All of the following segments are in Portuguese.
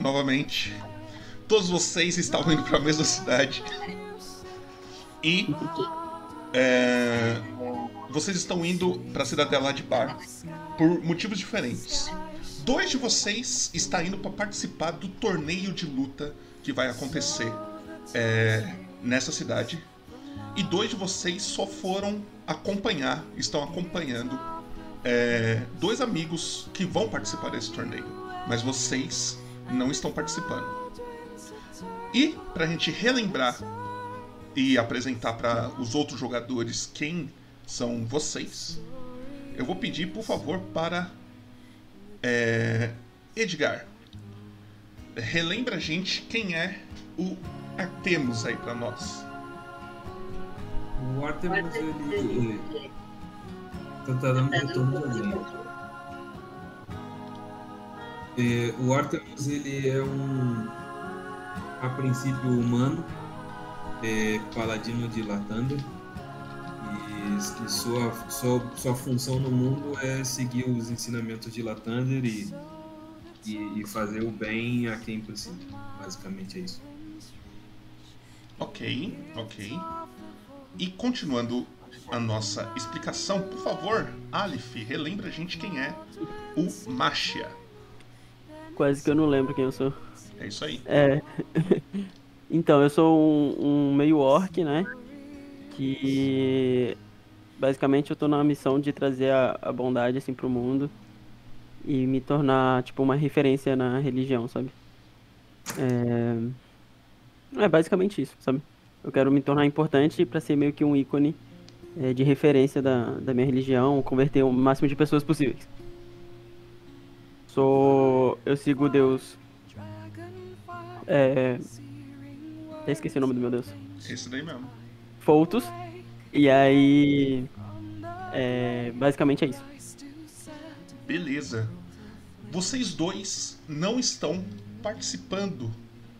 novamente. Todos vocês estavam indo para a mesma cidade. E é, vocês estão indo para a cidadela de Bar por motivos diferentes. Dois de vocês está indo para participar do torneio de luta que vai acontecer é, nessa cidade. E dois de vocês só foram acompanhar, estão acompanhando é, dois amigos que vão participar desse torneio. Mas vocês não estão participando. E para a gente relembrar e apresentar para os outros jogadores quem são vocês, eu vou pedir, por favor, para é, Edgar. Relembra a gente quem é o Artemus aí para nós. O Artemus, ele. Dando retorno também. É, o Artemus, ele é um. A princípio humano, é, paladino de Lathander. E, e sua, sua, sua função no mundo é seguir os ensinamentos de Lathander e, e, e fazer o bem a quem precisa. Basicamente é isso. Ok, ok. E continuando a nossa explicação, por favor, Alif, relembra a gente quem é o Machia. Quase que eu não lembro quem eu sou. É isso aí. É. então, eu sou um, um meio orc, né? Que basicamente eu tô na missão de trazer a, a bondade assim pro mundo e me tornar tipo uma referência na religião, sabe? É, é basicamente isso, sabe? Eu quero me tornar importante para ser meio que um ícone é, de referência da, da minha religião, converter o máximo de pessoas possíveis. Sou. Eu sigo o Deus. É. Até esqueci o nome do meu Deus. Esse daí mesmo. Foltos. E aí. É, basicamente é isso. Beleza. Vocês dois não estão participando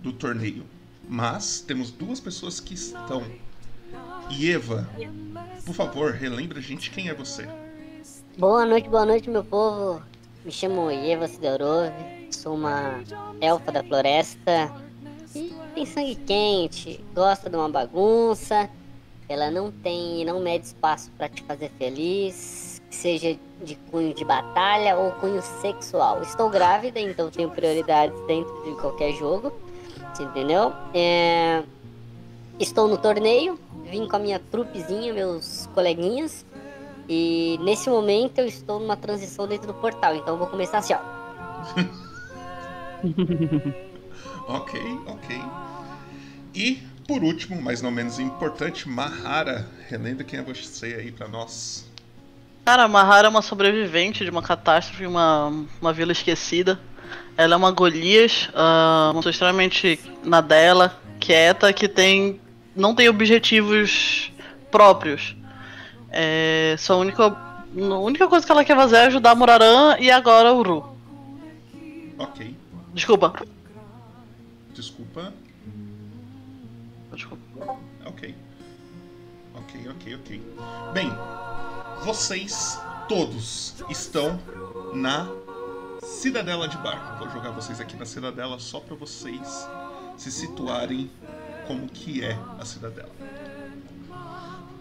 do torneio, mas temos duas pessoas que estão. E Eva, por favor, relembra a gente quem é você. Boa noite, boa noite, meu povo. Me chamo Eva Sidorov, sou uma elfa da floresta e tem sangue quente, gosta de uma bagunça. Ela não tem, não mede espaço para te fazer feliz, seja de cunho de batalha ou cunho sexual. Estou grávida, então tenho prioridades dentro de qualquer jogo, entendeu? É... Estou no torneio, vim com a minha trupezinha, meus coleguinhas. E nesse momento eu estou numa transição dentro do portal, então eu vou começar assim, ó. ok, ok. E por último, mas não menos importante, Mahara. Relembra quem é você aí para nós. Cara, a Mahara é uma sobrevivente de uma catástrofe, uma, uma vila esquecida. Ela é uma Golias, uh, uma pessoa extremamente na dela, quieta, que tem não tem objetivos próprios. É, sua única, a única coisa que ela quer fazer é ajudar a Muraran e agora o Ru. Ok. Desculpa. Desculpa. Desculpa. Ok. Ok, ok, ok. Bem, vocês todos estão na Cidadela de Bar. Vou jogar vocês aqui na Cidadela só para vocês se situarem como que é a Cidadela.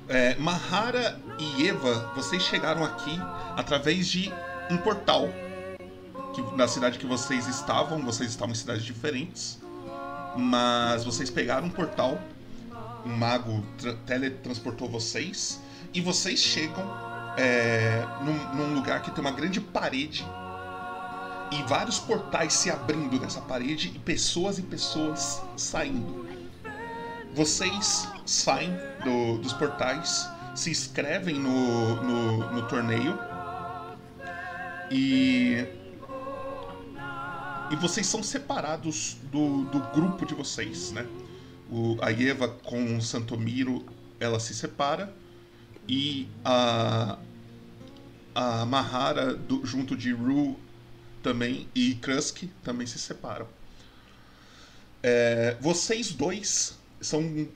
É, Mahara e Eva, vocês chegaram aqui através de um portal. Que, na cidade que vocês estavam, vocês estavam em cidades diferentes. Mas vocês pegaram um portal, um mago teletransportou vocês. E vocês chegam é, num, num lugar que tem uma grande parede e vários portais se abrindo nessa parede e pessoas e pessoas saindo. Vocês saem do, dos portais, se inscrevem no, no, no torneio e. E vocês são separados do, do grupo de vocês, né? O, a Eva com o Santomiro, ela se separa e a, a Mahara do, junto de Ru também e Krusk também se separam. É, vocês dois são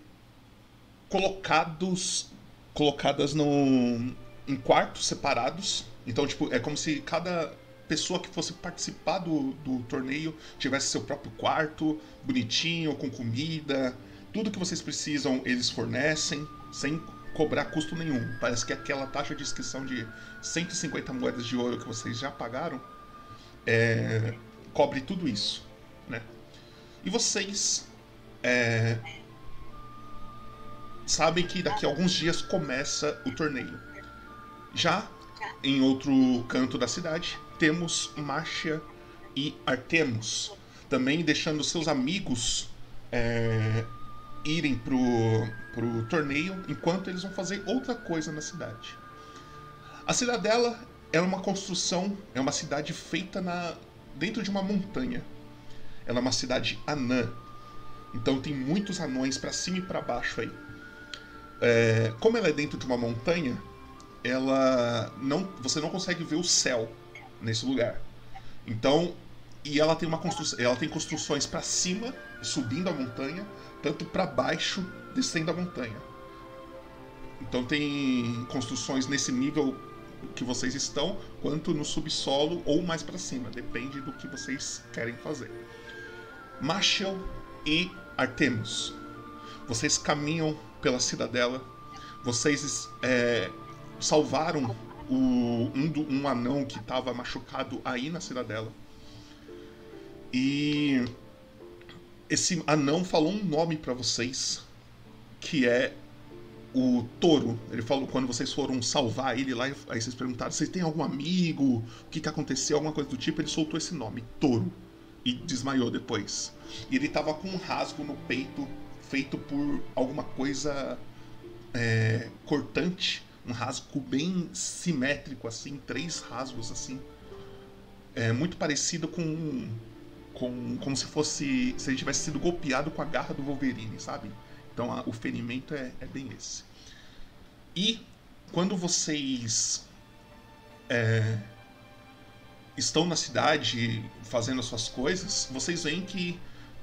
colocados colocadas no, em quartos separados. Então, tipo, é como se cada pessoa que fosse participar do, do torneio tivesse seu próprio quarto, bonitinho, com comida. Tudo que vocês precisam, eles fornecem, sem cobrar custo nenhum. Parece que aquela taxa de inscrição de 150 moedas de ouro que vocês já pagaram é, cobre tudo isso. Né? E vocês é, sabem que daqui a alguns dias começa o torneio. Já em outro canto da cidade, temos Marcia e Artemus, também deixando seus amigos é, irem pro, pro torneio, enquanto eles vão fazer outra coisa na cidade. A cidadela é uma construção, é uma cidade feita na, dentro de uma montanha. Ela é uma cidade anã. Então tem muitos anões para cima e para baixo aí. É, como ela é dentro de uma montanha, ela não, você não consegue ver o céu nesse lugar. Então, e ela tem uma construção, ela tem construções para cima, subindo a montanha, tanto para baixo, descendo a montanha. Então tem construções nesse nível que vocês estão, quanto no subsolo ou mais para cima, depende do que vocês querem fazer. Marshall e Artemus, vocês caminham pela cidadela, vocês é, salvaram o, um, um anão que estava machucado aí na cidadela. E esse anão falou um nome para vocês, que é o touro. Ele falou quando vocês foram salvar ele lá, aí vocês perguntaram: vocês têm algum amigo? O que, que aconteceu? Alguma coisa do tipo. Ele soltou esse nome, touro, e desmaiou depois. E ele tava com um rasgo no peito feito por alguma coisa é, cortante, um rasgo bem simétrico, assim, três rasgos assim. É muito parecido com com, como se fosse. se ele tivesse sido golpeado com a garra do Wolverine, sabe? Então a, o ferimento é, é, bem esse. E quando vocês é, estão na cidade fazendo as suas coisas, vocês veem que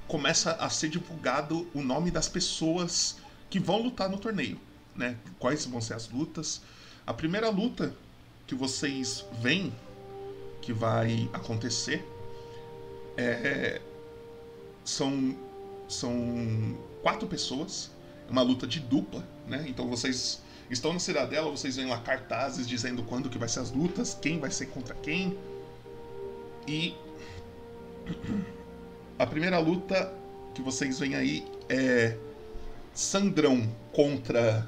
começa a ser divulgado o nome das pessoas que vão lutar no torneio, né? Quais vão ser as lutas? A primeira luta que vocês veem que vai acontecer é, são, são quatro pessoas, uma luta de dupla, né? Então vocês estão na cidadela, vocês veem lá cartazes dizendo quando que vai ser as lutas, quem vai ser contra quem. E a primeira luta que vocês veem aí é Sandrão contra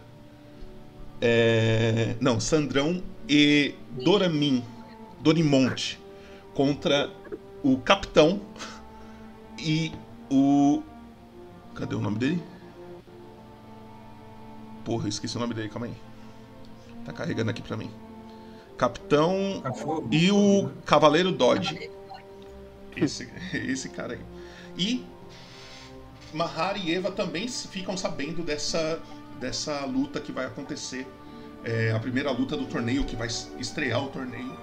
é, não, Sandrão e Doramin, Dorimonte contra o capitão e o. Cadê o nome dele? Porra, eu esqueci o nome dele, calma aí. Tá carregando aqui pra mim. Capitão e o Cavaleiro Dodge. Esse, esse cara aí. E Mahara e Eva também ficam sabendo dessa, dessa luta que vai acontecer. É a primeira luta do torneio que vai estrear o torneio.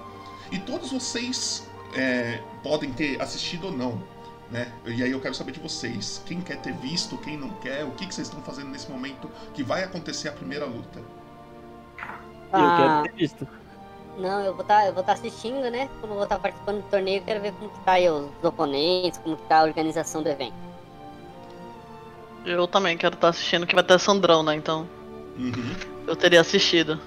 E todos vocês é, podem ter assistido ou não. Né? E aí eu quero saber de vocês, quem quer ter visto, quem não quer, o que, que vocês estão fazendo nesse momento que vai acontecer a primeira luta. Ah, eu quero ter visto. Não, eu vou estar tá, eu vou tá assistindo, né? Como eu vou estar tá participando do torneio, quero ver como que tá aí os oponentes, como que tá a organização do evento. Eu também quero estar tá assistindo, que vai ter Sandrão, né? Então. Uhum. Eu teria assistido.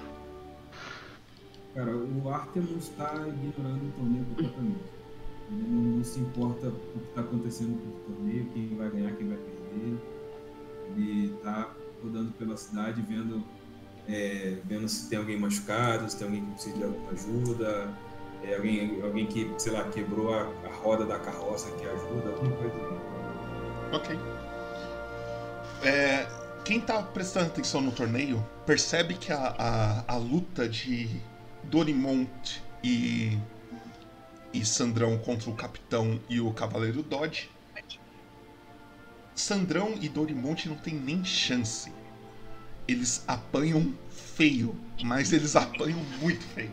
Cara, o Artemus está ignorando o torneio completamente. Ele não, não, se importa o que está acontecendo no torneio, quem vai ganhar, quem vai perder. Ele está rodando pela cidade, vendo, é, vendo se tem alguém machucado, se tem alguém que precisa de alguma ajuda, é, alguém, alguém que, sei lá, quebrou a, a roda da carroça que ajuda, alguma coisa tipo. Ok. É, quem está prestando atenção no torneio percebe que a, a, a luta de Dorimont e, e Sandrão contra o Capitão e o Cavaleiro Dodge. Sandrão e Dorimonte não tem nem chance. Eles apanham feio, mas eles apanham muito feio.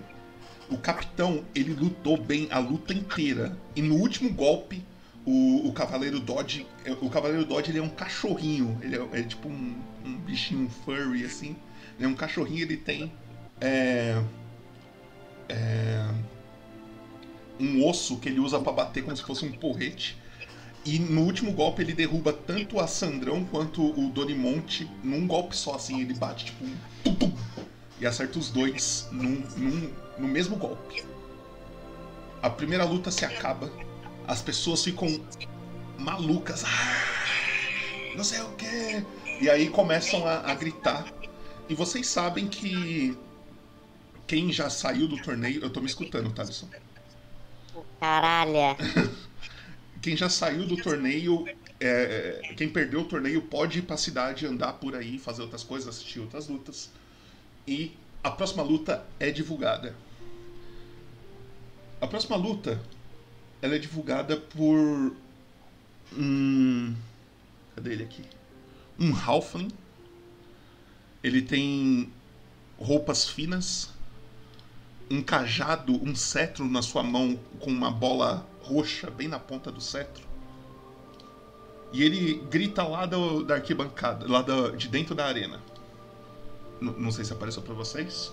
O capitão, ele lutou bem a luta inteira. E no último golpe, o, o Cavaleiro Dodge. O Cavaleiro Dodge ele é um cachorrinho. Ele é, é tipo um, um, bichinho furry, assim. Ele é um cachorrinho, ele tem. É, é, um osso que ele usa pra bater como se fosse um porrete. E no último golpe ele derruba tanto a Sandrão quanto o Dorimonte num golpe só, assim, ele bate tipo um tum, tum, e acerta os dois num, num- no mesmo golpe. A primeira luta se acaba, as pessoas ficam malucas. "Ah, não sei o que. E aí começam a, a gritar. E vocês sabem que quem já saiu do torneio. Eu tô me escutando, Thaleson. Caralho. Quem já saiu do torneio. é, é, quem perdeu o torneio pode ir pra cidade, andar por aí, fazer outras coisas, assistir outras lutas. E a próxima luta é divulgada. A próxima luta ela é divulgada por. Um. Cadê ele aqui? Um Halfling. Ele tem roupas finas, um cajado, um cetro na sua mão com uma bola roxa bem na ponta do cetro. E ele grita lá do- da arquibancada, lá da- de dentro da arena. N- não sei se apareceu pra vocês.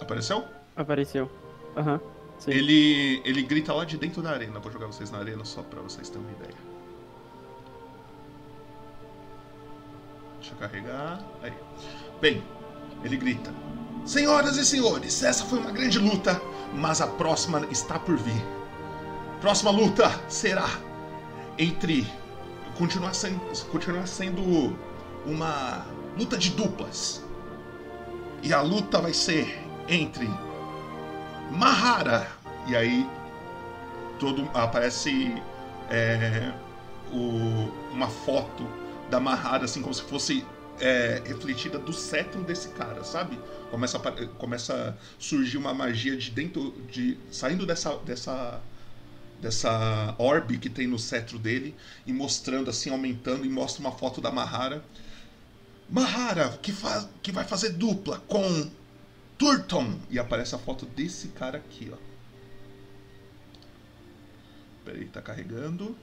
Apareceu? Apareceu. Aham. sim. Ele, ele grita lá de dentro da arena. Vou jogar vocês na arena só pra vocês terem uma ideia. Deixa eu carregar. Aí. Bem, ele grita: Senhoras e senhores, essa foi uma grande luta, mas a próxima está por vir. Próxima luta será entre. Continuar sendo, continuar sendo uma luta de duplas. E a luta vai ser entre Mahara. E aí todo aparece é, o- uma foto da Mahara, assim como se fosse é, refletida do cetro desse cara, sabe? Começa a, começa a surgir uma magia de dentro, de saindo dessa dessa dessa orbe que tem no cetro dele e mostrando assim, aumentando e mostra uma foto da Mahara. Mahara, que, faz, que vai fazer dupla com Turton. E aparece a foto desse cara aqui, ó. Peraí, tá carregando.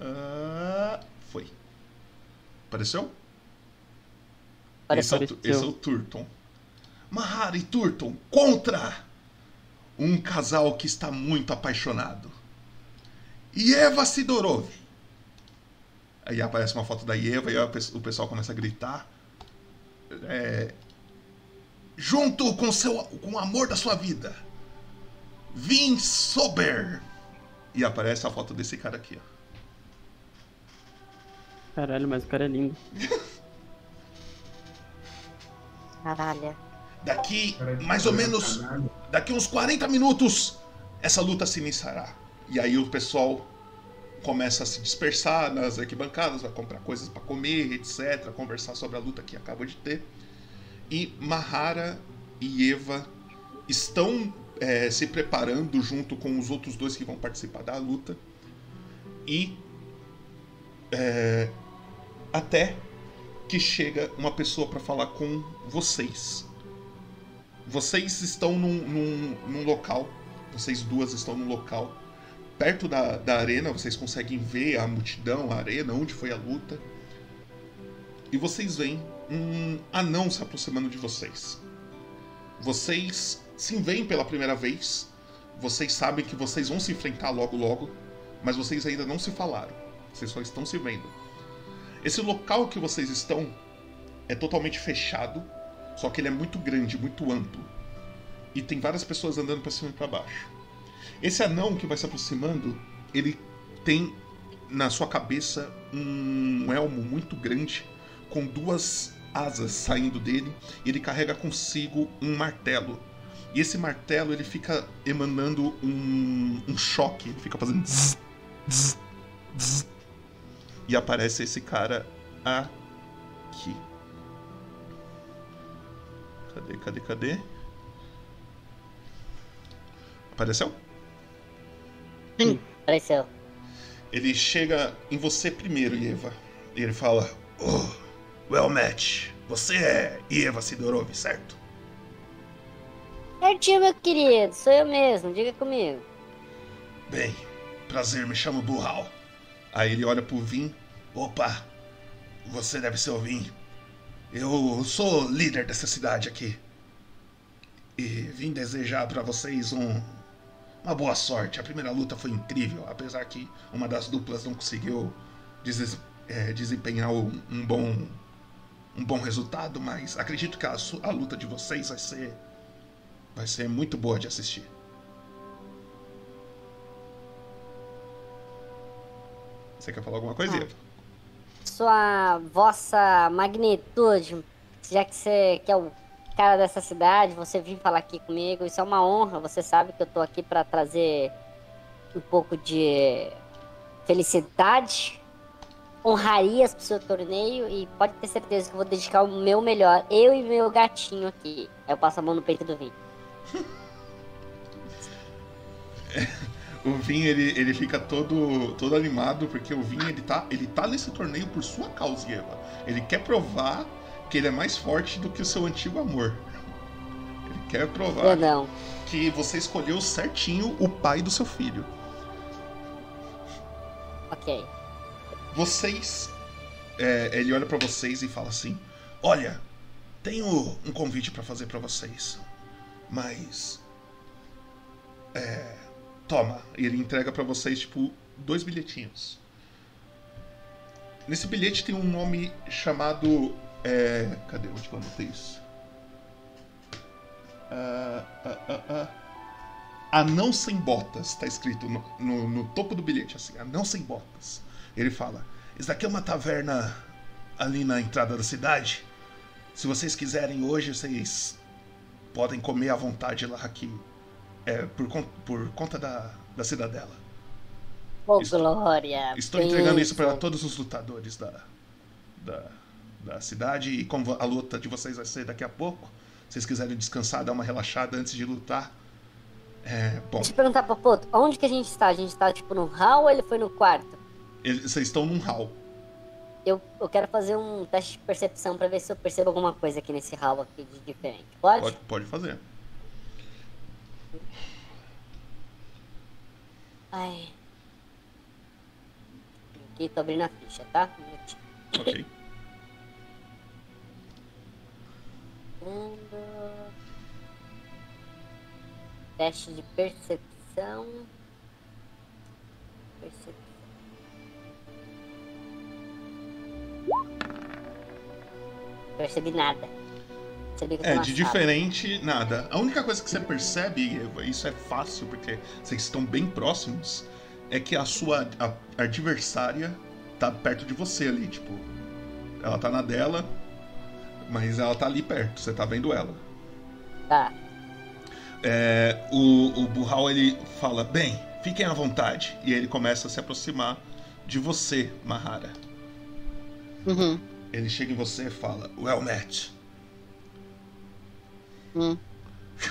Ah, foi. Apareceu? Esse é, o, esse é o Turton. Mahara e Turton contra um casal que está muito apaixonado. Eva Sidorov. Aí aparece uma foto da Eva e o pessoal começa a gritar. É, junto com, seu, com o amor da sua vida. Vin Sober. E aparece a foto desse cara aqui, ó. Caralho, mas o cara é lindo. Caralho. Daqui mais ou parece menos daqui uns 40 minutos essa luta se iniciará. E aí o pessoal começa a se dispersar nas arquibancadas, vai comprar coisas para comer, etc, conversar sobre a luta que acabou de ter. E Mahara e Eva estão é, se preparando junto com os outros dois que vão participar da luta. E é, até que chega uma pessoa para falar com vocês. Vocês estão num, num, num local, vocês duas estão num local perto da, da arena, vocês conseguem ver a multidão, a arena, onde foi a luta. E vocês veem um anão se aproximando de vocês. Vocês se veem pela primeira vez, vocês sabem que vocês vão se enfrentar logo logo, mas vocês ainda não se falaram. Vocês só estão se vendo. Esse local que vocês estão é totalmente fechado, só que ele é muito grande, muito amplo. E tem várias pessoas andando para cima e para baixo. Esse anão que vai se aproximando, ele tem na sua cabeça um elmo muito grande com duas asas saindo dele e ele carrega consigo um martelo. E esse martelo ele fica emanando um, um choque, ele fica fazendo zzz, zzz, zzz. E aparece esse cara aqui. Cadê, cadê, cadê? Apareceu? Apareceu. Ele chega em você primeiro, Eva. E ele fala: Oh, well match. Você é Eva Sidorov, certo? Certinho, meu querido. Sou eu mesmo. Diga comigo. Bem, prazer, me chamo Burral. Aí ele olha pro Vin. Opa, você deve ser o Vin. Eu sou líder dessa cidade aqui. E vim desejar para vocês um, uma boa sorte. A primeira luta foi incrível, apesar que uma das duplas não conseguiu des, é, desempenhar um, um, bom um bom resultado, mas acredito que a, a luta de vocês vai ser vai ser muito boa de assistir. Você quer falar alguma coisa, ah. Sua vossa magnitude, já que você que é o cara dessa cidade, você vir falar aqui comigo, isso é uma honra. Você sabe que eu tô aqui para trazer um pouco de felicidade, honrarias pro seu torneio e pode ter certeza que eu vou dedicar o meu melhor, eu e meu gatinho aqui. Aí eu passo a mão no peito do Vim. o Vin ele, ele fica todo, todo animado porque o Vin ele tá, ele tá nesse torneio por sua causa, Eva. Ele quer provar que ele é mais forte do que o seu antigo amor. Ele quer provar que você escolheu certinho o pai do seu filho. Ok. Vocês. É, ele olha para vocês e fala assim: Olha, tenho um convite para fazer para vocês, mas. É toma. E ele entrega para vocês, tipo, dois bilhetinhos. Nesse bilhete tem um nome chamado. É... Cadê? Onde que eu anotei isso? Uh, uh, uh, Anão sem botas, tá escrito no, no, no, topo do bilhete, assim, anão sem botas. Ele fala: Isso daqui é uma taverna ali na entrada da cidade. Se vocês quiserem hoje, vocês podem comer à vontade lá aqui é, por, por conta da, da cidadela. Oh, estou, glória! Estou entregando isso para todos os lutadores da, da, da cidade e como a luta de vocês vai ser daqui a pouco, se vocês quiserem descansar, dar uma relaxada antes de lutar. É, bom. Deixa eu perguntar, Papoto, onde que a gente está? A gente está tipo no hall ou ele foi no quarto? Eles, vocês estão num hall. Eu, eu quero fazer um teste de percepção para ver se eu percebo alguma coisa aqui nesse hall aqui de diferente. Pode? Pode, pode fazer. Ai. Aqui, tô abrindo a ficha, tá? Um. Ok. Teste de percepção. Percepção. Percebi nada. É, de diferente, nada. A única coisa que você percebe, isso é fácil porque vocês estão bem próximos, é que a sua a, adversária tá perto de você ali, tipo. Ela tá na dela, mas ela tá ali perto, você tá vendo ela. Tá. É, o, o Burral ele fala: Bem, fiquem à vontade. E ele começa a se aproximar de você, Mahara. Uhum. Ele chega em você e fala: Well met. Hum.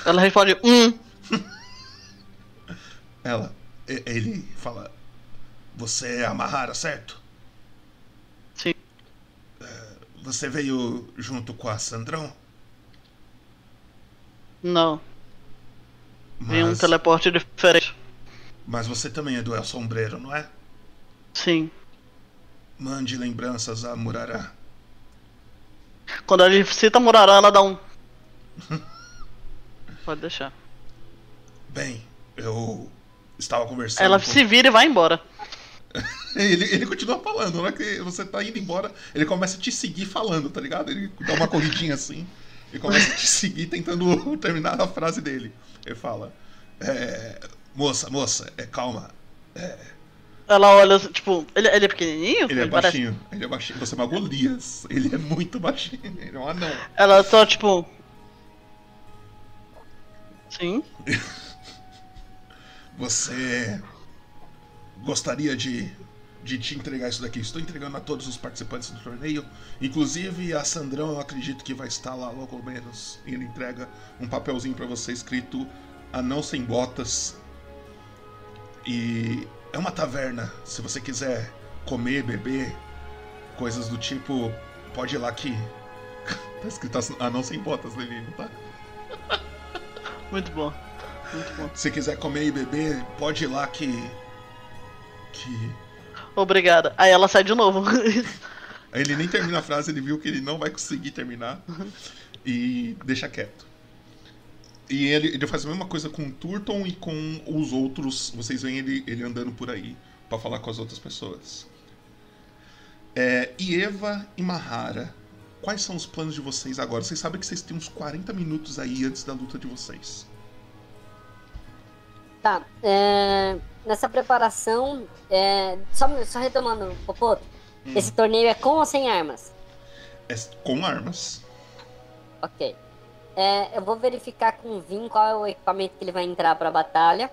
Ela responde, hum. Ela, ele fala, você é a Mahara, certo? Sim. É, você veio junto com a Sandrão? Não. Mas... Vem um teleporte diferente. Mas você também é do El Sombreiro, não é? Sim. Mande lembranças a Murará. Quando ele cita Murará, ela dá um. Pode deixar. Bem, eu estava conversando. Ela com... se vira e vai embora. ele, ele continua falando, na hora que você tá indo embora, ele começa a te seguir falando, tá ligado? Ele dá uma corridinha assim e começa a te seguir tentando terminar a frase dele. Ele fala: é, Moça, moça, é, calma. É, ela olha, tipo, ele, ele é pequenininho? Ele, ele é baixinho, parece... ele é baixinho. Você é uma Golias. Ele é muito baixinho, ele é um anão. Ela só, tipo, Sim. Você gostaria de, de te entregar isso daqui? Estou entregando a todos os participantes do torneio, inclusive a Sandrão, eu acredito que vai estar lá logo menos. E ele entrega um papelzinho para você escrito Anão Sem Botas. E é uma taverna. Se você quiser comer, beber, coisas do tipo, pode ir lá que. tá escrito Anão Sem Botas, Levino, tá? Muito bom. Muito bom. Se quiser comer e beber, pode ir lá que. Que. Obrigada. Aí ela sai de novo. Aí ele nem termina a frase, ele viu que ele não vai conseguir terminar e deixa quieto. E ele, ele faz a mesma coisa com o Turton e com os outros. Vocês veem ele, ele andando por aí pra falar com as outras pessoas. É, Eva e Mahara, quais são os planos de vocês agora? Vocês sabem que vocês têm uns 40 minutos aí antes da luta de vocês. Tá, é, nessa preparação, é, só, só retomando, Popoto, esse torneio é com ou sem armas? É com armas. Ok. É, eu vou verificar com o Vin qual é o equipamento que ele vai entrar pra batalha.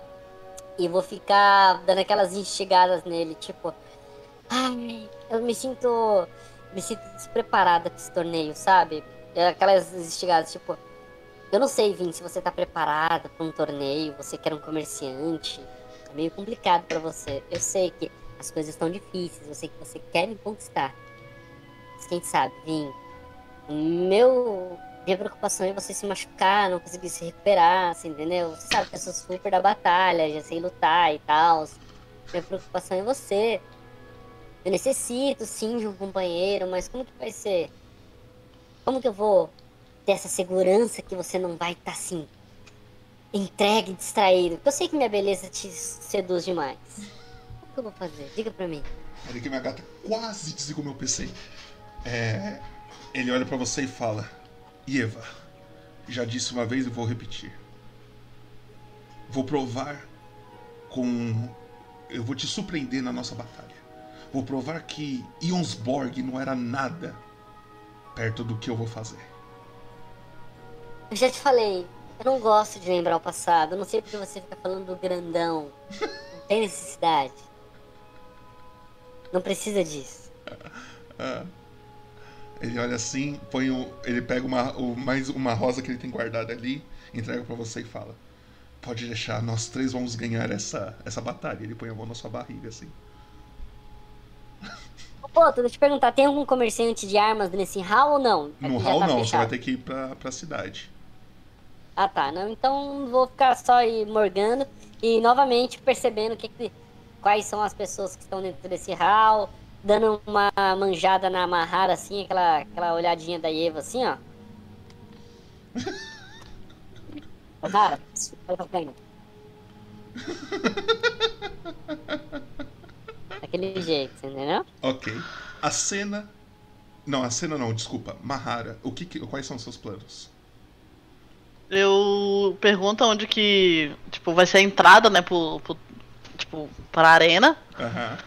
E vou ficar dando aquelas instigadas nele, tipo. Ai, eu me sinto. Me sinto despreparada pra esse torneio, sabe? É Aquelas instigadas, tipo. Eu não sei, Vin, se você tá preparado pra um torneio, você quer um comerciante. É meio complicado pra você. Eu sei que as coisas estão difíceis, eu sei que você quer me conquistar. Mas quem sabe, Vin, meu minha preocupação é você se machucar, não conseguir se recuperar, assim, entendeu? Você sabe que eu sou super da batalha, já sei lutar e tal. Minha preocupação é você. Eu necessito sim de um companheiro, mas como que vai ser? Como que eu vou ter essa segurança que você não vai estar assim, entregue, distraído? Eu sei que minha beleza te seduz demais. O que eu vou fazer? Diga pra mim. Olha que minha gata quase desligou meu PC. É, ele olha pra você e fala: Eva, já disse uma vez e vou repetir. Vou provar com. Eu vou te surpreender na nossa batalha. Vou provar que Ionsborg não era nada perto do que eu vou fazer. Eu já te falei, eu não gosto de lembrar o passado. Eu não sei porque você fica falando do grandão. Não tem necessidade. Não precisa disso. Ele olha assim, põe o, ele pega uma, o, mais uma rosa que ele tem guardada ali, entrega pra você e fala: Pode deixar, nós três vamos ganhar essa, essa batalha. Ele põe a mão na sua barriga assim. Pô, deixa eu te perguntar, tem algum comerciante de armas nesse hall ou não? No Aqui hall tá não, você fechado. vai ter que ir pra, pra cidade. Ah tá, não, então vou ficar só aí morgando e novamente percebendo que, que- quais são as pessoas que estão dentro desse hall, dando uma manjada na Mahara assim, aquela, aquela olhadinha da Eva assim, ó. Mahara, olha pra. Daquele jeito, entendeu? Ok. A cena. Não, a cena não, desculpa. Mahara, o que, que- quais são os seus planos? Eu pergunto onde que, tipo, vai ser a entrada, né, pro, pro tipo, pra arena. Aham.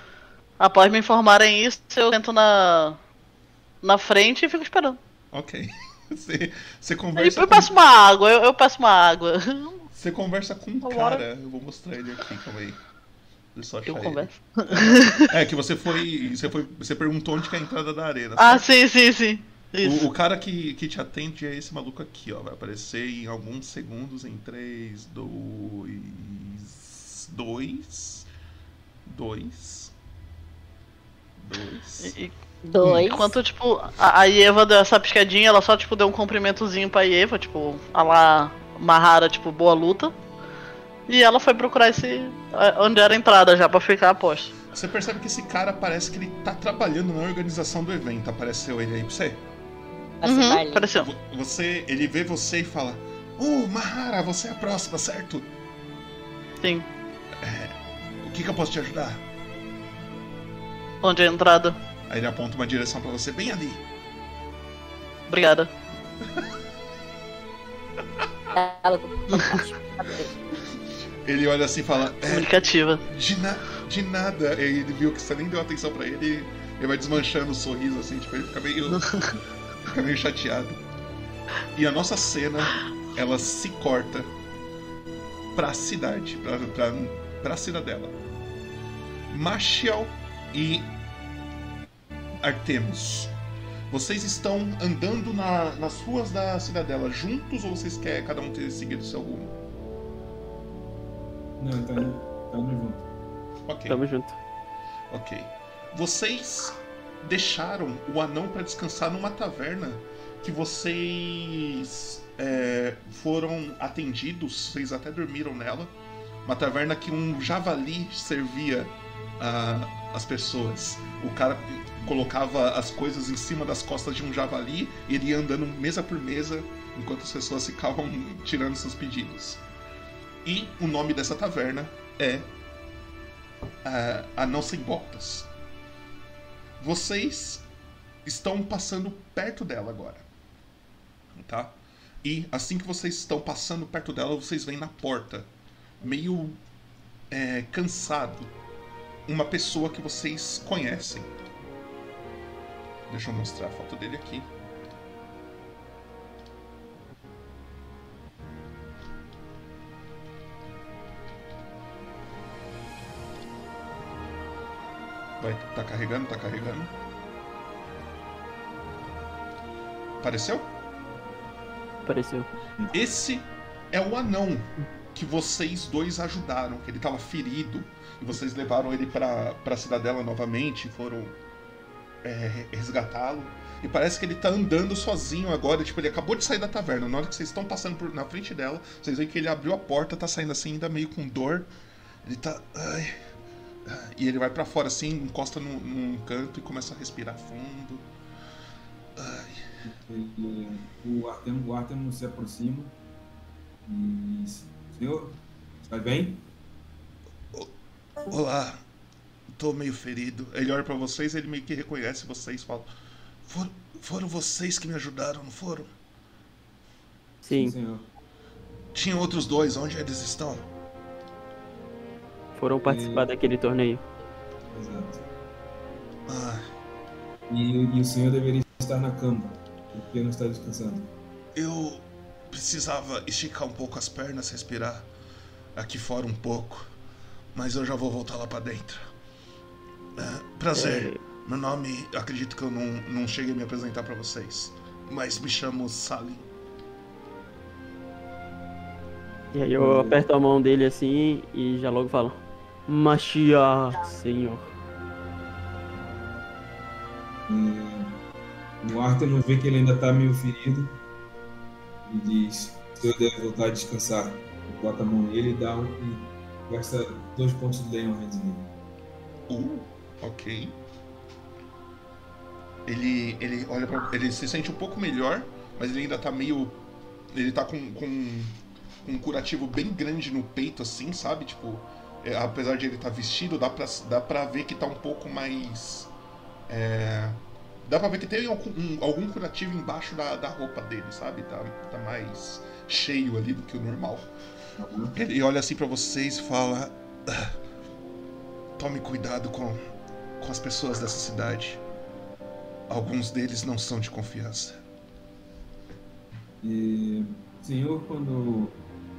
Após me informarem isso, eu entro na na frente e fico esperando. Ok. Você, conversa eu com, peço uma água, eu, eu peço uma água. você conversa com um cara. Eu vou mostrar ele aqui, calma aí. Eu só achar Eu ele. converso. É que você foi, você foi. Você perguntou onde que é a entrada da arena. Ah, certo? sim, sim, sim. Isso. O, o cara que, que te atende é esse maluco aqui, ó. Vai aparecer em alguns segundos em 3, 2. 2. 2. 2. E- Dois. Enquanto, tipo, a, a Eva deu essa piscadinha, ela só, tipo, deu um cumprimentozinho pra Eva, tipo, a lá, Mahara, tipo, boa luta. E ela foi procurar esse. onde era a entrada já, pra ficar a posto. Você percebe que esse cara parece que ele tá trabalhando na organização do evento. Apareceu ele aí pra você? Uhum, apareceu. Vo- Você, ele vê você e fala: Oh, Mahara, você é a próxima, certo? Sim. O que, que eu posso te ajudar? Onde é a entrada? Aí ele aponta uma direção pra você, bem ali. Obrigada. Ele olha assim e fala: É, Comunicativa. de, na, de nada. Ele viu que você nem deu atenção pra ele. Ele vai desmanchando o sorriso assim, tipo, ele fica meio. fica meio chateado. E a nossa cena, ela se corta pra cidade, pra, pra, pra cidadela. Marshall e Artemus. Vocês estão andando na- nas ruas da cidadela juntos ou vocês querem cada um ter seguido seu rumo? Não, tá, tamo junto. Ok. Tamo junto. Ok. Vocês deixaram o anão para descansar numa taverna que vocês é, foram atendidos, vocês até dormiram nela. Uma taverna que um javali servia a- as pessoas. O cara colocava as coisas em cima das costas de um javali e ele ia andando mesa por mesa enquanto as pessoas ficavam tirando seus pedidos. E o nome dessa taverna é a, a Não Sem Botas. Vocês estão passando perto dela agora. Tá? E assim que vocês estão passando perto dela, vocês veem na porta, meio é, cansado, uma pessoa que vocês conhecem. Deixa eu mostrar a foto dele aqui. Vai, tá carregando, tá carregando. Apareceu? Apareceu. Esse é o anão que vocês dois ajudaram, que ele tava ferido e vocês levaram ele pra, pra cidadela novamente, foram é, resgatá-lo. E parece que ele tá andando sozinho agora, tipo, ele acabou de sair da taverna. Na hora que vocês estão passando por, na frente dela, vocês veem que ele abriu a porta, tá saindo assim, ainda meio com dor. Ele tá. Ai, e ele vai pra fora assim, encosta num, num canto e começa a respirar fundo. Ai. O Artemo, o Artemo se aproxima e senhor, vai bem? Olá, tô meio ferido. Ele olha pra vocês, ele meio que reconhece vocês, fala: "For- foram vocês que me ajudaram, não foram? Sim, senhor. Tinha outros dois, onde eles estão? Foram participar daquele torneio. Exato. Ah, E, e o senhor deveria estar na cama, porque não está descansando. eu precisava esticar um pouco as pernas, respirar aqui fora um pouco, mas eu já vou voltar lá pra dentro. Ah, prazer. Meu nome, acredito que eu não, não cheguei a me apresentar pra vocês, mas me chamo Salim. E aí eu aperto a mão dele assim e já logo falo: Mashiach, senhor. E o Artemo vê que ele ainda está meio ferido e diz: o senhor deve voltar a descansar. Ele Bota a mão nele e dá um. E gasta dois pontos de nele. Uh, ok. Ele, ele olha pra, ele se sente um pouco melhor, mas ele ainda tá meio. Ele tá com, com, com um curativo bem grande no peito, assim, sabe? Tipo, é, apesar de ele estar vestido, dá pra, dá pra ver que tá um pouco mais. É, dá pra ver que tem algum, um- algum curativo embaixo da, da roupa dele, sabe? Tá, tá mais cheio ali do que o normal. Ele olha assim pra vocês e fala: "Ah, Tome cuidado com, com as pessoas dessa cidade. Alguns deles não são de confiança. E senhor, quando,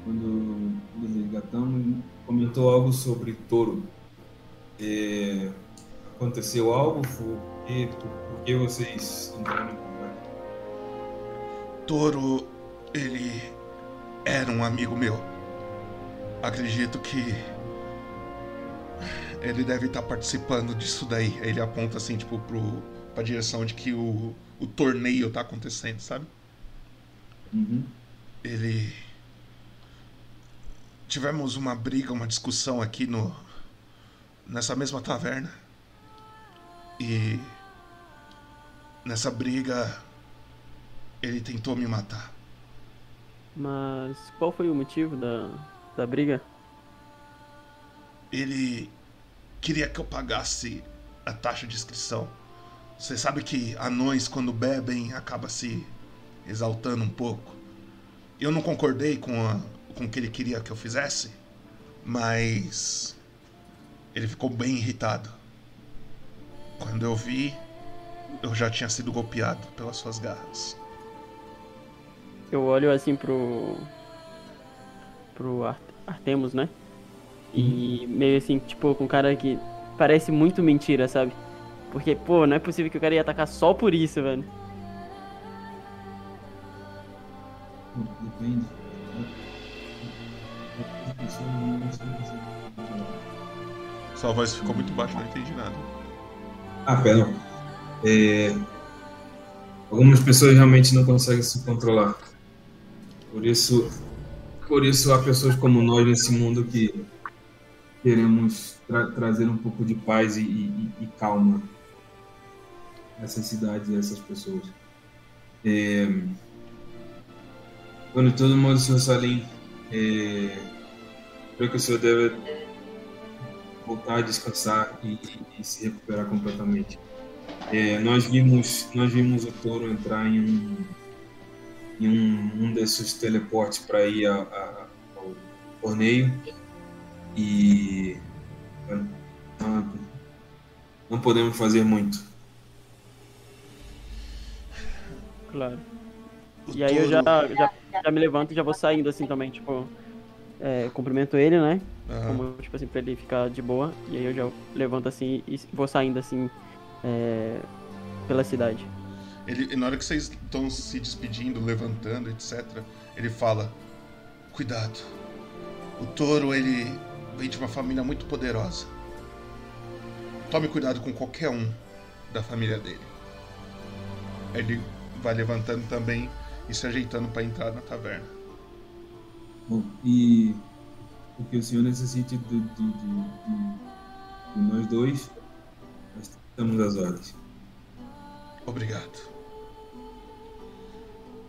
quando nos resgatamos, comentou algo sobre touro. É, aconteceu algo? Por que vocês entraram em combate? Toro, ele era um amigo meu. Acredito que ele deve estar participando disso daí. Ele aponta assim, tipo, pro, pra direção de que o, o torneio tá acontecendo, sabe? Uhum. ele tivemos uma briga, uma discussão aqui no nessa mesma taverna. E nessa briga ele tentou me matar. Mas qual foi o motivo da, da briga? Ele queria que eu pagasse a taxa de inscrição. Você sabe que anões quando bebem acaba se exaltando um pouco. Eu não concordei com, a, com o que ele queria que eu fizesse, mas ele ficou bem irritado. Quando eu vi, eu já tinha sido golpeado pelas suas garras. Eu olho assim pro. pro Ar- Artemus, né? E meio assim, tipo, com um cara que parece muito mentira, sabe? Porque, pô, não é possível que o cara ia atacar só por isso, velho. Bom, Sua voz ficou muito baixa, não entendi nada. Ah, perdão. É, Algumas pessoas realmente não conseguem se controlar. Por isso, por isso há pessoas como nós nesse mundo que queremos tra- trazer um pouco de paz e, e- e calma. necessidades dessas pessoas. É, de todo modo, senhor Salim, é, creio que o senhor deve voltar a descansar e, e se recuperar completamente. É, nós vimos nós vimos o touro entrar em um em um, um desses teleportes para ir a, a, ao torneio e não, não podemos fazer muito. Claro. E aí eu já, já, já me levanto e já vou saindo assim também, tipo. É, cumprimento ele, né? Aham. Como, tipo assim, pra ele ficar de boa. E aí eu já levanto assim e vou saindo assim é, pela cidade. Ele, na hora que vocês estão se despedindo, levantando, etc., ele fala: Cuidado. O touro, ele vem de uma família muito poderosa. Tome cuidado com qualquer um da família dele. Ele vai levantando também e se ajeitando para entrar na taverna. E o que o senhor necessite de, de, de, de- de nós dois, nós estamos às ordens. Obrigado.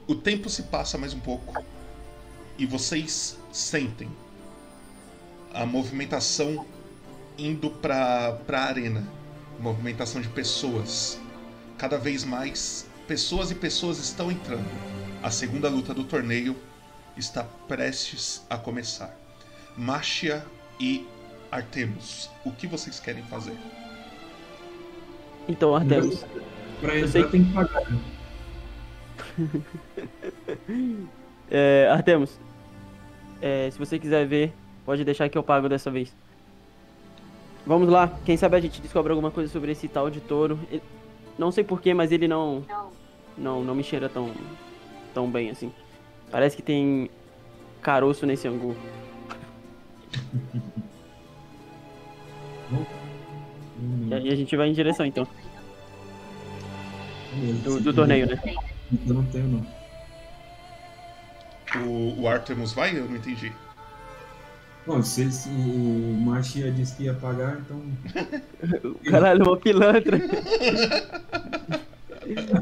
O tempo se passa mais um pouco e vocês sentem a movimentação indo para a arena. Movimentação de pessoas. Cada vez mais pessoas e pessoas estão entrando. A segunda luta do torneio está prestes a começar. Machia e Artemus, o que vocês querem fazer? Então, Artemis, Para Eu sei entrar tem que pagar. é, Artemis, é, se você quiser ver, pode deixar que eu pago dessa vez. Vamos lá, quem sabe a gente descobre alguma coisa sobre esse tal de touro. Ele- Não sei porquê, mas ele não, não, não me cheira tão, tão bem assim. Parece que tem caroço nesse angu. E aí a gente vai em direção então, do, do torneio, né? Eu não tenho, não. O, o Artemus vai? Eu não entendi. Bom, se eles- o Machia disse que ia pagar, então. Caralho, uma pilantra.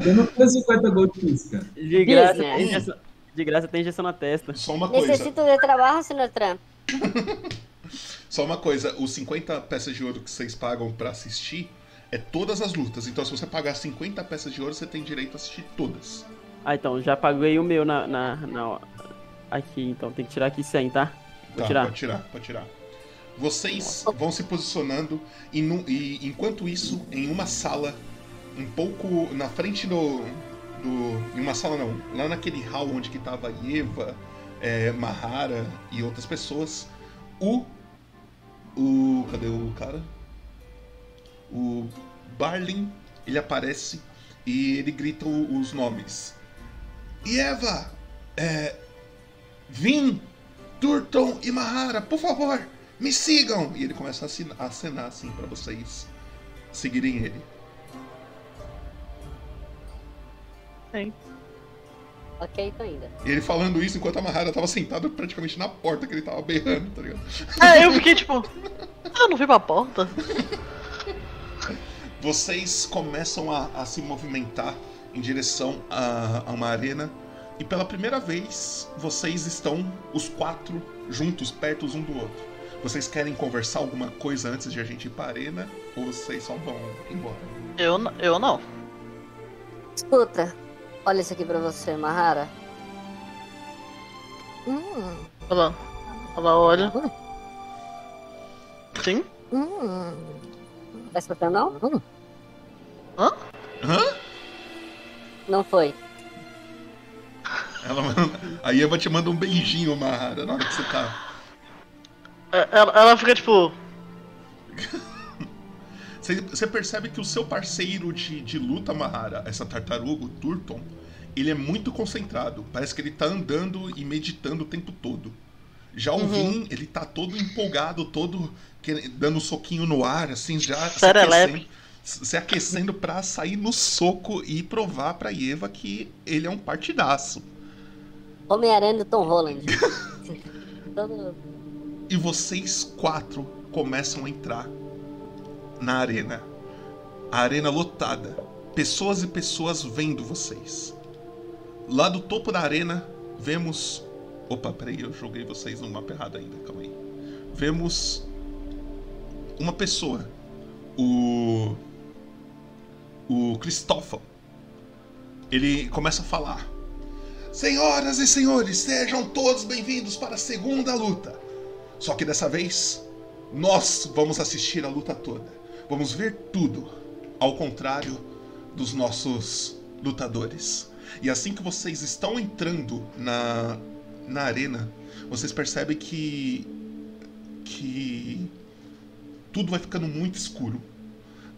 Eu não tenho 50 gold por isso, cara. De graça, Business. De graça tem injeção na testa. Só uma coisa. Necesito de trabalho, senhor Trump. Só uma coisa, os 50 peças de ouro que vocês pagam pra assistir é todas as lutas. Então se você pagar 50 peças de ouro, você tem direito a assistir todas. Ah, então, já paguei o meu na, na, na- Aqui, então, tem que tirar aqui 100, tá? Vou Tá, tirar. pode tirar, pode tirar. Vocês vão se posicionando e, nu- e enquanto isso, em uma sala, um pouco na frente do. Do em uma sala não, lá naquele hall onde que tava Eva, é, Mahara e outras pessoas, o. O. Cadê o cara? O Barlin, ele aparece e ele grita os nomes. Eva! É. Vim! Turton e Mahara, por favor, me sigam! E ele começa a acenar assim pra vocês seguirem ele. Sim. Ok, tô indo. E ele falando isso enquanto a Mahara tava sentada praticamente na porta que ele tava berrando, tá ligado? É, eu fiquei tipo. "Ah, Eu não fui pra porta. Vocês começam a, a se movimentar em direção a, a uma arena e pela primeira vez vocês estão os quatro juntos, perto um do outro. Vocês querem conversar alguma coisa antes de a gente ir pra arena ou vocês só vão embora? Eu, eu não. Escuta, olha isso aqui pra você, Mahara. Hum, Ela, ela olha. Sim? hum. Tá escutando não? Hum, Hã? Hã? não foi. Ela. A Eva te manda um beijinho, Mahara, na hora que você tá. É, Ela, ela fica tipo. Você, você percebe que o seu parceiro de, de luta, Mahara, essa tartaruga, o Turton, ele é muito concentrado. Parece que ele tá andando e meditando o tempo todo. Já o Vin, ele tá todo empolgado, todo dando um soquinho no ar, assim, já se Serelepe. aquecendo, se aquecendo pra sair no soco e provar pra Eva que ele é um partidaço. Homem-Aranha do Tom Holland. Todo... E vocês quatro começam a entrar na arena. A arena lotada. pessoas e pessoas vendo vocês. Lá do topo da arena, vemos. Opa, peraí, eu joguei vocês no mapa errado ainda, calma aí. Vemos uma pessoa, o. O Cristófão. Ele começa a falar: Senhoras e senhores, sejam todos bem-vindos para a segunda luta. Só que dessa vez, nós vamos assistir a luta toda. Vamos ver tudo, ao contrário dos nossos lutadores. E assim que vocês estão entrando na, na arena, vocês percebem que que tudo vai ficando muito escuro.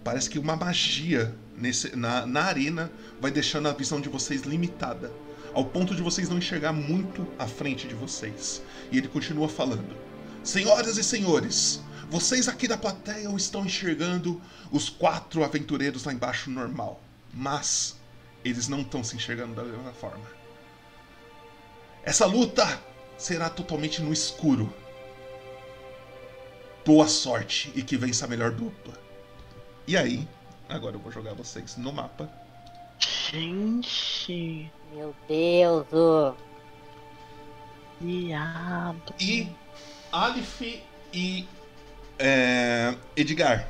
Parece que uma magia nesse, na, na arena vai deixando a visão de vocês limitada, ao ponto de vocês não enxergar muito à frente de vocês. E ele continua falando: Senhoras e senhores, vocês aqui da plateia estão enxergando os quatro aventureiros lá embaixo normal, mas eles não estão se enxergando da mesma forma. Essa luta será totalmente no escuro. Boa sorte e que vença a melhor dupla. E aí, agora eu vou jogar vocês no mapa. Gente. Meu Deus, ô. Viado. E Alif e é, Edgar,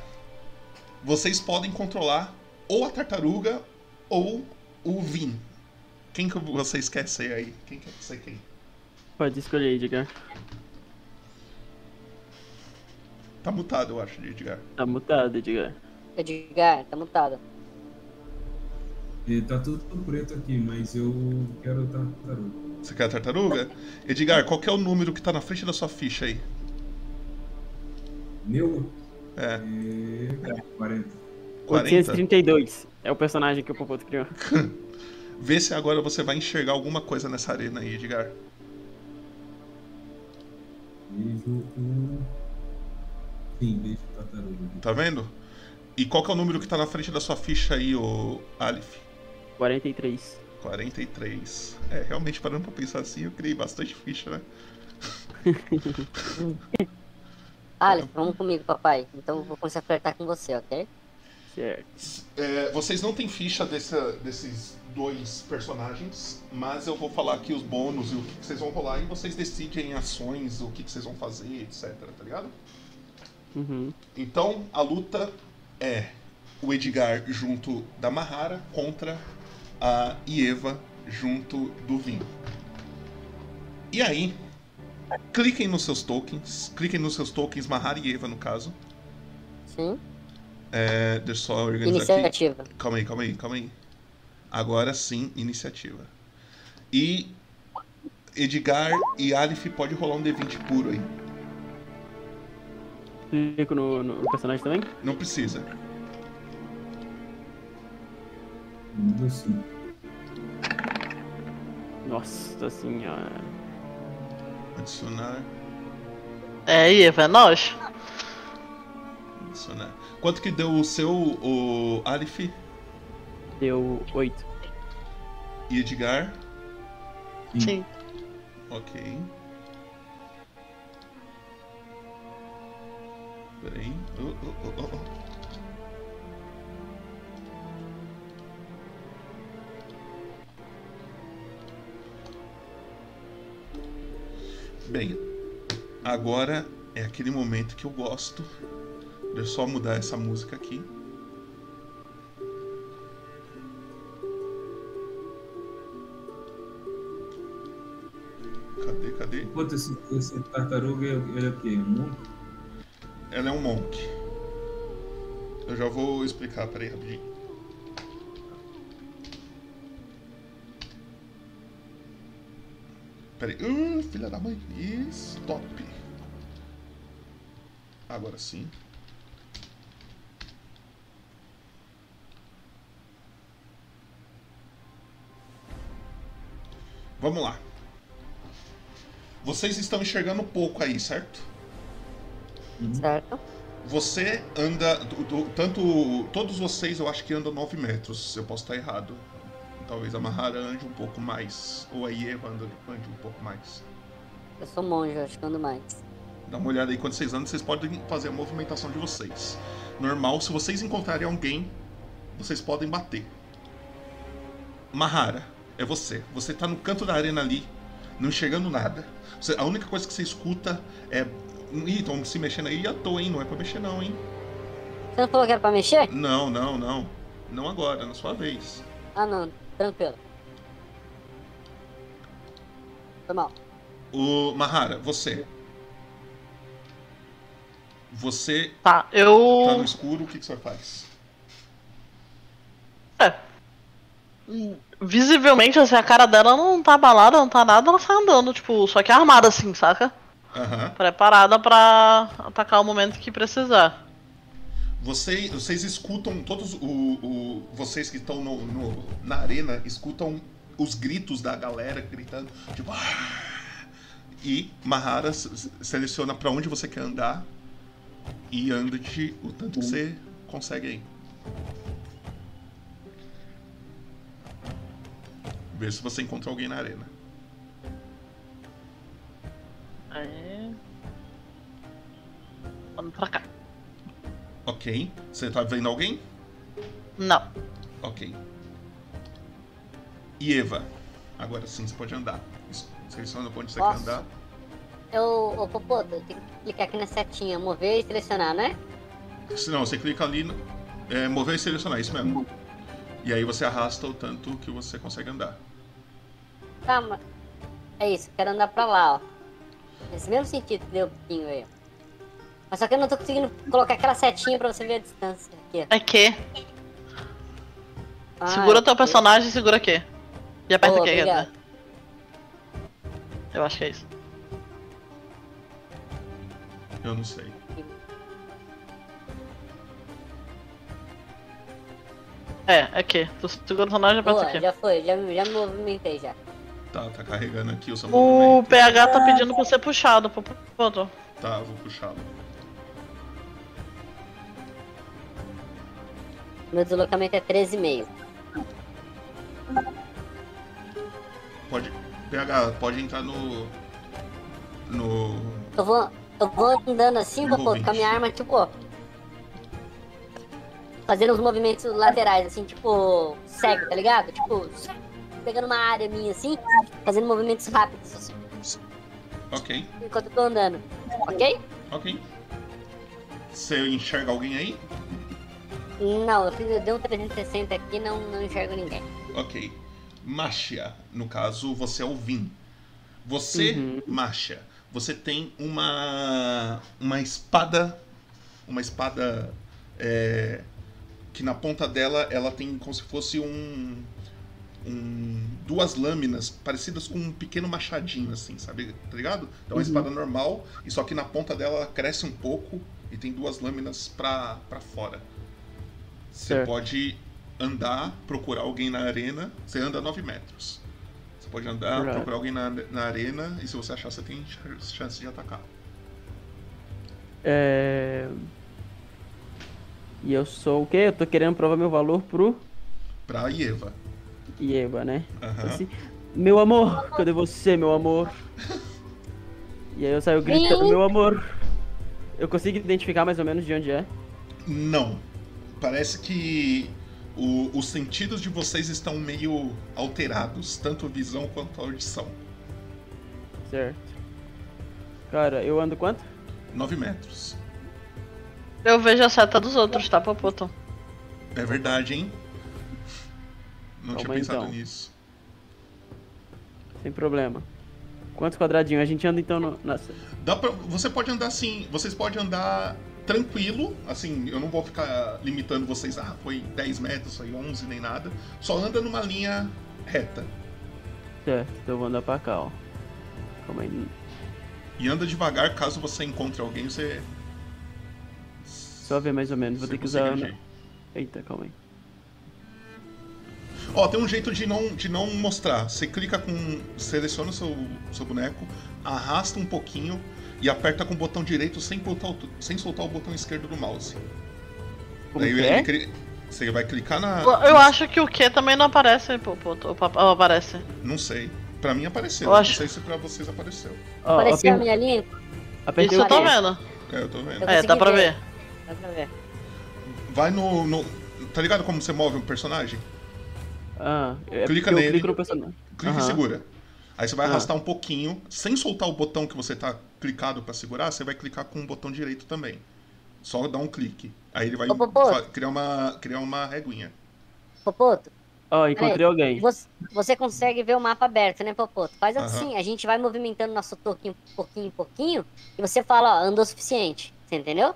vocês podem controlar ou a tartaruga ou o Vin. Quem que vocês querem ser aí? Quem quer ser quem? Pode escolher, Edgar. Tá mutado, eu acho, Edgar. Tá mutado, Edgar. Edgar, tá mutado. E tá tudo preto aqui, mas eu quero tartaruga. Você quer a tartaruga? Edgar, qual que é o número que tá na frente da sua ficha aí? Meu? É. É. 40. 40? 832 é o personagem que o Popoto criou. Vê se agora você vai enxergar alguma coisa nessa arena aí, Edgar. Vejo o. Sim, vejo o tartaruga. Tá vendo? E qual que é o número que tá na frente da sua ficha aí, ô Alif? 43. 43. É, realmente, parando pra pensar assim, eu criei bastante ficha, né? Alice, vamos comigo, papai. Então eu vou começar a flertar com você, ok? Certo. É, vocês não têm ficha desse- desses dois personagens, mas eu vou falar aqui os bônus e o que, que vocês vão rolar e vocês decidem ações, o que, que vocês vão fazer, etc, tá ligado? Uhum. Então, a luta é o Edgar junto da Mahara contra a Ieva junto do Vin. E aí, cliquem nos seus tokens, cliquem nos seus tokens Mahara e Eva no caso. Sim. É, deixa eu só organizar aqui. Iniciativa. Calma aí, calma aí, calma aí. Agora sim, iniciativa. E Edgar e Alif pode rolar um D20 puro aí. Clico no, no personagem também? Não precisa. Nossa senhora. Adicionar. É, Eva, é nós? Adicionar. Quanto que deu o seu, o Alif Deu 8. e Edgar? Sim. Ok. Peraí. Oh, oh, oh, oh, oh. Bem, agora é aquele momento que eu gosto. Deixa eu só mudar essa música aqui. Cadê, cadê? Enquanto esse, esse tartaruga, ele é o quê? Um monte? Ela é um monk. Eu já vou explicar, peraí, rapidinho. Peraí. Uh, filha da mãe. Stop. Agora sim. Vamos lá. Vocês estão enxergando pouco aí, certo? Certo? Você anda. tanto. Todos vocês eu acho que andam 9 metros. Eu posso estar errado. Talvez a Mahara ande um pouco mais. Ou a Ieva ande, ande um pouco mais. Eu sou monge, eu acho que ando mais. Dá uma olhada aí quando vocês andam, vocês podem fazer a movimentação de vocês. Normal, se vocês encontrarem alguém, vocês podem bater. Mahara, é você. Você tá no canto da arena ali, não enxergando nada. Você- a única coisa que você escuta é. Ih, estão se mexendo aí à toa, hein? Não é pra mexer, não, hein? Você não falou que era pra mexer? Não, não, não. Não agora, na sua vez. Ah, não. Tranquilo. Foi mal. O Mahara, você. Você Tá, tá eu. no escuro, o que, que você faz? É. Visivelmente, assim, a cara dela não tá abalada, não tá nada, ela sai andando, tipo, só que armada assim, saca? Aham. Preparada pra atacar o momento que precisar. Vocês, vocês escutam, todos o, o- vocês que estão no, no- na arena, escutam os gritos da galera gritando, tipo. "Ah!" E Mahara seleciona pra onde você quer andar e anda de o tanto que você consegue aí. Vê se você encontra alguém na arena. Aí. Vamos pra cá. Ok. Você tá vendo alguém? Não. Ok. E Eva? Agora sim você pode andar. Seleciona onde você Posso? quer andar. Eu, ô Popoto, eu tenho que clicar aqui na setinha, mover e selecionar, né? Se não, você clica ali, no- é, mover e selecionar, isso mesmo. E aí você arrasta o tanto que você consegue andar. Tá, mas... É isso, quero andar pra lá, ó. Nesse mesmo sentido que deu um pouquinho aí, ó. Mas só que eu não tô conseguindo colocar aquela setinha pra você ver a distância aqui. É que. Ah, segura teu ok. personagem e segura aqui. E aperta Boa, aqui, obrigado. dizer. Eu acho que é isso. Eu não sei. É, é que. Tu segura o personagem e aperta Boa, aqui. já foi, já, já me movimentei já. Tá, tá carregando aqui o seu O. PH tá pedindo pra ser puxado, pô. Tá, vou puxá-lo. Meu deslocamento é 13,5. Pode. PH, pode entrar no. No. Eu vou, eu vou andando assim, Popoto, Envolvente. com a minha arma, tipo. Fazendo uns movimentos laterais, assim, tipo, cego, tá ligado? Tipo, pegando uma área minha, assim, fazendo movimentos rápidos, assim, Ok, enquanto eu tô andando. Ok? ok. Você enxerga alguém aí? Não, eu, fiz, eu dei um 360 aqui não não enxergo ninguém. Ok. Machia, no caso, você é o Vin. Você, Uhum. Machia, você tem uma uma espada, uma espada é, que na ponta dela ela tem como se fosse um, um- duas lâminas parecidas com um pequeno machadinho assim, sabe? Tá ligado? Então é uma espada normal e só que na ponta dela ela cresce um pouco e tem duas lâminas pra, pra fora. Você pode andar, procurar alguém na arena. Você anda 9 metros. Você pode andar, Right. procurar alguém na, na arena e se você achar, você tem ch- chance de atacar. É... E eu sou o quê? Eu tô querendo provar meu valor pro Pra Ieva. Ieba, né? Aham. Assim, meu amor, cadê você, meu amor? E aí eu saio gritando, meu amor. Eu consigo identificar mais ou menos de onde é. Não. Parece que o- os sentidos de vocês estão meio alterados, tanto a visão quanto a audição. Certo. Cara, eu ando quanto? 9 metros. Eu vejo a seta dos outros, tá, Popoto? É verdade, hein? Não Calma tinha pensado então. nisso. Sem problema. Quantos quadradinhos? A gente anda então no... Nossa. Dá pra, você pode andar assim, vocês podem andar tranquilo, assim, eu não vou ficar limitando vocês, ah, foi 10 metros, foi 11, nem nada. Só anda numa linha reta. Certo, então eu vou andar pra cá, ó. Calma aí. E anda devagar, caso você encontre alguém, você. Só ver mais ou menos. Vou ter que usar. agir. Eita, calma aí. Ó, tem um jeito de não, de não mostrar. Você clica com. Seleciona o seu, seu boneco, arrasta um pouquinho e aperta com o botão direito sem, botar o- sem soltar o botão esquerdo do mouse. Como Daí ele é? cri- Você vai clicar na. Eu acho que o Q também não aparece, pa- ou aparece. Não sei. Pra mim apareceu. Eu acho- Não sei se pra vocês apareceu. Ó, Apareceu a minha linha? Apertei Isso o eu tô vendo. É, eu tô vendo. Eu É, dá pra ver. ver. Dá pra ver. Vai no, no. Tá ligado como você move um personagem? Ah, é Clica nele. eu clico no personagem. Clica e Aham. segura. Aí você vai Ah. arrastar um pouquinho, sem soltar o botão que você tá clicado pra segurar, você vai clicar com o botão direito também. Só dar um clique. Aí ele vai Ô, criar uma criar uma reguinha. Popoto, Ó, encontrei alguém. você, você consegue ver o mapa aberto, né, Popoto? Faz assim, a gente vai movimentando nosso toquinho pouquinho em pouquinho e você fala, ó, andou o suficiente. Você entendeu?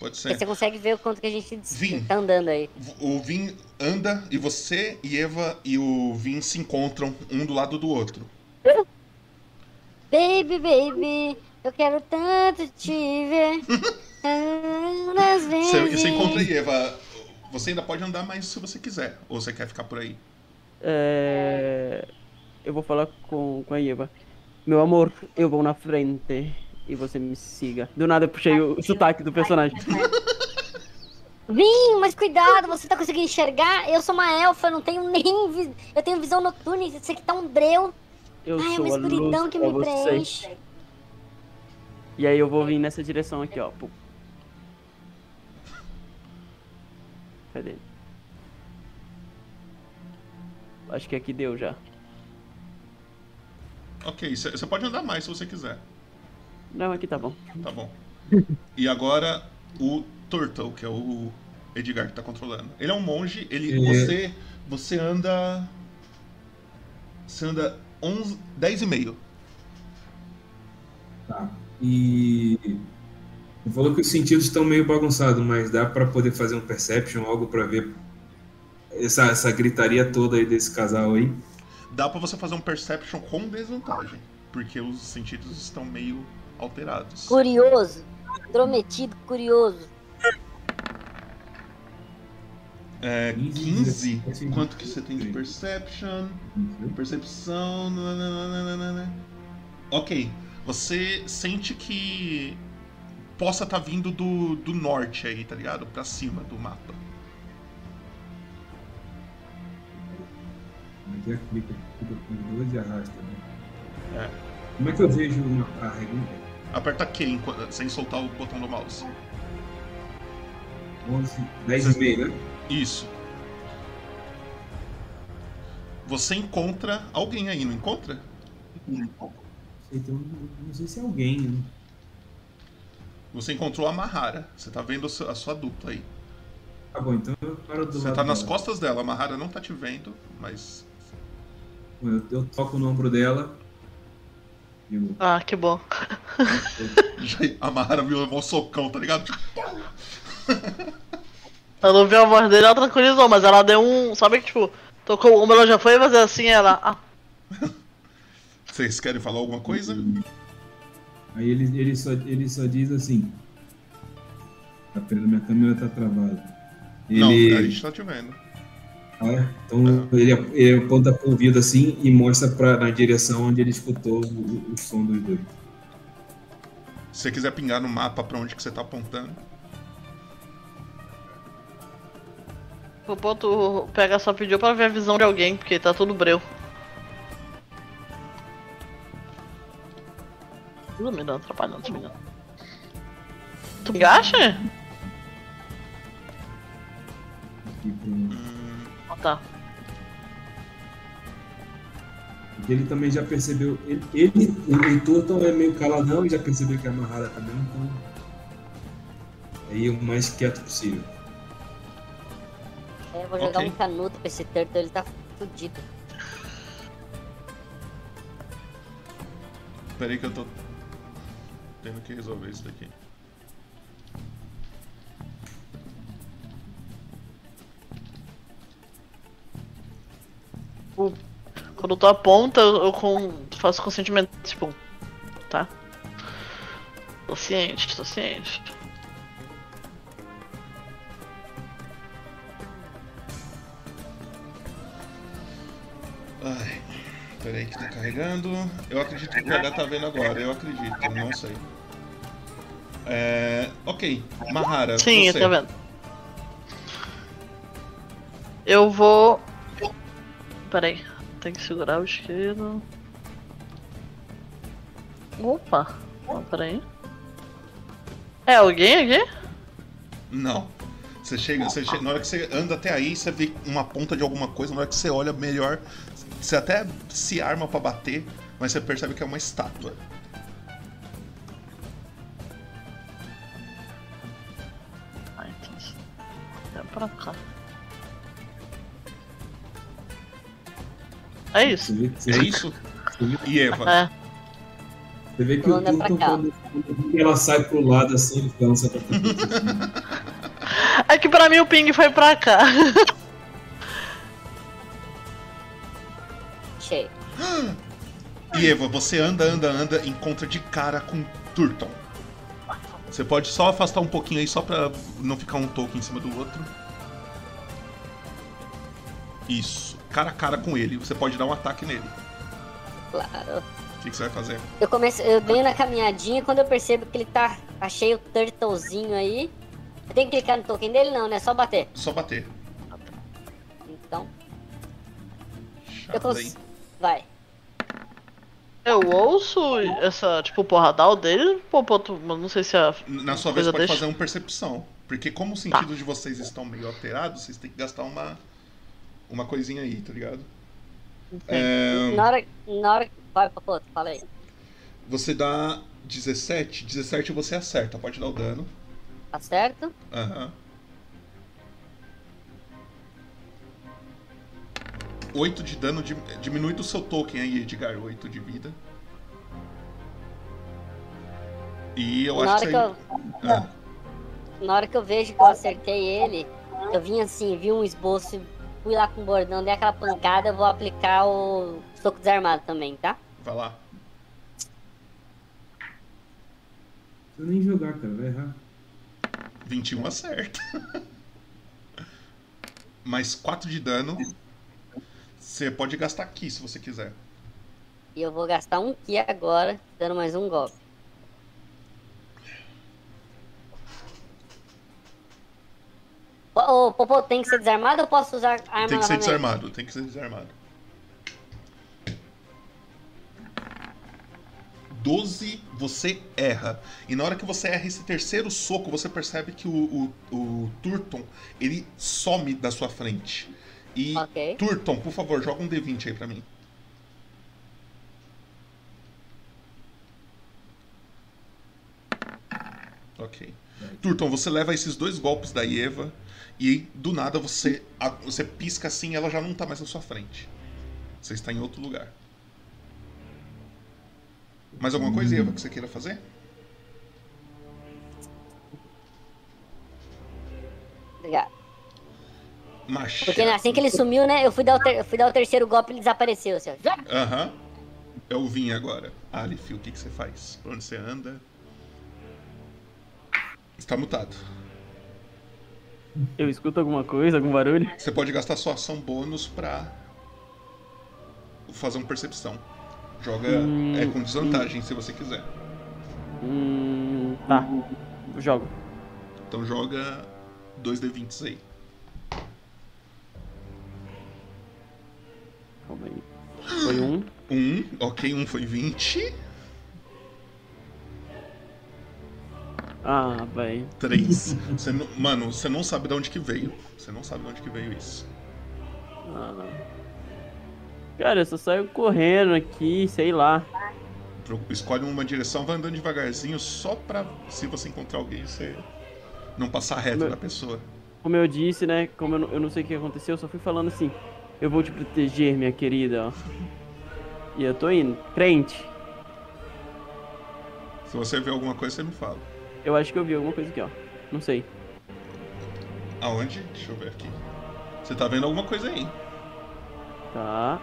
Pode Porque ser. você consegue ver o quanto que a gente Vim. tá andando aí. O Vin anda e você e Eva e o Vin se encontram um do lado do outro. Baby, baby, eu quero tanto te ver. Você, você encontra e Eva. Você ainda pode andar mais se você quiser. Ou você quer ficar por aí. É... Eu vou falar com, com a Eva. Meu amor, eu vou na frente e você me siga. Do nada eu puxei o sotaque do personagem. Vim, mas cuidado, você tá conseguindo enxergar? Eu sou uma elfa, eu não tenho nem. vi- Eu tenho visão noturna, isso aqui tá um breu. Eu Ai, é sou uma a luz escuridão que me preenche. E aí eu vou vir nessa direção aqui, ó. Cadê? Acho que aqui deu já. Ok, você pode andar mais se você quiser. Não, aqui tá bom. Tá bom. E agora o Turtle, que é o Edgar que tá controlando. Ele é um monge, ele. É. Você. Você anda. Você anda 11, 10 e meio. Tá. E. Você falou que os sentidos estão meio bagunçados, mas dá pra poder fazer um perception, algo pra ver essa, essa gritaria toda aí desse casal aí. Dá pra você fazer um perception com desvantagem. Porque os sentidos estão meio alterados. Curioso. Intrometido, curioso. É, 15, 15. Quanto que você tem de perception? Percepção. nananana. Ok. Você sente que possa estar vindo do, do norte aí, tá ligado? Pra cima do mapa. Mas já clica, clica com dois e arrasta, né? É. Como é que eu vejo uma, a regra? Aperta Q enquanto- sem soltar o botão do mouse. 11, 10 e meio, né? Isso. Você encontra alguém aí, não encontra? Então, não sei se é alguém, né? Você encontrou a Mahara. Você tá vendo a sua- dupla aí. Tá bom, então eu paro do Você lado tá nas dela. costas dela. A Mahara não tá te vendo, mas. Eu, eu toco no ombro dela. Eu, Ah, que bom. Já- A viu levar um socão, tá ligado? Tipo, Ela não viu a voz dele, ela tranquilizou, mas ela deu um. Sabe que tipo, tocou o ela já foi fazer assim, ela. Ah, Vocês querem falar alguma coisa? Aí ele, ele, só, ele só diz assim. Tá pena, minha câmera tá travada. Ele. Não, a gente tá te vendo. Ah, é? Então ele, ele aponta pro ouvido assim e mostra pra, na direção onde ele escutou o, o som dos dois. Se você quiser pingar no mapa pra onde que você tá apontando. o ponto pega só pediu pra ver a visão de alguém, porque tá tudo breu. Tudo me dando atrapalhando, se me engano. Tu me acha? Hum, Ah, tá. Ele também já percebeu. Ele, ele o Heitor é meio caladão e já percebeu que é amarrada também, então. Aí o mais quieto possível. É, eu vou jogar Ok. um canuto pra esse turtle, ele tá fudido. peraí que eu tô. Tendo que resolver isso daqui. Quando tu aponta, eu, eu com, faço consentimento, tipo, tá? Tô ciente, tô ciente. Ai, peraí que tá carregando. Eu acredito que o PH tá vendo agora, eu acredito, não sei. É. Ok, Mahara. Sim, você. tá vendo? Eu vou. Peraí, tem que segurar o isqueiro. Opa! Ah, peraí. É alguém aqui? Não. Você chega, você chega, na hora que você anda até aí, você vê uma ponta de alguma coisa, na hora que você olha melhor, você até se arma pra bater, mas você percebe que é uma estátua. Ah, então. É pra cá. É isso. Você vê, você É isso? E Eva? É. você vê que o Turton, cá. quando, quando ela sai pro lado assim, ele dança pra frente. assim. É que pra mim o ping foi pra cá. Cheio. E Eva, você anda, anda, anda, encontra de cara com Turton. Você pode só afastar um pouquinho aí, só pra não ficar um toque em cima do outro. Isso. Cara a cara com ele. Você pode dar um ataque nele. Claro. O que, que você vai fazer? Eu começo, eu venho na caminhadinha quando eu percebo que ele tá. Achei o turtlezinho aí. Eu tenho que clicar no token dele? Não, né? Só bater. Só bater. Então, eu consigo. Vai. Eu ouço essa, tipo, porradal dele, pô, pô, tu- não sei se a. Na sua vez pode deixa- fazer uma percepção. Porque como os sentidos de vocês estão meio alterados, vocês têm que gastar uma. Uma coisinha aí, tá ligado? É, Na hora. Na hora. Vai, Popoto, fala aí. você dá 17. 17 você acerta, pode dar o dano. Tá certo? Aham. 8 de dano, di- diminui do seu token aí, Edgar, 8 de vida. E eu Na acho que você- eu. Ah, Na hora que eu vejo que eu acertei ele, eu vim assim, vi um esboço, fui lá com o bordão, dei aquela pancada, eu vou aplicar o soco desarmado também, tá? vai lá. Não precisa nem jogar, cara, vai errar. 21 acerta. Mais 4 de dano. Você pode gastar aqui se você quiser. E eu vou gastar um ki agora, dando mais um golpe. Ô, Popô, tem que ser desarmado ou posso usar arma Tem que ser novamente? desarmado, tem que ser desarmado. 12, você erra. E na hora que você erra esse terceiro soco, você percebe que o, o, o Turton, ele some da sua frente. E, Ok. Turton, por favor, joga um D20 aí pra mim. Ok. Turton, você leva esses dois golpes da Eva e do nada você, você pisca assim e ela já não tá mais na sua frente. Você está em outro lugar. Mais alguma coisa, Eva, que você queira fazer? Obrigado. Machado. Porque assim que ele sumiu, né? Eu fui dar o, ter- eu fui dar o terceiro golpe e ele desapareceu. Assim. Aham. É o Vim agora. Alif, o que, que você faz? Pra onde você anda? Está mutado. Eu escuto alguma coisa, algum barulho? Você pode gastar sua ação bônus pra fazer uma percepção. Joga Hum, é com desvantagem se você quiser. Hum. Tá. Jogo. Então joga 2d20 aí. Calma aí. Foi um. Um, ok, um foi 20. Ah, véi. 3. Você não- mano, você não sabe de onde que veio. Você não sabe de onde que veio isso. Ah. Cara, eu só saio correndo aqui, sei lá. Escolhe uma direção, vai andando devagarzinho só pra se você encontrar alguém, você não passar reto da pessoa. Como eu disse, né? Como eu não, eu não sei o que aconteceu, eu só fui falando assim. Eu vou te proteger, minha querida, ó. E eu tô indo. Crente. Se você ver alguma coisa, você me fala. Eu acho que eu vi alguma coisa aqui, ó. Não sei. Aonde? Deixa eu ver aqui. Você tá vendo alguma coisa aí? Tá.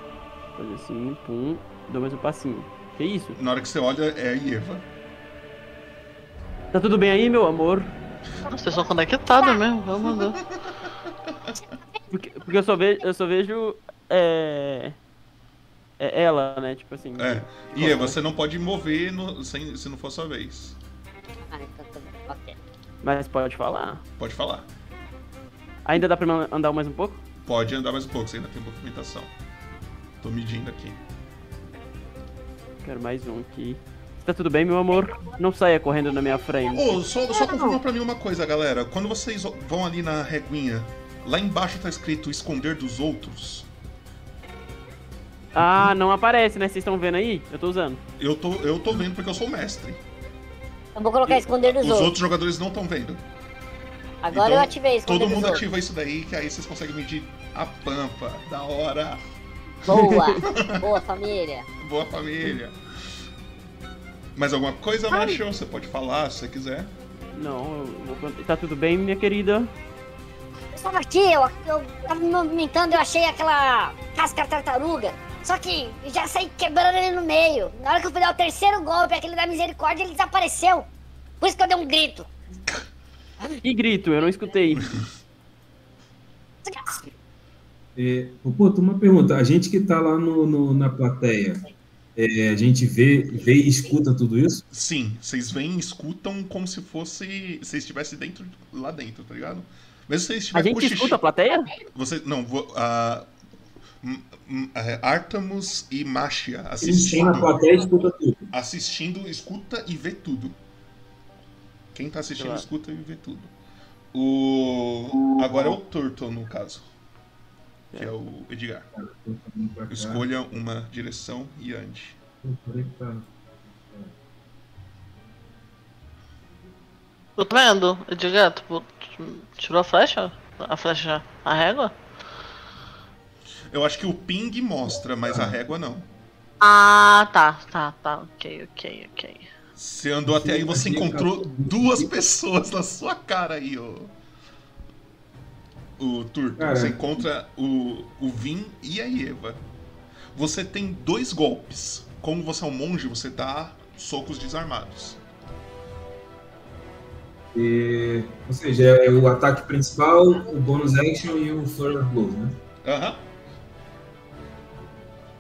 Fazer assim, pum. Dou mais um passinho. Que isso? Na hora que você olha, é a Ieva. Tá tudo bem aí, meu amor? Vocês são conectados mesmo, vamos mandar. Porque, porque eu só vejo. Eu só vejo. É. É ela, né? Tipo assim. É. Ieva, você não pode mover no- sem, se não for sua vez. Mas pode falar. Pode falar. Ainda dá pra andar mais um pouco? Pode andar mais um pouco, você ainda tem movimentação. Tô medindo aqui. Quero mais um aqui. Tá tudo bem, meu amor? Não saia correndo na minha frente. Ô, só, só confirma pra mim uma coisa, galera. Quando vocês vão ali na reguinha, lá embaixo tá escrito esconder dos outros. Ah, não aparece, né? Vocês estão vendo aí? Eu tô usando. Eu tô, eu tô vendo porque eu sou mestre. Eu vou colocar esconder dos Os outros. outros jogadores não estão vendo. Agora Então, eu ativei esconder Todo dos mundo outros. ativa isso daí, que aí vocês conseguem medir a pampa. Da hora. Boa, boa família. Boa família. Mais alguma coisa, Macho? Você pode falar se você quiser. Não, eu vou... tá tudo bem, minha querida? Eu estava aqui, eu, eu tava me movimentando, eu achei aquela casca tartaruga. Só que eu já saí quebrando ele no meio. Na hora que eu fui dar o terceiro golpe, aquele da misericórdia, ele desapareceu. Por isso que eu dei um grito. Que grito, eu não escutei. É, pô, tem uma pergunta. A gente que tá lá no, no- na plateia, é, a gente vê, vê e escuta tudo isso? Sim, vocês vêm e escutam como se fosse. Se estivesse dentro, lá dentro, tá ligado? Mesmo se vocês A gente escuta a plateia? Você. Não, vou. a é, Artemus e Machia assistindo. plateia e escuta tudo. Assistindo, escuta e vê tudo. Quem tá assistindo, Claro. escuta e vê tudo. O. Agora é o Turtle, no caso. Que é o Edgar. Escolha uma direção e ande. Tô vendo, Edgar, tu tirou a flecha? A flecha, a régua? Eu acho que o ping mostra, mas a régua não. Ah, tá, tá, tá, ok, ok, ok. Você andou até aí, você encontrou duas pessoas na sua cara aí, ô. O. Cara. Você encontra o, o Vin e a Eva. Você tem dois golpes. Como você é um monge, você dá socos desarmados. E, ou seja, é o ataque principal, o bonus action e o Flurry of Blows, né? Aham.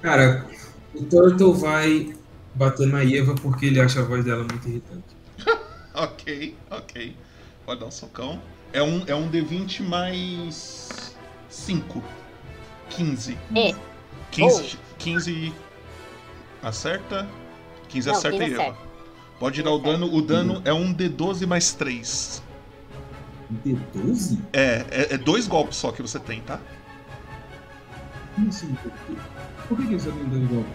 Cara, o Turtle vai bater na Eva porque ele acha a voz dela muito irritante. Ok, ok. Pode dar um socão. É um, é um D20 mais 5. 15. E, 15, 15 acerta. 15 Não, acerta 15 e Eva. acerta. Pode dar o dano. O dano é um D12 mais 3. Um D12? É, é, é dois golpes só que você tem, tá? Como assim? Por que que você tem dois golpes?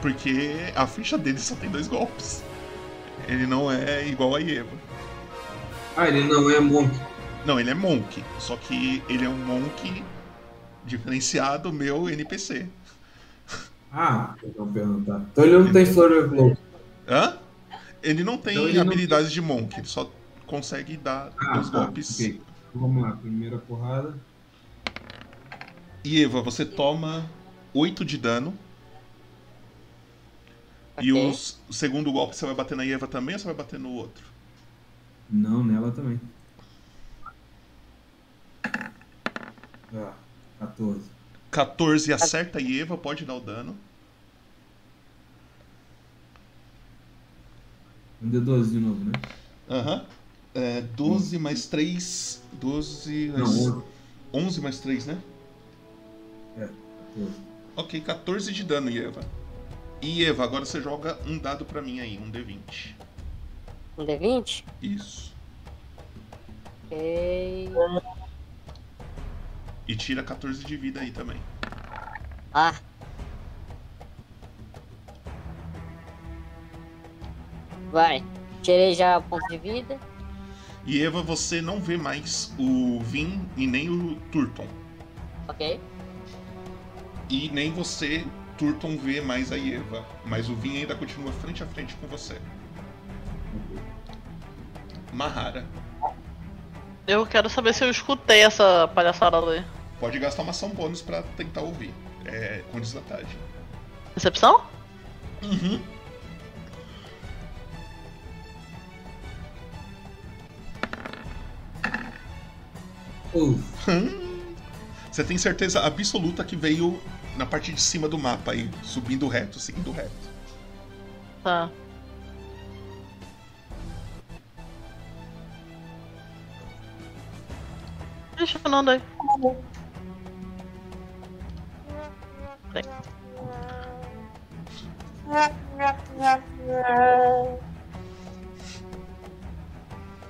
Porque a ficha dele só tem dois golpes. Ele não é igual a Eva. Ah, ele não é monk. Não, ele é Monk. Só que ele é um Monk diferenciado meu NPC. Ah, vou perguntar. Então ele não tem Flurry of Blows. Hã? Ele não tem Então ele não habilidades de Monk, ele só consegue dar Ah, dois tá, golpes. ok. Então vamos lá, primeira porrada. E Eva, você toma 8 de dano. E Ok. os- o segundo golpe você vai bater na Eva também ou você vai bater no outro? Não, nela também. Ah, 14. 14 acerta a Eva, pode dar o dano. Um D12 de novo, né? Aham. É, 12 mais 3. 12 Não, mais. 11. 11 mais 3, né? 14. Ok, 14 de dano, Eva. E Eva, agora você joga um dado pra mim aí, um D20. um D20? Isso. Ok. E tira 14 de vida aí também. Ah. Vai. Tirei já o ponto de vida. E Eva, você não vê mais o Vin e nem o Turton. Ok. E nem você, Turton, vê mais a Eva. Mas o Vin ainda continua frente a frente com você. Mahara. Eu quero saber se eu escutei essa palhaçada ali. Pode gastar uma ação bônus pra tentar ouvir. É, com desvantagem. Recepção? Uhum. Uh, Você tem certeza absoluta que veio na parte de cima do mapa aí, subindo reto, seguindo reto. Tá. Deixa eu não aí. Peraí.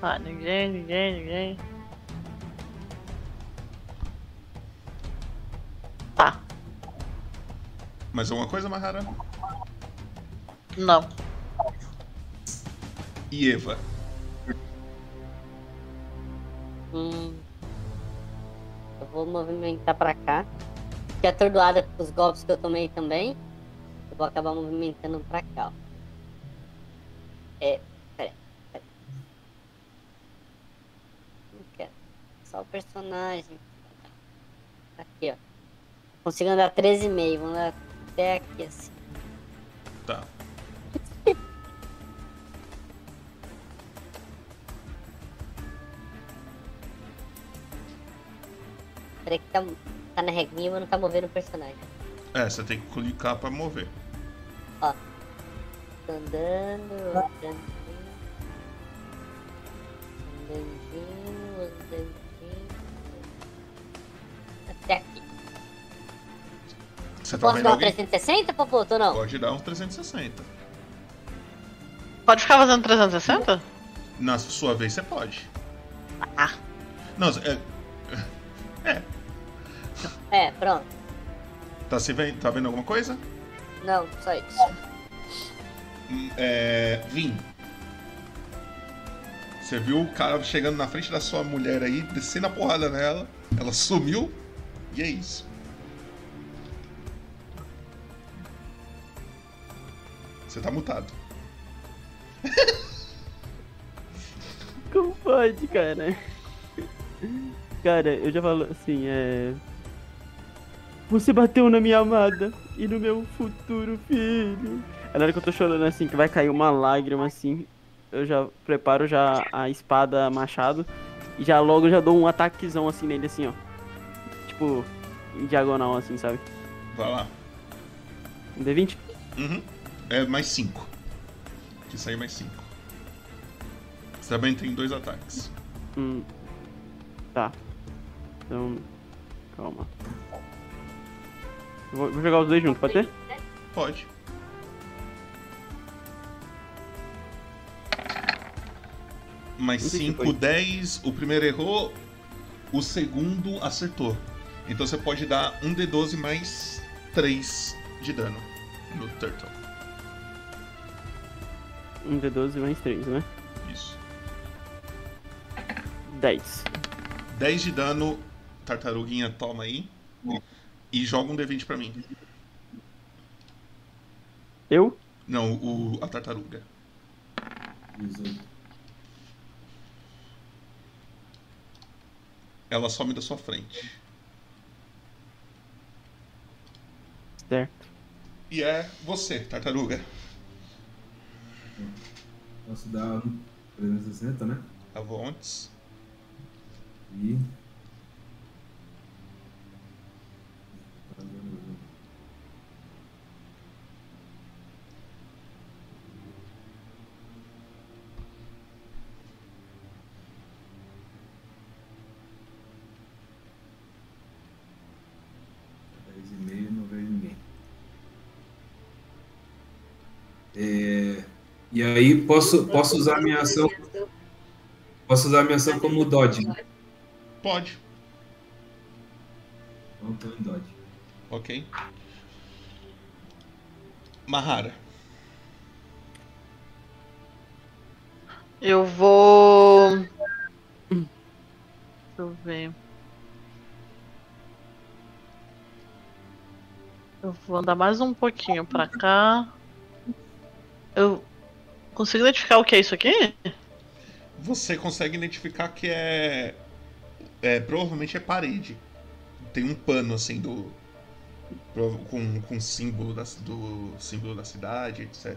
Ah, ninguém, ninguém, ninguém. Mais alguma coisa, Mahara? não. E Eva? Hum. Eu vou movimentar pra cá. Fiquei atordoada com os golpes que eu tomei também. Eu vou acabar movimentando pra cá, ó. É. Pera, pera. Não quero. Só o personagem. Aqui, ó. Consigo andar 13,5. Vou andar até aqui, assim. Tá. Peraí que tá, tá na regrinha, mas não tá movendo o personagem. É, você tem que clicar pra mover. Tô andando, andandinho. Andandinho, andandinho. Você tá Posso dar um alguém? 360, Popoto, ou não? Pode dar um 360. Pode ficar fazendo 360? Na sua vez você pode. Ah. Não, é. É. É, pronto. Tá, se vendo, tá vendo alguma coisa? Não, só isso. Hum, É. Vim. Você viu o cara chegando na frente da sua mulher aí, descendo a porrada nela, ela sumiu, e é isso. Você tá mutado. Como pode, cara? Cara, eu já falo assim, é. Você bateu na minha amada e no meu futuro filho. É na hora que eu tô chorando assim, que vai cair uma lágrima assim, eu já preparo já a espada machado e já logo já dou um ataquezão assim nele assim, ó. Tipo, em diagonal assim, sabe? Vai lá. Um D20? Uhum. É mais 5. Que sair mais 5. Você também tem dois ataques. Hum. Tá. Então. Calma. Vou, vou jogar os dois juntos, pode ser? Pode. Mais Não sei se 5, foi. 10. O primeiro errou, o segundo acertou. Então você pode dar um D12 mais 3 de dano no Turtle. Um D12 mais 3, né? Isso. 10. 10 de dano, tartaruguinha toma aí. E joga um D20 pra mim. Eu? Não, o, a tartaruga. 18. Ela some da sua frente. Certo. E é você, tartaruga. Posso dar um 360, né? Avontes. E meio, não vejo ninguém. É, E aí posso, posso usar minha ação. Posso usar minha ação como dodge. Pode. Então tô em dodge. Ok. Mahara. Eu vou. Deixa eu ver. Eu vou andar mais um pouquinho pra cá. Eu consigo identificar o que é isso aqui? Você consegue identificar que é. é provavelmente é parede. Tem um pano assim do. Com, com símbolo da, do símbolo da cidade, etc.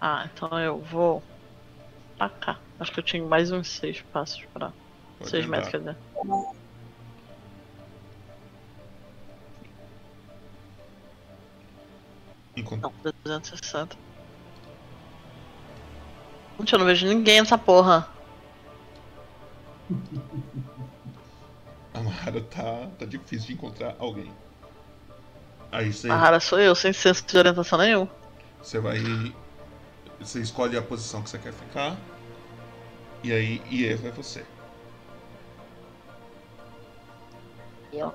Ah, então eu vou pra cá. Acho que eu tinha mais uns seis passos pra. Pode seis andar. metros, quer dizer. Enquanto- Não, 360. Gente, eu não vejo ninguém nessa porra. A Mahara tá, tá difícil de encontrar alguém. Aí você, A rara sou eu, sem senso de orientação nenhum. você vai Você escolhe a posição que você quer ficar. E aí, e erro é você. Eu.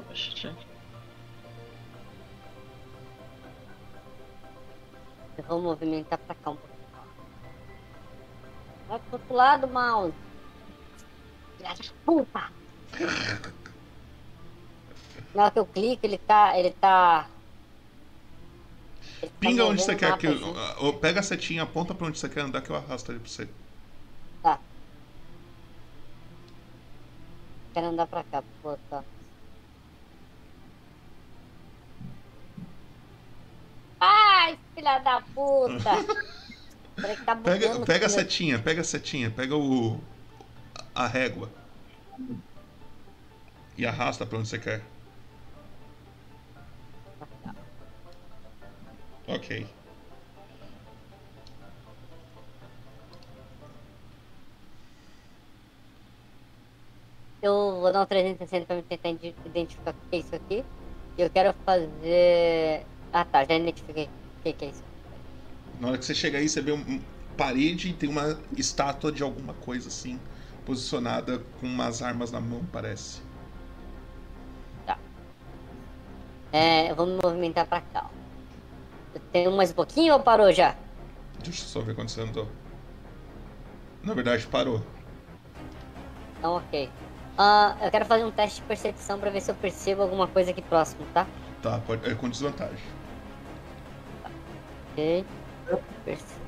Eu vou movimentar pra cá um pouquinho. Vai pro outro lado, mouse. Puta! Na hora que eu clico, ele tá. Ele tá. ele tá Pinga onde movendo você quer que. eu- eu- Pega a setinha, aponta pra onde você quer andar que eu arrasto ele pra você. Tá. Quero andar pra cá, pra botar. Ai, filha da puta! Tá Pega, pega a setinha, pega a setinha, pega o. a régua. E arrasta pra onde você quer. Ok. Eu vou dar um 360 pra me tentar ide- identificar o que é isso aqui. E eu quero fazer. Ah tá, já identifiquei o que é isso. Na hora que você chega aí, você vê uma parede e tem uma estátua de alguma coisa assim, posicionada com umas armas na mão, parece. É, eu vou me movimentar pra cá. tenho mais um pouquinho ou parou já? Deixa eu só ver quando você andou. Na verdade, parou. Então, ok. Ah, eu quero fazer um teste de percepção pra ver se eu percebo alguma coisa aqui próximo, tá? Tá, pode, é com desvantagem. Ok. Perce-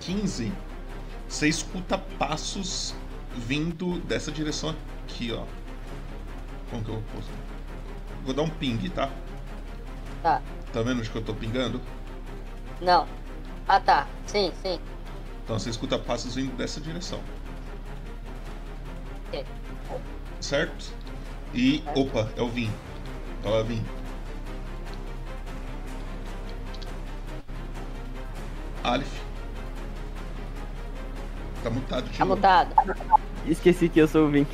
quinze Você escuta passos vindo dessa direção aqui, ó. Como que eu posso. Vou dar um ping, tá? Tá. Tá vendo onde que eu tô pingando? Não. Ah tá. Sim, sim. Então você escuta passos vindo dessa direção. Ok. Certo? E. Opa, é o Vim. Fala Vim. Aleph. Tá mutado de Tá mutado. Esqueci que eu sou o Vin.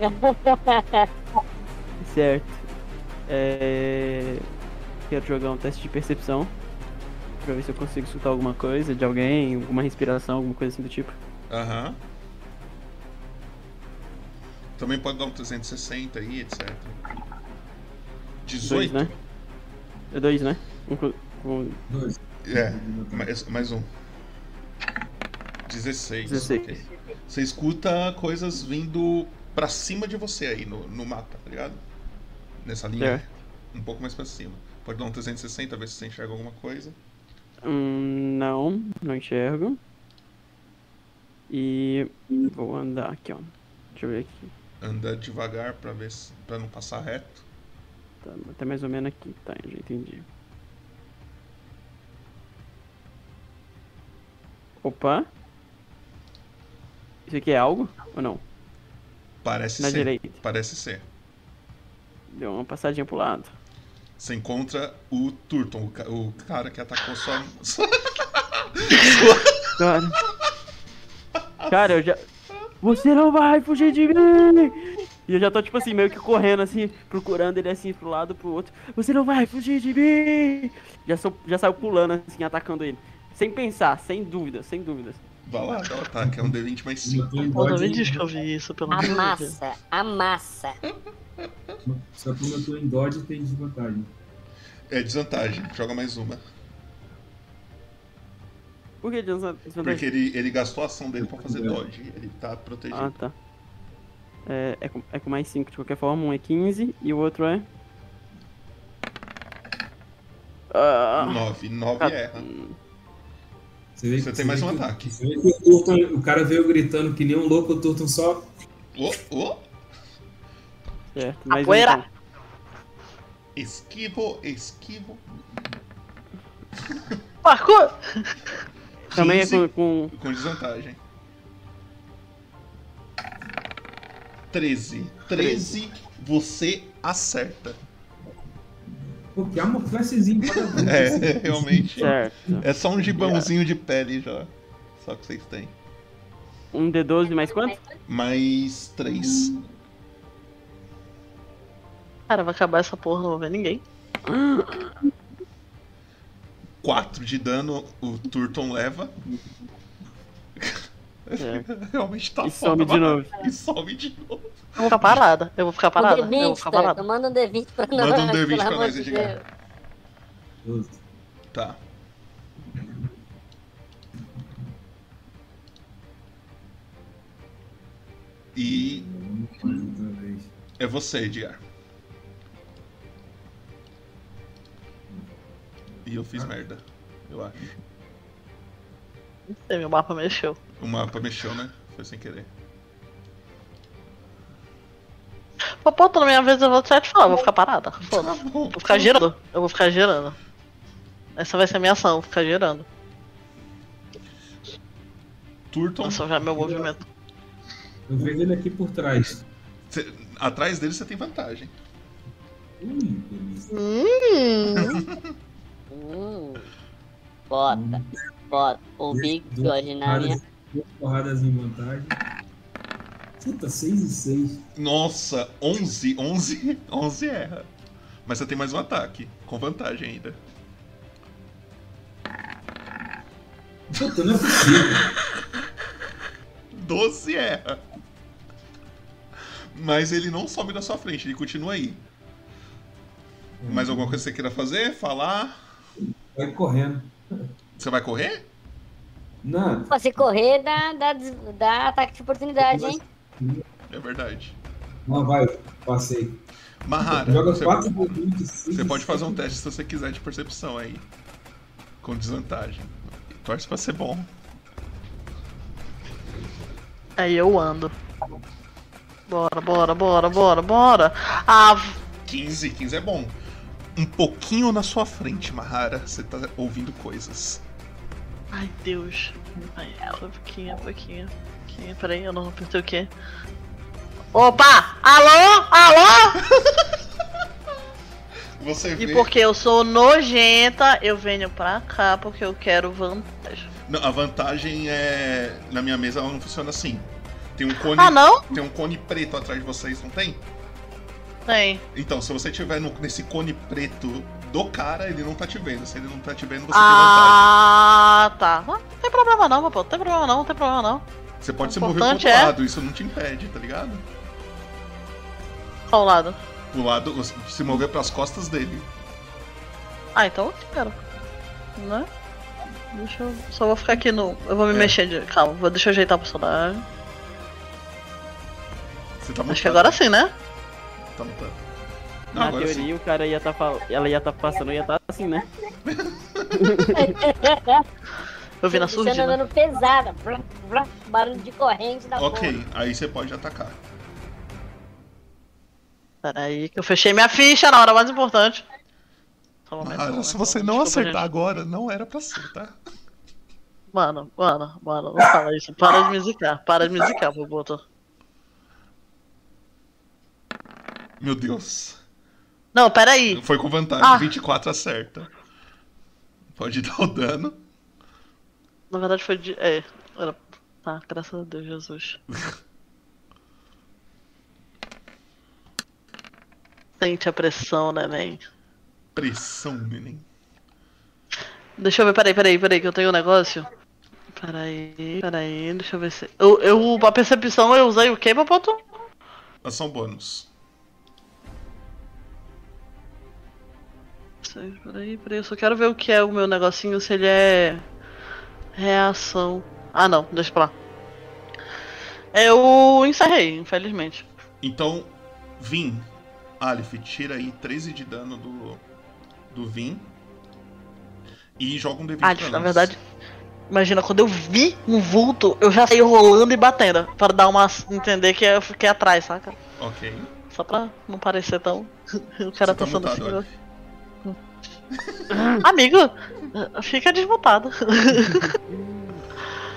Certo. É... Quero jogar um teste de percepção. Pra ver se eu consigo escutar alguma coisa de alguém, alguma respiração, alguma coisa assim do tipo. Aham. Também pode dar um 360 aí, etc. 18? Dois, né? É dois, né? Um com- Dois. É, mais, mais um. 16. 16. ok. Você escuta coisas vindo pra cima de você aí no, no mapa, tá ligado? Nessa linha. Certo. Um pouco mais pra cima. Pode dar um 360, ver se você enxerga alguma coisa. Hum, não, não enxergo. E vou andar aqui, ó. Deixa eu ver aqui. Anda devagar pra ver se, pra não passar reto. Tá até mais ou menos aqui, tá, já entendi. Opa. Isso aqui é algo ou não? Parece Na ser. direita. Parece ser. Deu uma passadinha pro lado. Você encontra o Turton, o, ca- o cara que atacou sua. Cara. Cara, eu já. Você não vai fugir de mim! E eu já tô, tipo assim, meio que correndo, assim, procurando ele assim pro lado, pro outro. Você não vai fugir de mim! Já, sou, já saiu pulando, assim, atacando ele. Sem pensar, sem dúvidas, sem dúvidas. Vai lá, dá o ataque. É um D20 mais Eu 5. tô em Pô, não me dodge, diz que eu vi isso, pelo amor de Deus. Amassa, amassa. Só como eu tô em dodge tem desvantagem. É desvantagem. Joga mais uma. Por que desvantagem? Porque ele, ele gastou a ação dele pra fazer dodge. Ele tá protegido. Ah, tá. É, é, com, é com mais 5 de qualquer forma, um é 15 e o outro é. Ah, 9. 9 Ah. erra. Você, vê, Você tem mais vê um que- ataque. Você vê que o, Turton, o cara veio gritando que nem um louco, o Turton só. Ô, ô. Certo. Mais um, Capoeira. então. Esquivo, esquivo. Parkour! Também é 15 com, com. com desvantagem. 13. 13, você acerta. Pô, que amorfecezinho. É, realmente. Certo. É só um gibãozinho de pele já. Só que vocês têm. Um D12 mais quanto? Mais três. Cara, vai acabar essa porra, não vou ver ninguém. Quatro de dano o Turton leva. É. Realmente tá E foda, some de mano. novo. E some de novo. Eu vou ficar parada. Eu vou ficar parada. Um Eu vou D20, ficar parada. manda um D20 pra nós. Manda um D20 pelo pra nós, Edgar. Tá. E é você, Edgar. E eu fiz merda, eu acho. Não sei, meu mapa mexeu. O mapa mexeu, né? Foi sem querer. Pô, pô, toda minha vez eu vou te falar, eu vou ficar parada. Foda-se. Tá. Vou ficar girando. Eu vou ficar girando. Essa vai ser a minha ação, eu vou ficar girando. Turton, Nossa, já é meu movimento. Eu vejo ele aqui por trás. cê- atrás dele você tem vantagem. Hum, delícia. Hum. Hum. Bota, bota. O big God na minha. Duas porradas em vantagem. Puta, 6 e 6. Nossa, 11, 11, 11 erra. Mas você tem mais um ataque, com vantagem ainda. Puta, não é possível. 12 erra. Mas ele não sobe da sua frente, ele continua aí. Mais alguma coisa que você queira fazer? Falar? Vai correndo. Você vai correr? Não, Pô, Se correr, dá, dá, dá ataque de oportunidade, hein? É verdade. não vai. Passei. Mahara, Joga você, 4 minutos. você pode fazer um teste se você quiser de percepção aí. Com desvantagem. Torce pra ser bom. Aí eu ando. Bora, bora, bora, bora, bora. Ah, 15, 15 é bom. Um pouquinho na sua frente, Mahara, você tá ouvindo coisas. ai Deus. Ai, um pouquinho, pouquinho. pouquinho. Peraí, eu não apertei o quê? Opa! Alô? Alô? Você vê. E porque eu sou nojenta, eu venho pra cá porque eu quero vantagem. Não, a vantagem é. Na minha mesa ela não funciona assim. Tem um cone. Ah, não? Tem um cone preto atrás de vocês, não tem? Tem. Então, se você tiver no- nesse cone preto do cara, ele não tá te vendo. Se ele não tá te vendo, você Ah, tá. Não tem problema não, pô. Não tem problema não, não tem problema não. tem vantagem. Você pode o se mover pro é- lado, isso não te impede, tá ligado? Qual lado? Pro lado, se mover pras costas dele. Ah, então eu quero. Né? Deixa eu. Só vou ficar aqui no. Eu vou me É. mexer de. Calma, vou deixa eu ajeitar o personagem. Você tá Acho que agora sim, né? Tá mutado. Não, Na agora teoria, sim. o cara ia tá fal... ela ia tá passando, ia tá assim, né? Eu vi na Luciano surdina. andando pesada. Vrá, vrá, barulho de corrente da Ok, porra. aí você pode atacar. Peraí, que eu fechei minha ficha na hora mais importante. Um se você não desculpa, acertar gente. agora, não era pra ser, tá? Mano, mano, mano, não fala isso. Para de me zicar, para de me zicar, Boboto. Meu Deus. Não, peraí. Foi com vantagem, Ah. 24 acerta. Pode dar o dano. Na verdade foi de. É, era. Tá, graças a Deus, Jesus. Sente a pressão, né, man? Pressão, neném. Deixa eu ver, peraí, peraí, peraí, que eu tenho um negócio. Peraí, peraí, deixa eu ver se. Eu, eu, a percepção eu usei o quê, Papoto? Ação bônus. Sei, Peraí, peraí, eu só quero ver o que é o meu negocinho, se ele é. Reação. Ah, não, deixa pra lá. Eu encerrei, infelizmente. Então, Vin, Aleph, tira aí 13 de dano do, do Vin. E joga um D20 Ah, pra na verdade, imagina, quando eu vi um vulto, eu já saí rolando e batendo. Para dar uma. entender que eu fiquei atrás, saca? Ok. Só pra não parecer tão. o cara Você tá pensando mutado, assim. Aleph. Amigo, fica desmutado.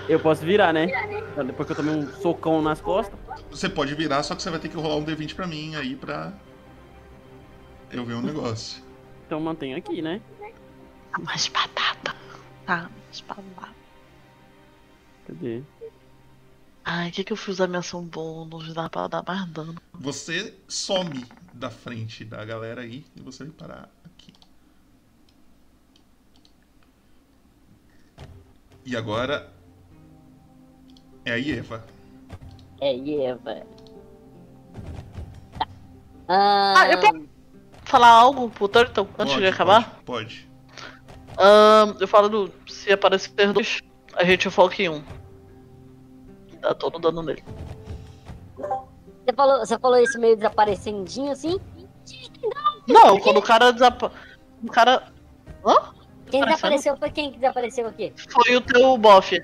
Eu posso virar, né? Depois que eu tomei um socão nas costas. Você pode virar, só que você vai ter que rolar um D20 pra mim aí pra. Eu ver um negócio. Então mantenho aqui, né? Mais batata. Tá, mais batata. Cadê? Ai, o que, que eu fiz usar minha ação bônus? Dá pra dar mais dano. Você some da frente da galera aí e você vai parar aqui. E agora é a Eva. É, Eva. Tá. Ah, Ah, eu posso falar algo pro Turtle antes Pode, de acabar? Pode. pode. Ahn, eu falo do. Se aparecer dois, a gente foca em um. Dá todo dano nele. Você falou, você falou isso meio desaparecendinho assim? Não, quando o cara desapa... O cara. Hã? Quem desapareceu foi quem que desapareceu aqui? Foi o teu bofe,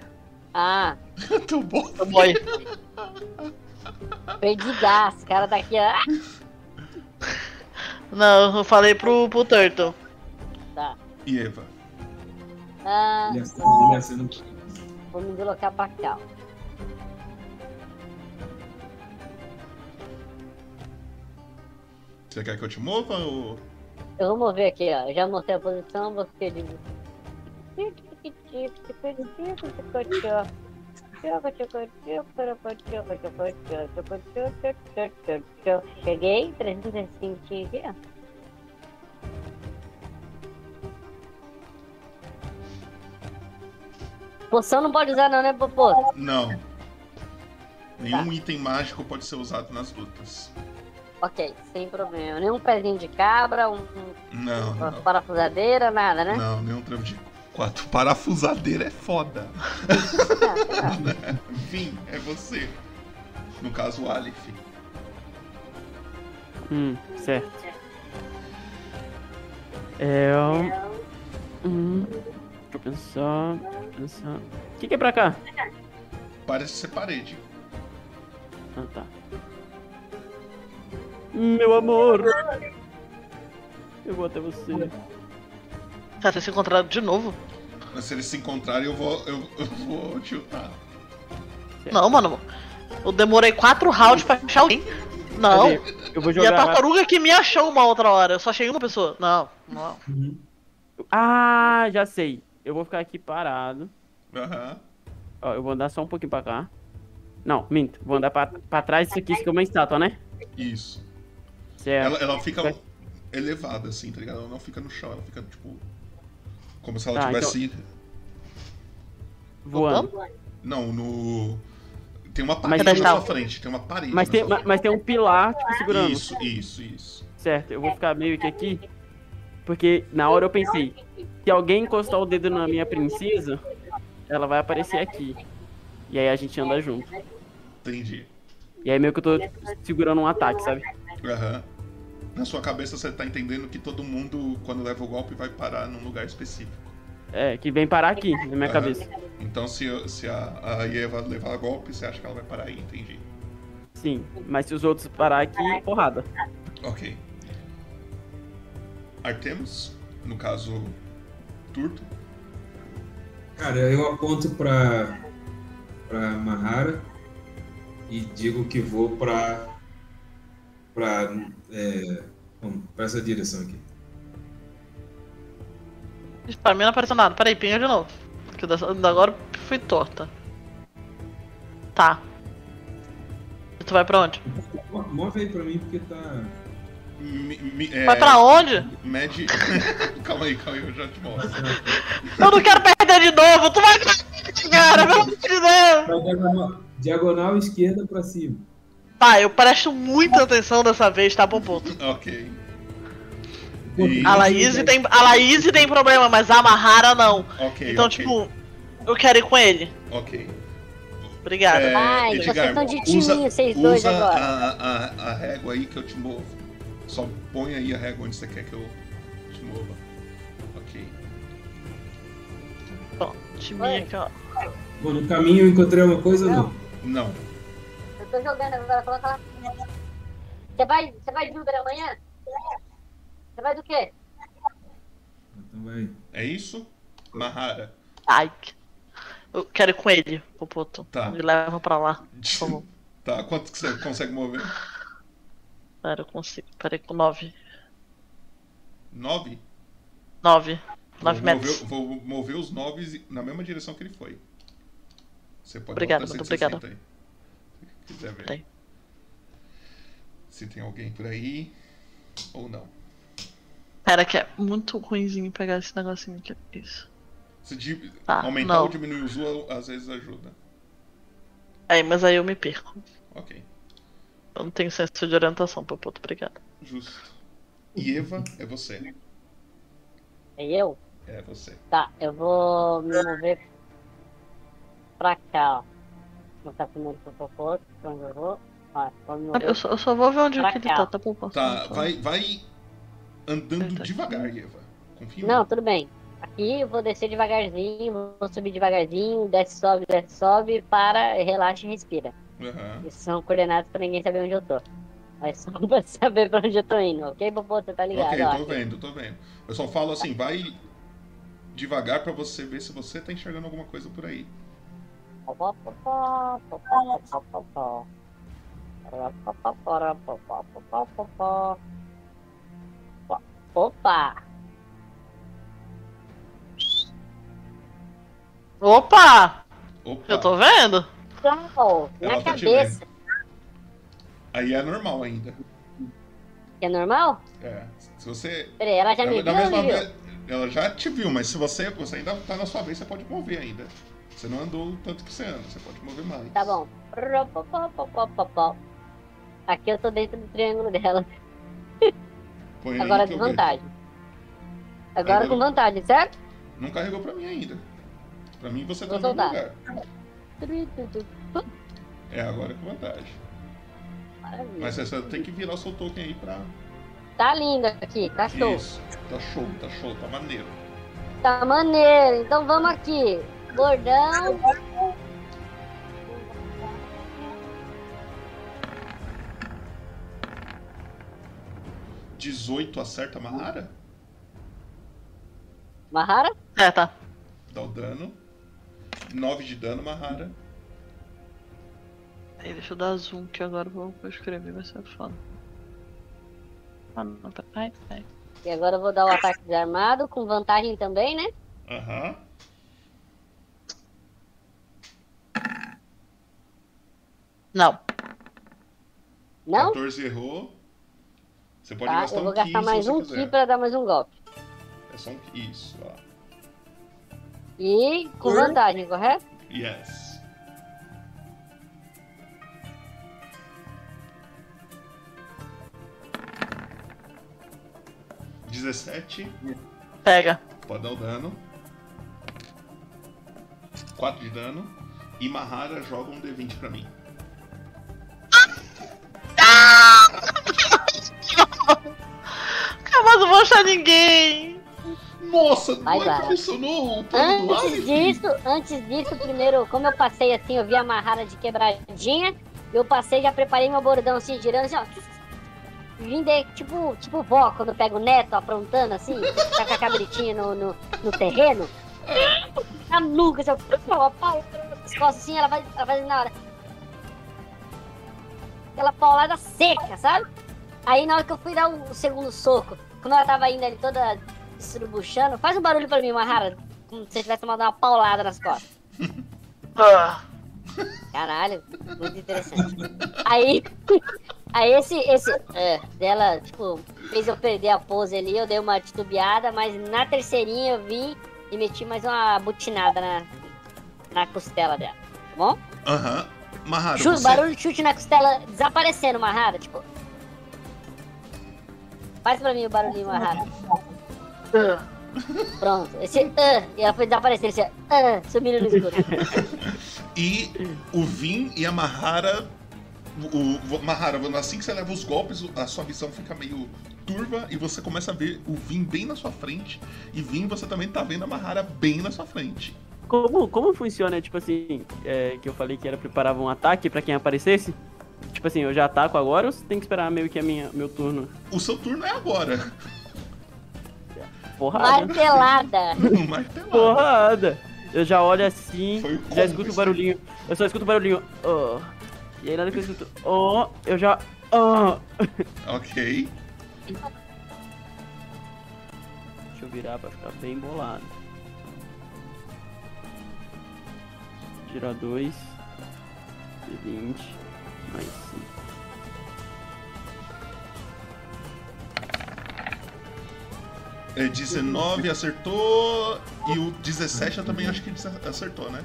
Ah, Teu bom. o boy. perdi gás. O cara daqui, ó. Não, eu falei pro, pro Turtle. Tá. E Eva. Ah, Ele ele vou me deslocar pra cá. Você quer que eu te mova ou. Eu vou mover aqui, ó. Já mostrei a posição, você diz. Cheguei, 365 aqui, ó. Poção não pode usar não, né, Popô? Não. Nenhum item mágico pode ser usado nas lutas. Ok, sem problema. Nenhum pezinho de cabra, um, Não, uma não. parafusadeira, nada, né? Não, nenhum trevo de quatro. Parafusadeira é foda. Enfim, é você. No caso, o Aleph. Hum, certo. É. Hum, deixa eu pensar. pensar. O que, que é pra cá? Parece ser parede. Ah, tá. Meu amor! Eu vou até você. Cara, vocês se encontraram de novo? Mas se eles se encontrarem, eu vou, eu, eu vou tiltar. Não, mano. Eu demorei quatro rounds pra achar alguém. Não. Eu vou E a jogar. tartaruga que me achou uma outra hora. Eu só achei uma pessoa. Não, não. Uhum. Ah, já sei. Eu vou ficar aqui parado. Aham. Ó, eu vou andar só um pouquinho pra cá. Não, minto. Vou andar pra, pra trás disso aqui, isso aqui é uma estátua, né? Isso. Certo. Ela, ela fica Vai. elevada, assim, tá ligado? Ela não fica no chão, ela fica, tipo. Como se ela Tá, tivesse. Voando. Não, no. Tem uma Mas parede tem- na sua frente, tem uma parede. Mas na tem, sua ma- frente. mas tem um pilar, tipo, segurando. Isso, isso, isso. Certo, eu vou ficar meio que aqui. Porque na hora eu pensei, se alguém encostar o dedo na minha princesa, ela vai aparecer aqui. E aí a gente anda junto. Entendi. E aí meio que eu tô segurando um ataque, sabe? Aham. Na sua cabeça você tá entendendo que todo mundo, quando leva o golpe, vai parar num lugar específico. É, que vem parar aqui, na minha Aham. cabeça. Então se, se a, a Eva levar golpe, você acha que ela vai parar aí, entendi. Sim, mas se os outros parar aqui, porrada. Ok. Artemis, no caso, Turto. Cara, eu aponto pra, pra Mahara e digo que vou pra. pra. É, bom, pra essa direção aqui. Pra mim não apareceu nada. Peraí, pinga de novo. Porque dessa- agora fui torta. Tá. E tu vai pra onde? Mo- Move aí pra mim porque tá. Mi- mi- é, Vai pra onde? Mede. calma aí, calma aí, eu já te mostro. Eu não quero perder de novo! Tu vai cara? Pelo amor de Deus! Diagonal, diagonal esquerda pra cima. Tá, eu presto muita atenção dessa vez, tá, Popoto? Ok. Pô, E- A Laís tem, a Laís tem problema, mas a Mahara não. Ok. Então, ok, tipo, eu quero ir com ele. Ok. Obrigada. É, Ai, vocês Edgar, estão de timinho, vocês dois usa agora. A, a, a régua aí que eu te movo. Só põe aí a régua onde você quer que eu te mova. Ok. Bom, time aqui, ó. Bom, no caminho eu encontrei uma coisa ou não? Não. Tô jogando agora, coloca lá. Você vai, você vai de Uber amanhã? Você vai do quê? Então vai. É isso? Mahara. Ai. Eu quero ir com ele, Popoto. Tá. Me leva pra lá, por favor. Tá, quanto que você consegue mover? Pera, eu consigo. Pera aí, com 9. Nove? 9. 9 vou metros. Mover, vou mover os nove na mesma direção que ele foi. Você pode Obrigada, botar muito 160 obrigada. aí. Se quiser ver. Tem. Se tem alguém por aí ou não. Pera que é muito ruimzinho pegar esse negocinho aqui. Isso. Se di- Tá, aumentar não. ou diminuir o zoom, às vezes ajuda. Aí, mas aí eu me perco. Ok, Eu não tenho senso de orientação, Popoto. Obrigada. justo. E Eva, é você. E eu? É você. Tá, eu vou me mover pra cá, ó. Mostrar primeiro pro Popô, pra onde eu vou. Mover. Eu só, eu só vou ver onde Pra que ele tá, tá, Popoto? Tá, vai, vai andando Tá. devagar, Eva. Confia Não, tudo bem. Aqui eu vou descer devagarzinho, vou subir devagarzinho, desce, sobe, desce, sobe, para, relaxa e respira. Aham. Isso são coordenadas pra ninguém saber onde eu tô. Mas só pra saber pra onde eu tô indo, ok, Popô? Você tá ligado, Ok, ó. tô vendo, tô vendo. Eu só falo assim, vai devagar pra você ver se você tá enxergando alguma coisa por aí. Opa! Opa! Opa! Eu tô vendo? Uau, na Ela tá cabeça. Aí é normal ainda. É normal? É. Se você. Peraí, ela já Na- me viu, mesma viu? vez, ela já te viu, mas se você, você ainda tá na sua vez, você pode mover ainda. Você não andou o tanto que você anda, você pode mover mais. Tá bom. Aqui eu tô dentro do triângulo dela. Põe Agora que eu desvantagem. Agora Agora- com vantagem, certo? Não carregou pra mim ainda. Pra mim você tá Vou no lugar. É, agora com vantagem. Maravilha. Mas você tem que virar o seu token aí pra. Tá lindo aqui, tá show. Isso. Tá show, tá show, tá maneiro. Tá maneiro. Então vamos aqui. Gordão. Dezoito acerta a Mahara? Mahara? É, tá. Dá o dano. 9 de dano, Mahara. Aí, deixa eu dar zoom que agora vou escrever, vai ser foda. Ah, não, tá. Ai, ai. E agora eu vou dar o ataque desarmado com vantagem também, né? Aham. Não. Não? 14 errou. Você pode Tá, gastar eu vou um gastar ki mais um quiser. ki pra dar mais um golpe. É só um ki. Isso, ó. E com vantagem, correto? Yes. Dezessete. Pega. Pode dar o dano. 4 de dano. E Mahara joga um D20 pra mim. Eu não vou achar ninguém. Nossa, Vai, não é vai. funcionou o plano do Antes Aleph? disso, antes disso, primeiro, como eu passei assim, eu vi a marrada de quebradinha, eu passei, já preparei meu bordão assim, girando assim, ó. Vim de, tipo, tipo vó, quando pega o neto aprontando assim, tá com a cabritinha no, no, no terreno. Na nuca, assim, ó, pau, pau, nas costas assim, ela vai, ela vai na hora. Aquela paulada seca, sabe? Aí na hora que eu fui dar o, o segundo soco, como ela tava indo ali toda estrubuchando, faz um barulho pra mim, Mahara, como se você tivesse tomado uma paulada nas costas. Ah, Caralho, muito interessante. Aí, aí esse, esse é, dela, tipo, fez eu perder a pose ali, eu dei uma titubeada, mas na terceirinha eu vim e meti mais uma butinada na, na costela dela, tá bom? Aham. Mahara, Chute, você... barulho de chute na costela desaparecendo, Mahara, tipo. Faz pra mim o barulhinho, Mahara. ah. Pronto, esse ah, e ela foi desaparecendo, esse ah, sumindo no escuro. E o Vin e a Mahara. O, o Mahara, assim que você leva os golpes, a sua visão fica meio turva e você começa a ver o Vin bem na sua frente. E Vin, você também tá vendo a Mahara bem na sua frente. Como, como funciona, tipo assim, é, que eu falei que era preparar um ataque pra quem aparecesse? Tipo assim, eu já ataco agora ou você tem que esperar meio que a minha, meu turno? O seu turno é agora. Porrada. Martelada. Martelada. Porrada. Eu já olho assim, já escuto o barulhinho. Eu só escuto o barulhinho. Oh. E aí na hora que eu escuto, oh, eu já. Oh. Ok. Deixa eu virar pra ficar bem bolado. tirar 2. E 20. Mais 5. É 19 acertou. E o 17 eu também acho que acertou, né?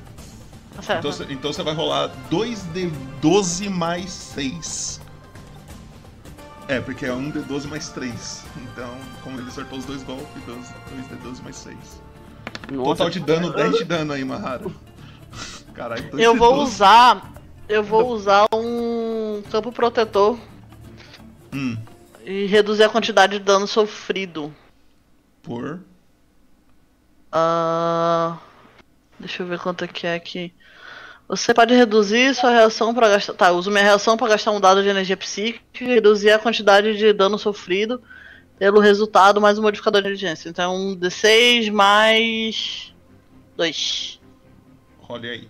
Tá certo. Então, então você vai rolar 2d12 mais 6. É, porque é 1d12 mais 3. Então, como ele acertou os dois golpes, 2d12 mais 6. Nossa, Total de dano, 10 de dano aí, Mahara. Caralho, 2d12. Eu vou usar. Eu vou usar um campo protetor Hum, e reduzir a quantidade de dano sofrido. por. Ah, deixa eu ver quanto é que é aqui. Você pode reduzir sua reação para gastar. Tá, uso minha reação para gastar um dado de energia psíquica e reduzir a quantidade de dano sofrido pelo resultado mais um modificador de inteligência. Então, um D6 mais. 2. Olha aí.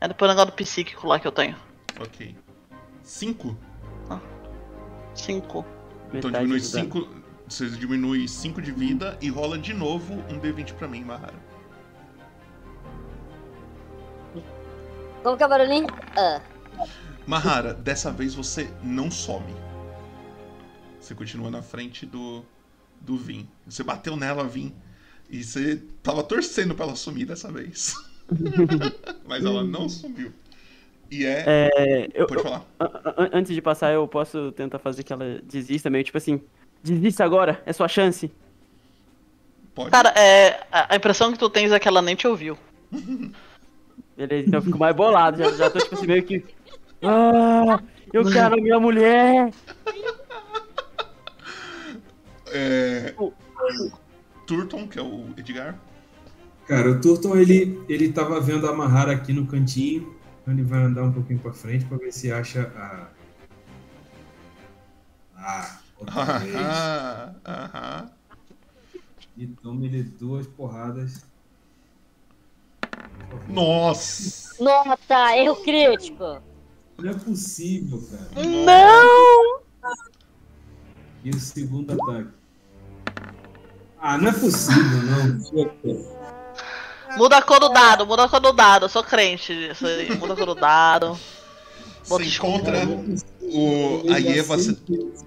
É depois o negócio do psíquico lá que eu tenho. Ok. 5? 5. Então metade diminui do dano. 5. Você diminui 5 de vida e rola de novo um D20 pra mim, Mahara. Como que é o barulhinho? Ah, Mahara, dessa vez você não some. Você continua na frente do, do Vin. Você bateu nela, Vin. E você tava torcendo pra ela sumir dessa vez. Mas ela não sumiu. E é. É, eu, Pode falar. a- antes de passar, eu posso tentar fazer que ela desista, meio tipo assim, desista agora, é sua chance. Pode. Cara, é, a impressão que tu tens é que ela nem te ouviu. Beleza, então eu fico mais bolado, já, já tô tipo assim, meio que. Ah, eu quero a minha mulher! É. Turton, que é o Edgar. Cara, o Turton, ele, ele tava vendo a Mahara aqui no cantinho. Então ele vai andar um pouquinho pra frente pra ver se acha a. Ah, outra vez. Aham, aham. E toma ele duas porradas. Nossa! nota, erro crítico. Não é possível, cara. Não! E o segundo ataque. Ah, não é possível, não. Muda a cor do dado, muda a cor do dado. Eu sou crente disso aí. Muda a cor do dado. Você encontra é o. A Eva. Você,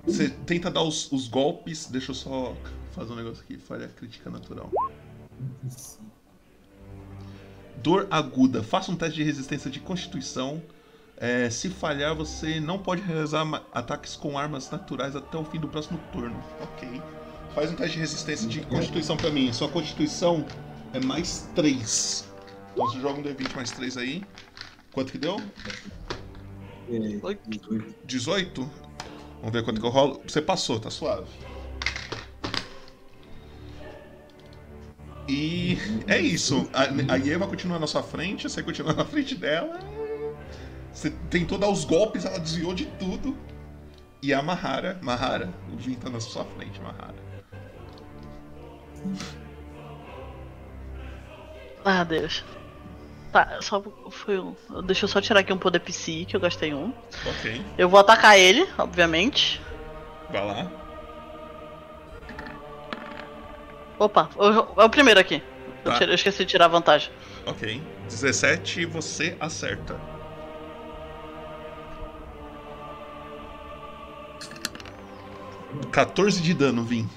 você tenta dar os, os golpes. Deixa eu só fazer um negócio aqui. Falha crítica natural. Dor aguda. Faça um teste de resistência de constituição. É, se falhar, você não pode realizar ataques com armas naturais até o fim do próximo turno. Ok. Faz um teste de resistência de constituição pra mim. Sua constituição é mais 3. Então você joga um D20 mais 3 aí. Quanto que deu? É, Oi. 18. 18? Vamos ver quanto que eu rolo. Você passou, tá suave. E é isso. A, a Eva continua na sua frente, você continua na frente dela. Você tentou dar os golpes, ela desviou de tudo. E a Mahara, Mahara, o Vin tá na sua frente, Mahara. Ah, Deus. Tá, só foi um. Deixa eu só tirar aqui um poder psi, que eu gastei um. Ok, Eu vou atacar ele, obviamente. vai lá. Opa, eu- é o primeiro aqui. Eu, Tá. tirei- eu esqueci de tirar a vantagem. Ok. 17, você acerta. Quatorze de dano, Vin.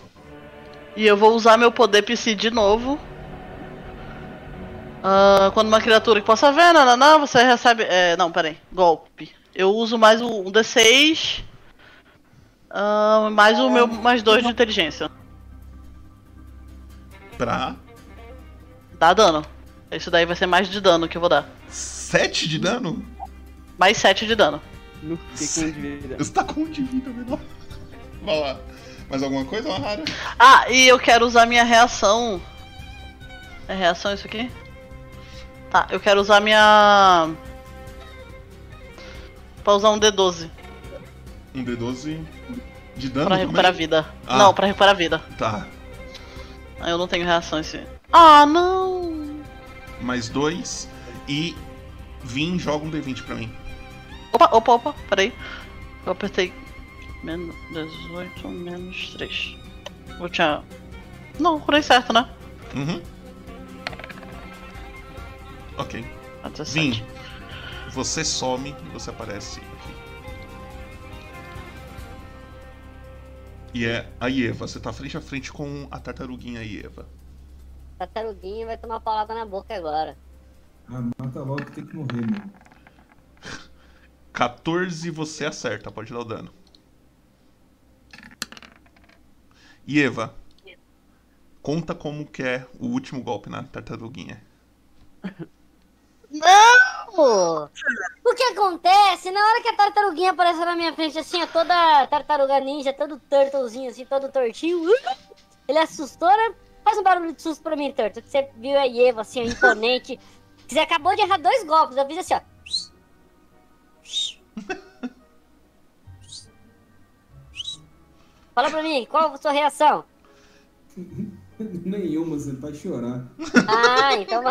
E eu vou usar meu poder psi de novo. Ah, quando uma criatura que possa ver, não, não, não, você recebe. É, não, peraí. Golpe. Eu uso mais um D6. ah, mais o meu mais dois de inteligência. Pra Dá dano. Isso daí vai ser mais de dano que eu vou dar. 7 de dano? Mais 7 de dano. Um de vida. Você tá com um de vida menor. Vai lá. Mais alguma coisa, Mahara? Ah, e eu quero usar minha reação. É reação isso aqui? Tá, eu quero usar minha. Pra usar um D12 Um D12 de dano pra também? recuperar a vida. Ah. Não, pra recuperar a vida. Tá. Ah, Eu não tenho reação esse. Ah, não! Mais dois. E Vin joga um D20 pra mim. Opa, opa, opa, peraí. Eu apertei. Menos 18 menos 3. Eu tinha. Não, curei certo, né? Uhum. Ok. 17. Vim, você some e você aparece aqui. E é a Ieva, você tá frente a frente com a tartaruguinha Ieva. Tartaruguinha vai tomar paulada na boca agora. Ah, mata logo que tem que morrer, mano. 14 você acerta, pode dar o dano. Ieva, conta como que é o último golpe na tartaruguinha. O que acontece? Na hora que a tartaruguinha apareceu na minha frente, assim, ó, toda tartaruga ninja, todo turtlezinho, assim, todo tortinho, ele assustou, né? Faz um barulho de susto pra mim, Turtle, que você viu a Eva, assim, ó, imponente. Que Você acabou de errar dois golpes, eu fiz assim, ó. Fala pra mim, qual a sua reação? Nenhuma, você vai chorar. Ah, então.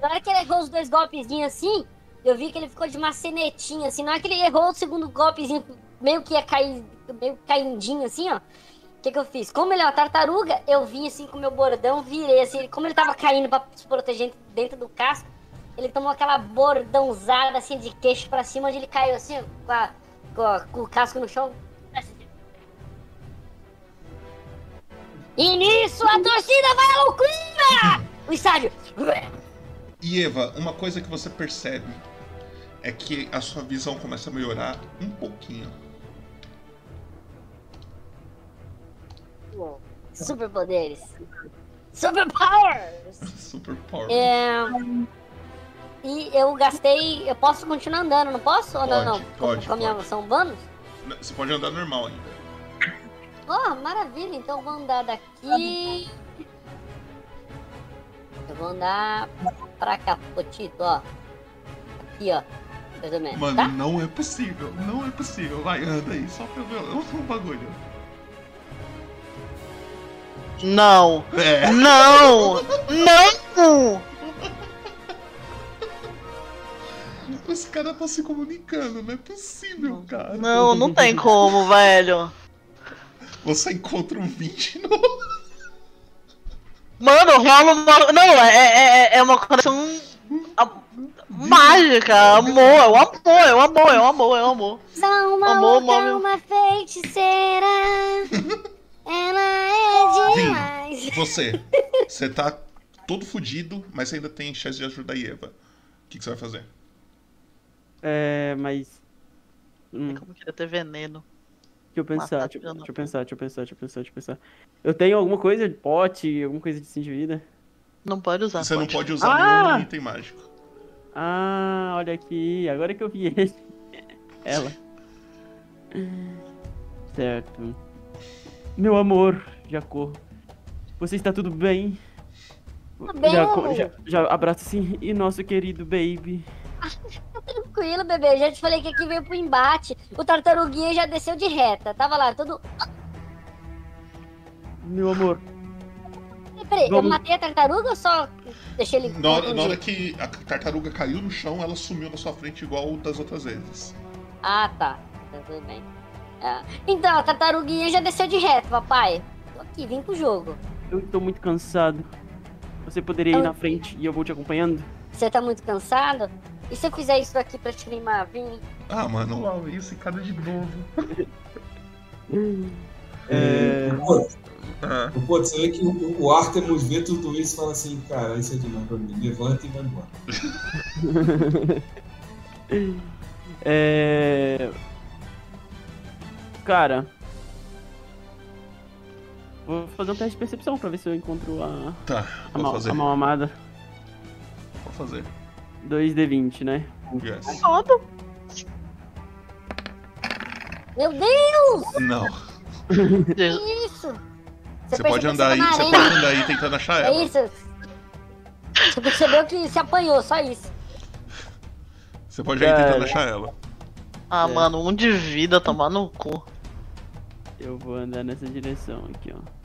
Na hora que ele errou os dois golpezinhos assim, eu vi que ele ficou de macenetinha, assim. Na hora que ele errou o segundo golpezinho, meio que ia cair, meio caindinho assim, ó. O que, que eu fiz? Como ele é uma tartaruga, eu vim assim com o meu bordão, virei assim. Como ele tava caindo pra se proteger dentro do casco, ele tomou aquela bordãozada assim de queixo pra cima, onde ele caiu assim, com, a- com a- com o casco no chão. E nisso a torcida vai à loucura! O estádio. Ieva, uma coisa que você percebe é que a sua visão começa a melhorar um pouquinho. Superpoderes. Superpowers! Super power. É... E eu gastei. Eu posso continuar andando, não posso? Ou não, Pode, não? pode, Com a minha pode. ação bônus? Você pode andar normal ainda. Oh, maravilha, então eu vou andar daqui. Eu vou andar pra cá, Potito, ó. Aqui, ó. Mais ou menos, Mano, tá? não é possível. Não é possível. Vai, anda aí, só pra ver o o bagulho. Não! É. Não! Não! Os caras estão se comunicando, não é possível, cara. Não, não tem como, velho. Você encontra um 20 no. Mano, rola uma. Não, é, é, é uma conexão mágica. Amor, é o amor, é o amor, é o amor, é o amor. Só uma Amor, louca, móvel. uma feiticeira. Ela é demais. Você. Você tá todo fudido, mas ainda tem chance de ajudar a Eva. O que, que você vai fazer? É, mas. Hum, Como queria ter veneno. Deixa eu pensar, deixa, eu- pensar, deixa eu pensar, deixa eu pensar, deixa eu pensar. Eu tenho alguma coisa de pote, alguma coisa de sim de vida? Não pode usar. Você não pode. usar Ah! nenhum item mágico. Ah, olha aqui, agora que eu vi ele. Ela. Certo. Meu amor, Jacó. Você está tudo bem? Tudo bem, já, já, já abraça assim. E nosso querido baby. Tranquilo, bebê. Já te falei que aqui veio pro embate. O tartaruguinha já desceu de reta. Tava lá, todo. Meu amor. Peraí, eu Vamos- matei a tartaruga ou só deixei ele. Na hora, na hora que a tartaruga caiu no chão, ela sumiu na sua frente igual das outras vezes. Ah, tá. Tá Tudo bem. Ah, Então, a tartaruguinha já desceu de reta, papai. Tô aqui, vim pro jogo. Eu estou muito cansado. Você poderia ir Eu- na frente e eu vou te acompanhando? Você tá muito cansado? E se eu fizer isso aqui pra te animar? Vim. Ah, mano, lá, esse cara de novo. É... Pô, Ah, pô, você vê que o, o Artemus vê tudo isso e fala assim, cara, isso é demais pra mim. Levanta e vai embora. É... Cara. Vou fazer um teste de percepção pra ver se eu encontro a, tá, a, vou mal, fazer. a mal amada. Vou fazer. 2d20, né? Yes. Foda. Meu Deus! Não. Que isso? Você pensa pode andar aí, tá na você pode andar aí tentando achar É ela. isso? Você percebeu que se apanhou, só isso. Você pode ir aí tentando achar ela. Ah, É. mano, um de vida tomar no cu. Eu vou andar nessa direção aqui, ó.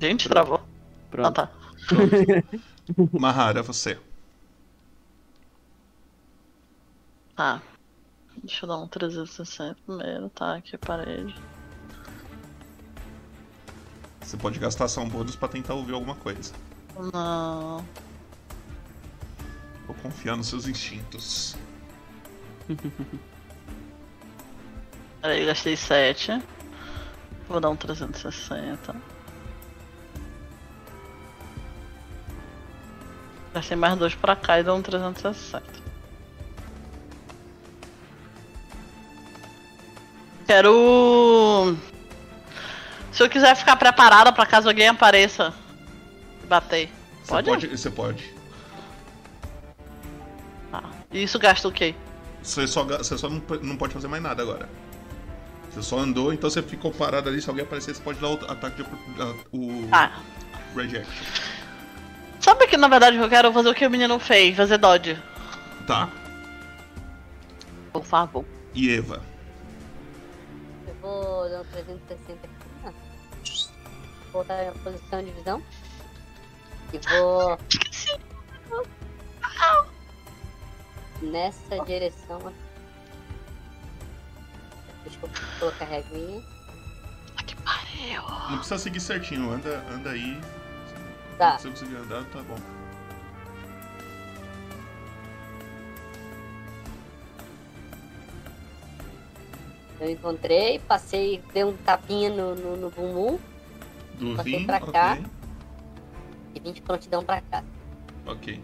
Gente, travou. Ah, Pronto. tá. Mahara, você. Tá. Deixa eu dar um 360 primeiro, tá? Aqui a parede. Você pode gastar ação bônus pra tentar ouvir alguma coisa. Não. Vou confiar nos seus instintos. Peraí, gastei 7. Vou dar um 360. Gastei mais dois pra cá e dou um 360. Quero. Se eu quiser ficar preparada pra caso alguém apareça e bater. Você Pode? pode? Você pode. E isso gasta o quê? Você só, você só não, não pode fazer mais nada agora. Você só andou, então você ficou parado ali. Se alguém aparecer, você pode dar o ataque de oportunidade. O Ah. Red Action. Sabe que na verdade eu quero fazer o que o menino fez, fazer dodge. Tá. Por favor. E Eva? Eu vou dar um 360 aqui. ó. Voltar na posição de visão. E vou. Nessa direção. aqui. Deixa eu colocar a reguinha. Que pariu. Não precisa seguir certinho, anda, anda aí. Tá. Se você conseguir andar, tá bom. Eu encontrei, passei, dei um tapinha no, no, no bumbum Do Passei Vim, pra cá. e vim de prontidão pra cá. Ok.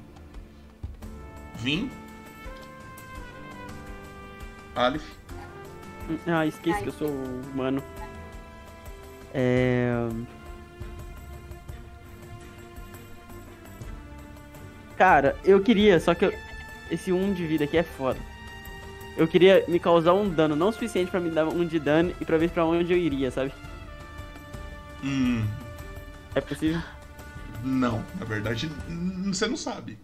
Vim. Aleph. Ah, esqueci que eu sou humano. É. Cara, eu queria, só que eu- esse 1 de vida aqui é foda. Eu queria me causar um dano não suficiente pra me dar um de dano e pra ver pra onde eu iria, sabe? Hum. É possível? Não, na verdade, você não sabe.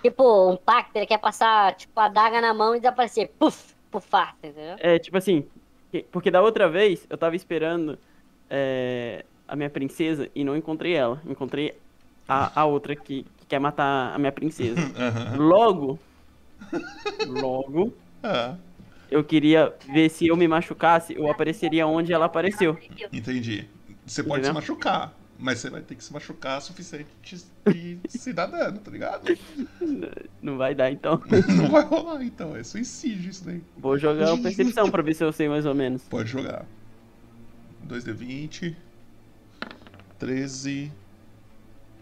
Tipo, um pacto, ele quer passar, tipo, a daga na mão e desaparecer. Puf! Pufar, entendeu? É, tipo assim, que- porque da outra vez eu tava esperando é, a minha princesa e não encontrei ela. Encontrei a, a outra que quer matar a minha princesa. Aham. Logo, logo, Ah, eu queria ver se eu me machucasse, eu apareceria onde ela apareceu. entendi. Você pode Entendeu? se machucar, mas você vai ter que se machucar o suficiente de se dar dano, tá ligado? Não vai dar, então. Não vai rolar, então. É suicídio isso daí. Vou jogar uma percepção pra ver se eu sei mais ou menos. Pode jogar. 2d20. 13.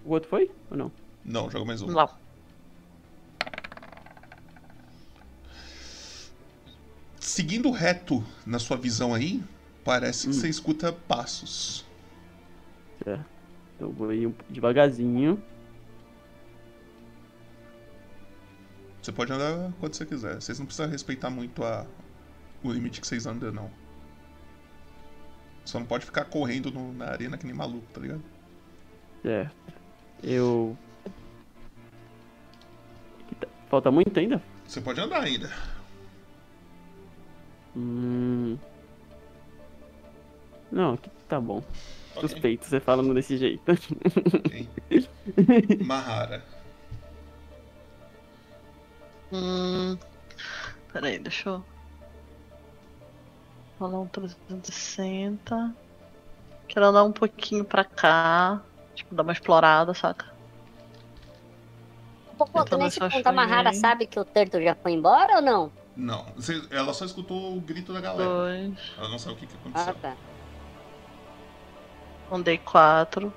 O outro foi? Ou não? Não, joga mais um. Lá. Seguindo reto na sua visão aí, parece que Hum. você escuta passos. É. Eu vou ir um- devagarzinho. Você pode andar quando você quiser. Vocês não precisam respeitar muito a... o limite que vocês andam, não. Só não pode ficar correndo no- na arena que nem maluco, tá ligado? Certo. Eu. Falta muito ainda? Você pode andar ainda. Hum. Não, aqui tá bom. Ok. Suspeito você falando desse jeito. ok. Mahara. Hum. Peraí, deixa eu. Rolar um 360. Quero andar um pouquinho pra cá. Tipo, dar uma explorada, saca? Pô, pô, tu Então, nesse ponto a Mahara sabe que o Turtle já foi embora ou não? Não, você- ela só escutou o grito da galera. Dois. Ela não sabe o que, que Ah, aconteceu. tá. Um D4.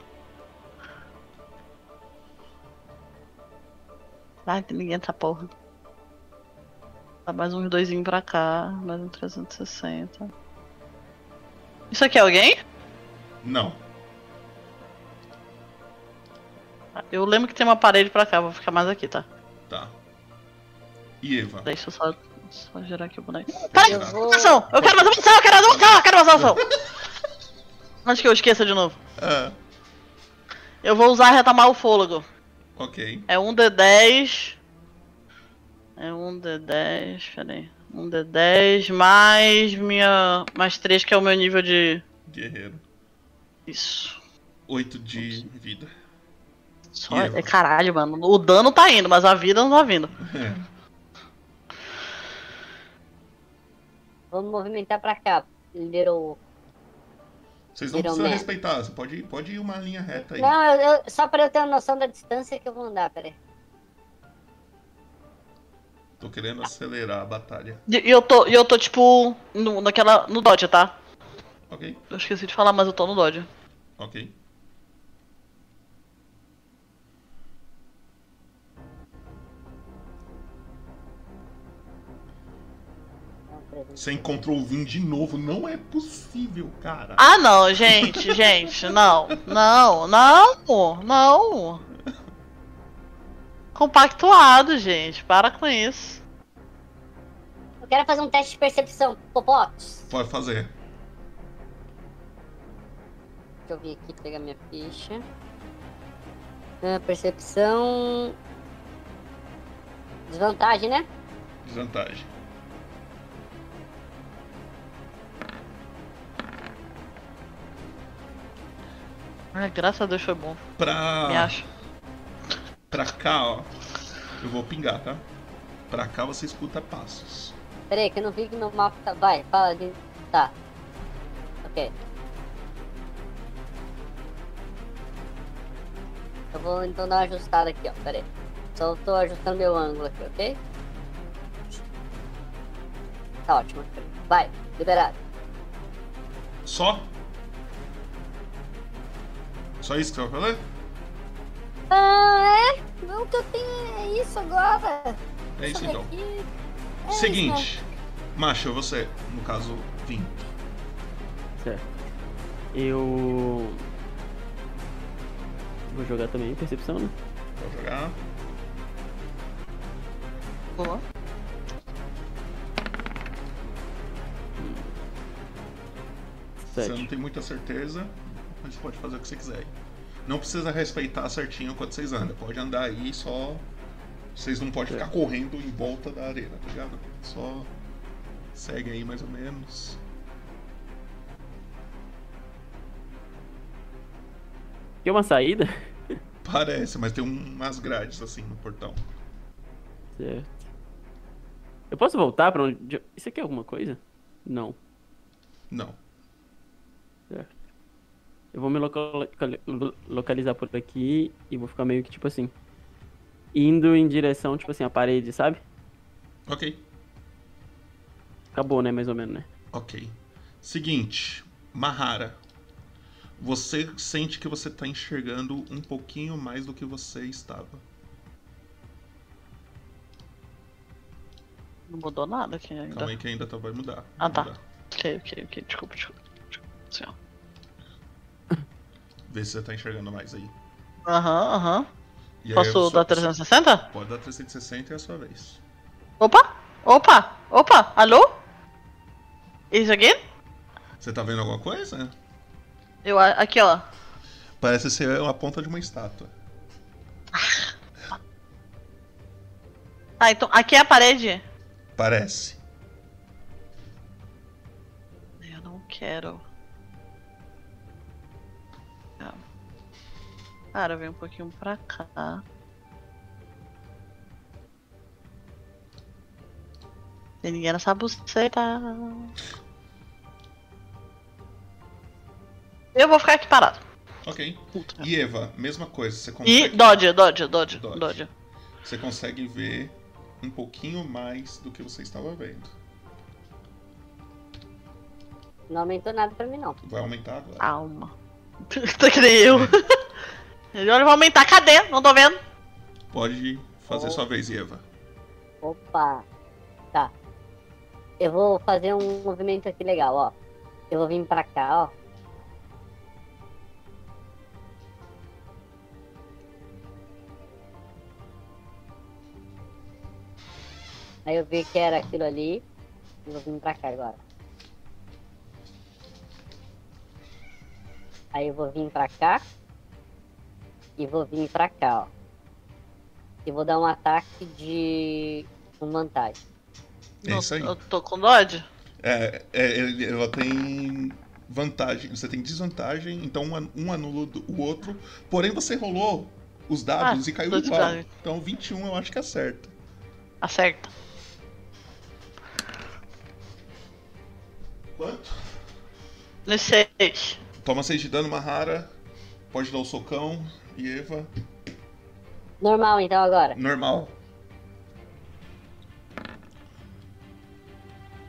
Ai, tem ninguém nessa porra. Dá mais uns doisinhos pra cá. Mais um 360. Isso aqui é alguém? Não. Eu lembro que tem uma parede pra cá, vou ficar mais aqui, tá? Tá. E Eva? Deixa eu só, só girar aqui o boneco. Peraí, Eu vou. Ação! Eu quero mais uma ação! Eu quero mais uma ação! Eu quero mais uma ação! Antes que eu esqueça de novo. Ah, Eu vou usar retomar o fôlego. ok. É um D10. É um D10. Peraí. Um D10 mais minha. Mais 3, que é o meu nível de. Guerreiro. Isso. 8 de vida. Só... É caralho, mano. O dano tá indo, mas a vida não tá vindo. É. Me movimentar pra cá. Little. Vocês não Virou precisam merda. respeitar, você pode, ir- pode ir uma linha reta aí. Não, eu, eu- só pra eu ter uma noção da distância que eu vou andar, peraí. Tô querendo acelerar a batalha. E eu tô, e eu tô tipo, no, naquela. no Dodge, tá? Ok, Eu esqueci de falar, mas eu tô no Dodge. ok. Você encontrou o Vin de novo, não é possível, cara. Ah, não, gente, gente, não. Não, não, não. Compactuado, gente, para com isso. Eu quero fazer um teste de percepção. Popotes. Pode fazer. Deixa eu vir aqui pegar minha ficha. Ah, percepção. Desvantagem, né? Desvantagem. Ai, graças a Deus foi bom. Me Pra, acho. pra cá, ó. Eu vou pingar, tá? Pra cá você escuta passos. Peraí, que eu não vi que meu mapa tá. Vai, fala de. Tá. Ok. Eu vou então dar uma ajustada aqui, ó. Peraí. Só tô ajustando meu ângulo aqui, ok? Tá ótimo. Vai, liberado. Só? Só isso que você vai fazer? Ah, é? O que eu tenho é isso agora. É isso então. É Seguinte. Macho, você, no caso, Vim. Certo. Eu. Vou jogar também percepção, né? Pode jogar. Boa. Você não tem muita certeza, mas pode fazer o que você quiser. Não precisa respeitar certinho quando vocês andam. Pode andar aí, só. Vocês não podem ficar correndo em volta da arena, tá ligado? Só segue aí mais ou menos. Tem uma saída? Parece, mas tem um- umas grades assim no portão. Certo. Eu posso voltar pra onde. Isso aqui é alguma coisa? Não. Não. Eu vou me local- lo- localizar por aqui e vou ficar meio que tipo assim. Indo em direção, tipo assim, a parede, sabe? Ok. Acabou, né? Mais ou menos, né? Ok. Seguinte, Mahara. Você sente que você tá enxergando um pouquinho mais do que você estava. Não mudou nada aqui ainda. Calma aí que ainda tá, vai mudar. Ah, Vai tá. mudar. Ok, ok, ok. Desculpa, desculpa. desculpa. Vê se você tá enxergando mais aí. Aham, aham. Aí, Posso só- dar 360? Pode dar 360 e é a sua vez. Opa! Opa! Opa! Alô? Isso aqui? Você tá vendo alguma coisa? Eu, aqui, ó. Parece ser uma ponta de uma estátua. Ah, então aqui é a parede? Parece. Eu não quero. Cara, vem um pouquinho pra cá. Tem ninguém nessa buceta. Eu vou ficar aqui parado. Ok. Puta. E Eva, mesma coisa. Você E consegue, dodge, dodge, dodge, Dodge. dodge. você consegue ver um pouquinho mais do que você estava vendo. Não aumentou nada pra mim, não. Vai aumentar agora. Calma. tá que nem eu. Ele olha, vai aumentar. Cadê? Não tô vendo. Pode fazer Oh. sua vez, Eva. Opa! Tá. Eu vou fazer um movimento aqui legal, ó. Eu vou vir pra cá, ó. Aí eu vi que era aquilo ali. Eu vou vir pra cá agora. Aí eu vou vir pra cá. E vou vir pra cá, ó. E vou dar um ataque de. com vantagem. É isso aí. Eu tô com dodge? É, é, ele- ela tem vantagem. Você tem desvantagem, então um, an- um anula do- o outro. Porém, você rolou os dados Ah, e caiu igual. dados. Então 21 eu acho que acerta. Acerta. quanto? Nos seis. Toma 6 de dano, Mahara. Pode dar o socão. E Eva. Normal, então, agora. Normal.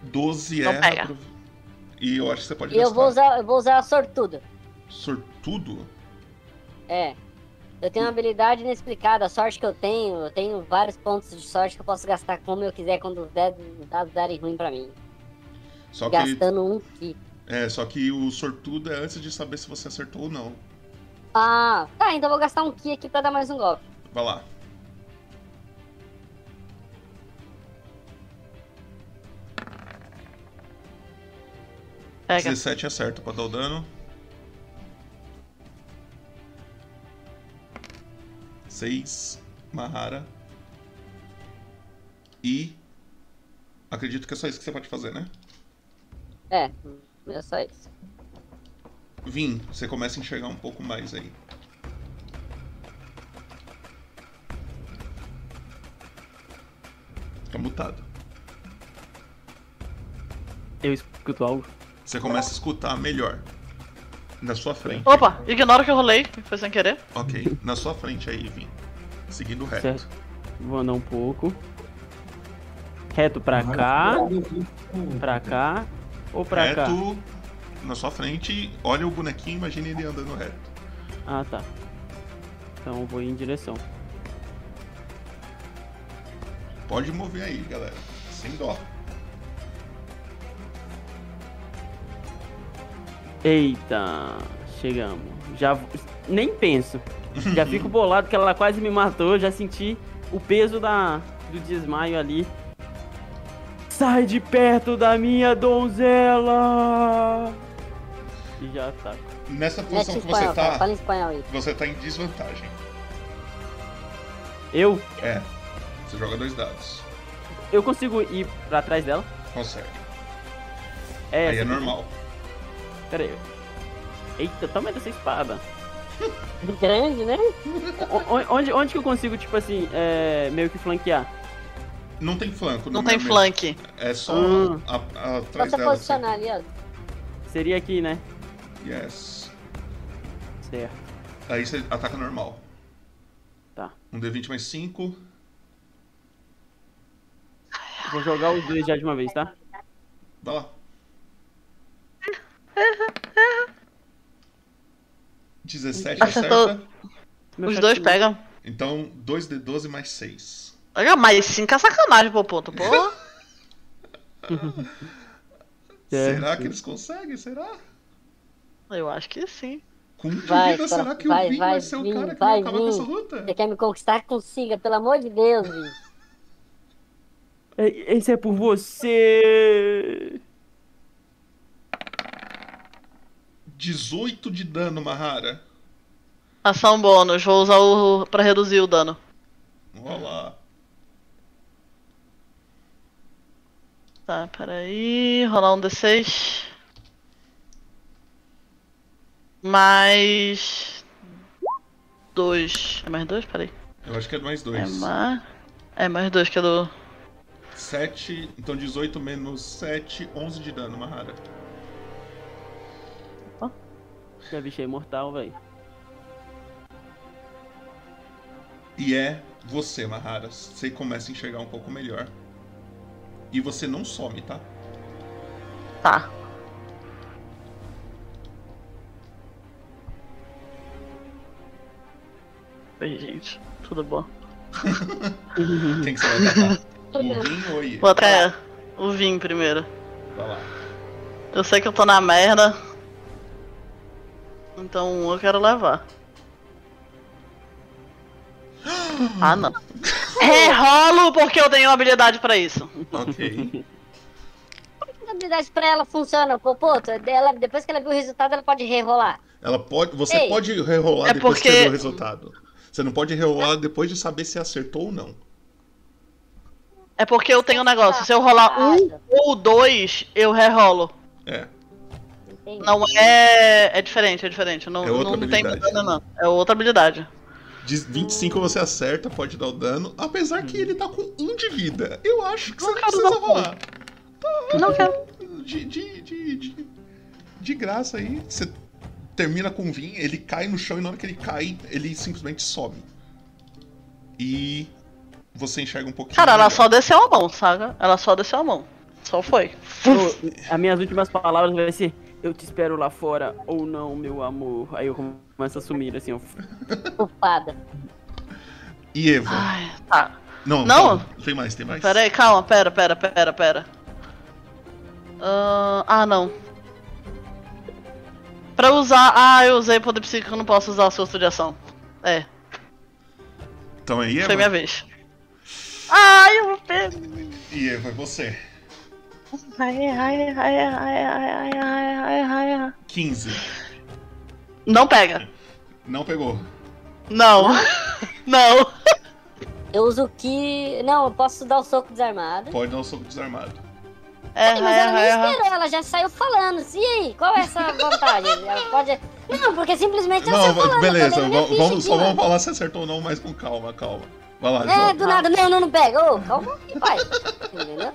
12 Não erra. pega. E eu acho que você pode E eu gastar. vou usar, eu vou usar a sortudo. Sortudo? É. Eu tenho uma habilidade inexplicada, a sorte que eu tenho, eu tenho vários pontos de sorte que eu posso gastar como eu quiser quando os dados os dados darem ruim pra mim. Só que, Gastando um ki. é, só que o sortudo é antes de saber se você acertou ou não. Ah, tá, então vou gastar um ki aqui pra dar mais um golpe. Vai lá. Pega. 17 acerta pra dar o dano. 6, Mahara. E. Acredito que é só isso que você pode fazer, né? É, é só isso. Vim, você começa a enxergar um pouco mais aí. Tá mutado. Eu escuto algo. Você começa a escutar melhor. Na sua frente. Opa, ignora que eu rolei, foi sem querer. Ok, na sua frente aí, Vim. Seguindo reto. Certo. Vou andar um pouco. Reto pra cá, pra cá ou pra cá? reto, na sua frente, olha o bonequinho, imagine ele andando reto. Ah, tá. Então eu vou em direção. Pode mover aí, galera. Sem dó. Eita, chegamos. Já nem penso. Já fico bolado que ela quase me matou, já senti o peso da do desmaio ali. Sai de perto da minha donzela! E já ataco. Nessa posição que espanhol, você tá, fala em espanhol aí. você tá em desvantagem. Eu, É. Você joga dois dados. eu consigo ir pra trás dela? Consegue. É, aí é normal. Pera aí. Eita, tamanho dessa espada. Grande, né? O- onde, onde que eu consigo, tipo assim, é, meio que flanquear? Não tem flanco. Não no tem meu- flank. É só Hum. Só atrás você dela. posicionar ali, ó. Seria aqui, né? Yes. Certo. Aí você ataca normal. Tá. Um D20 mais 5. Vou jogar os dois já de uma vez, tá? Vai lá. 17 Acertou. acerta. Os dois pegam. Então, 2D12 mais 6. Olha, mas 5 é sacanagem, pô, ponto. Pô. Será que eles conseguem? Será? Eu acho que sim. Com um de Vai, vida, cara, será que vai, o Vin vai, vai ser o Vin, cara que vai, vai acabar com Vin. essa luta? Você quer me conquistar? Consiga, pelo amor de Deus, Vi. É- Esse é por você! 18 de dano, Mahara. Ação bônus, vou usar o pra reduzir o dano. Olha lá. Tá, peraí. Rolar um D6. Mais. Dois. É mais dois? Peraí. Eu acho que é mais É 2. mais. É mais dois que é do. 7, então 18 menos 7, 11 de dano, Mahara. Que bicho é imortal, velho. E é você, Mahara. Você começa a enxergar um pouco melhor. E você não some, tá? Tá. Oi, gente. Tudo bom? Quem que você vai atacar? o Vin ou? Vou até o Vim primeiro. Vai lá. Eu sei que eu tô na merda. Então um eu quero levar. Ah, não. Rerolo porque eu tenho habilidade pra isso. Ok. A habilidade pra ela funciona, ela, depois que ela viu o resultado, ela pode rerolar. Ela pode. Você Ei. pode rerolar É depois que porque- você vê o resultado. Você não pode rerolar depois de saber se acertou ou não. É porque eu tenho um negócio. Se eu rolar um ou dois, eu rerolo. É. Entendi. Não é. É diferente, é diferente. Não, É outra não, não tem habilidade. dano, não. É outra habilidade. De 25 você acerta, pode dar o dano. Apesar que ele tá com 1 de vida. Eu acho que você não precisa rolar. Não quero. de, de, de, de, de graça aí. Você termina com o vinho, ele cai no chão e na hora que ele cai, ele simplesmente some. E você enxerga um pouquinho. Cara, ela melhor. só desceu a mão, saca? Ela só desceu a mão. Só foi. As minhas últimas palavras vai ser: Eu te espero lá fora ou não, meu amor. Aí eu começo a sumir assim, ó. Culpada. E Eva? Ai, tá. não, não. calma, tem mais, tem mais. Pera aí, calma, pera, pera, pera, pera. Ah, ah, não. Pra usar. Ah, eu usei poder psíquico, eu não posso usar a sua de ação. É, Então aí, Eva. foi minha vez. Ai, eu vou perder. E Eva, é você. Ai, ai, ai, ai, ai, ai, ai, ai, ai, ai. 15. Não pega. Não pegou. Não. Não. Eu uso o que. Não, eu posso dar o soco desarmado. Pode dar um soco desarmado. É, Mas ela nem é, é. esperou, ela já saiu falando. E aí, qual é essa vantagem? Ela pode. Não, porque simplesmente ela Não, saiu falando. beleza, eu falei, vamos, só vamos mano. falar se acertou ou não, mas com calma, calma. Vai lá, É, joga. do nada, não, não, não pega. Ô, calma aí, pai. Entendeu?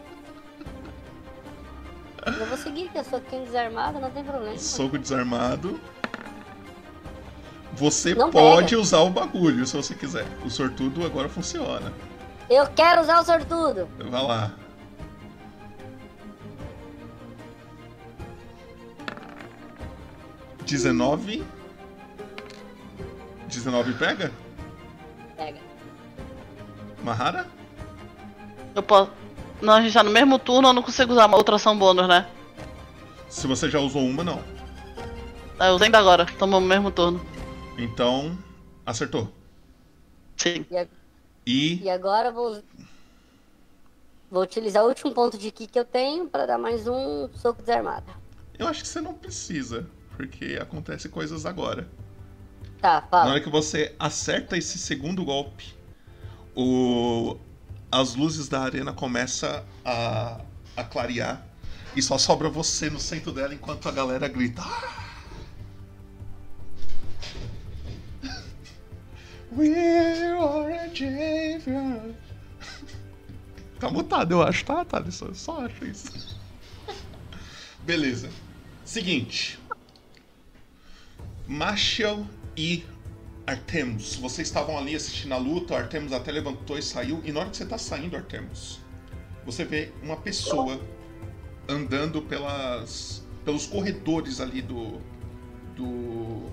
Eu vou seguir, que eu sou quem desarmado, não tem problema. Soco desarmado. Você Não pode pega. usar o bagulho se você quiser. O sortudo agora funciona. Eu quero usar o sortudo. Vai lá. Dezenove. Dezenove pega? Pega. Mahara? Eu posso. Não, a gente tá no mesmo turno, eu não consigo usar uma outra ação bônus, né? Se você já usou uma, não. Ah, Eu usei ainda agora, tamo no mesmo turno. Então, acertou. Sim. E, a- E e agora eu vou. Vou utilizar o último ponto de ki que eu tenho pra dar mais um soco desarmado. eu acho que você não precisa, porque acontece coisas agora. Tá, Na fala. hora que você acerta esse segundo golpe, o... as luzes da arena começam a... a clarear e só sobra você no centro dela enquanto a galera grita. We are a champion. Tá mutado, eu acho, tá, Thales? Eu só acho isso. Beleza. Seguinte. Marshall e Artemus, vocês estavam ali assistindo a luta, o Artemus até levantou e saiu, e na hora que você tá saindo, Artemus, você vê uma pessoa andando pelas, pelos corredores ali do, do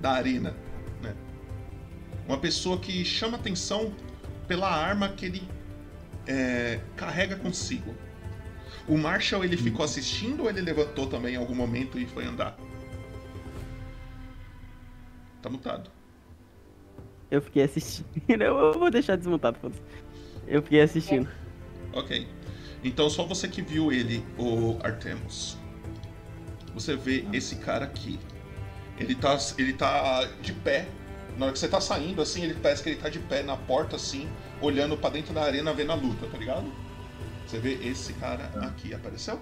da arena, né? Uma pessoa que chama atenção pela arma que ele é, carrega consigo. O Marshall ele ficou assistindo ou ele levantou também em algum momento e foi andar? Tá mutado. Eu fiquei assistindo. Eu vou deixar desmontado, foda-se. Eu fiquei assistindo. Ok. Então só você que viu ele, o Artemus. Você vê esse cara aqui. Ele tá, ele tá de pé. Na hora que você tá saindo, assim, ele parece que ele tá de pé na porta, assim, olhando pra dentro da arena, vendo a luta, tá ligado? Você vê esse cara aqui. Apareceu?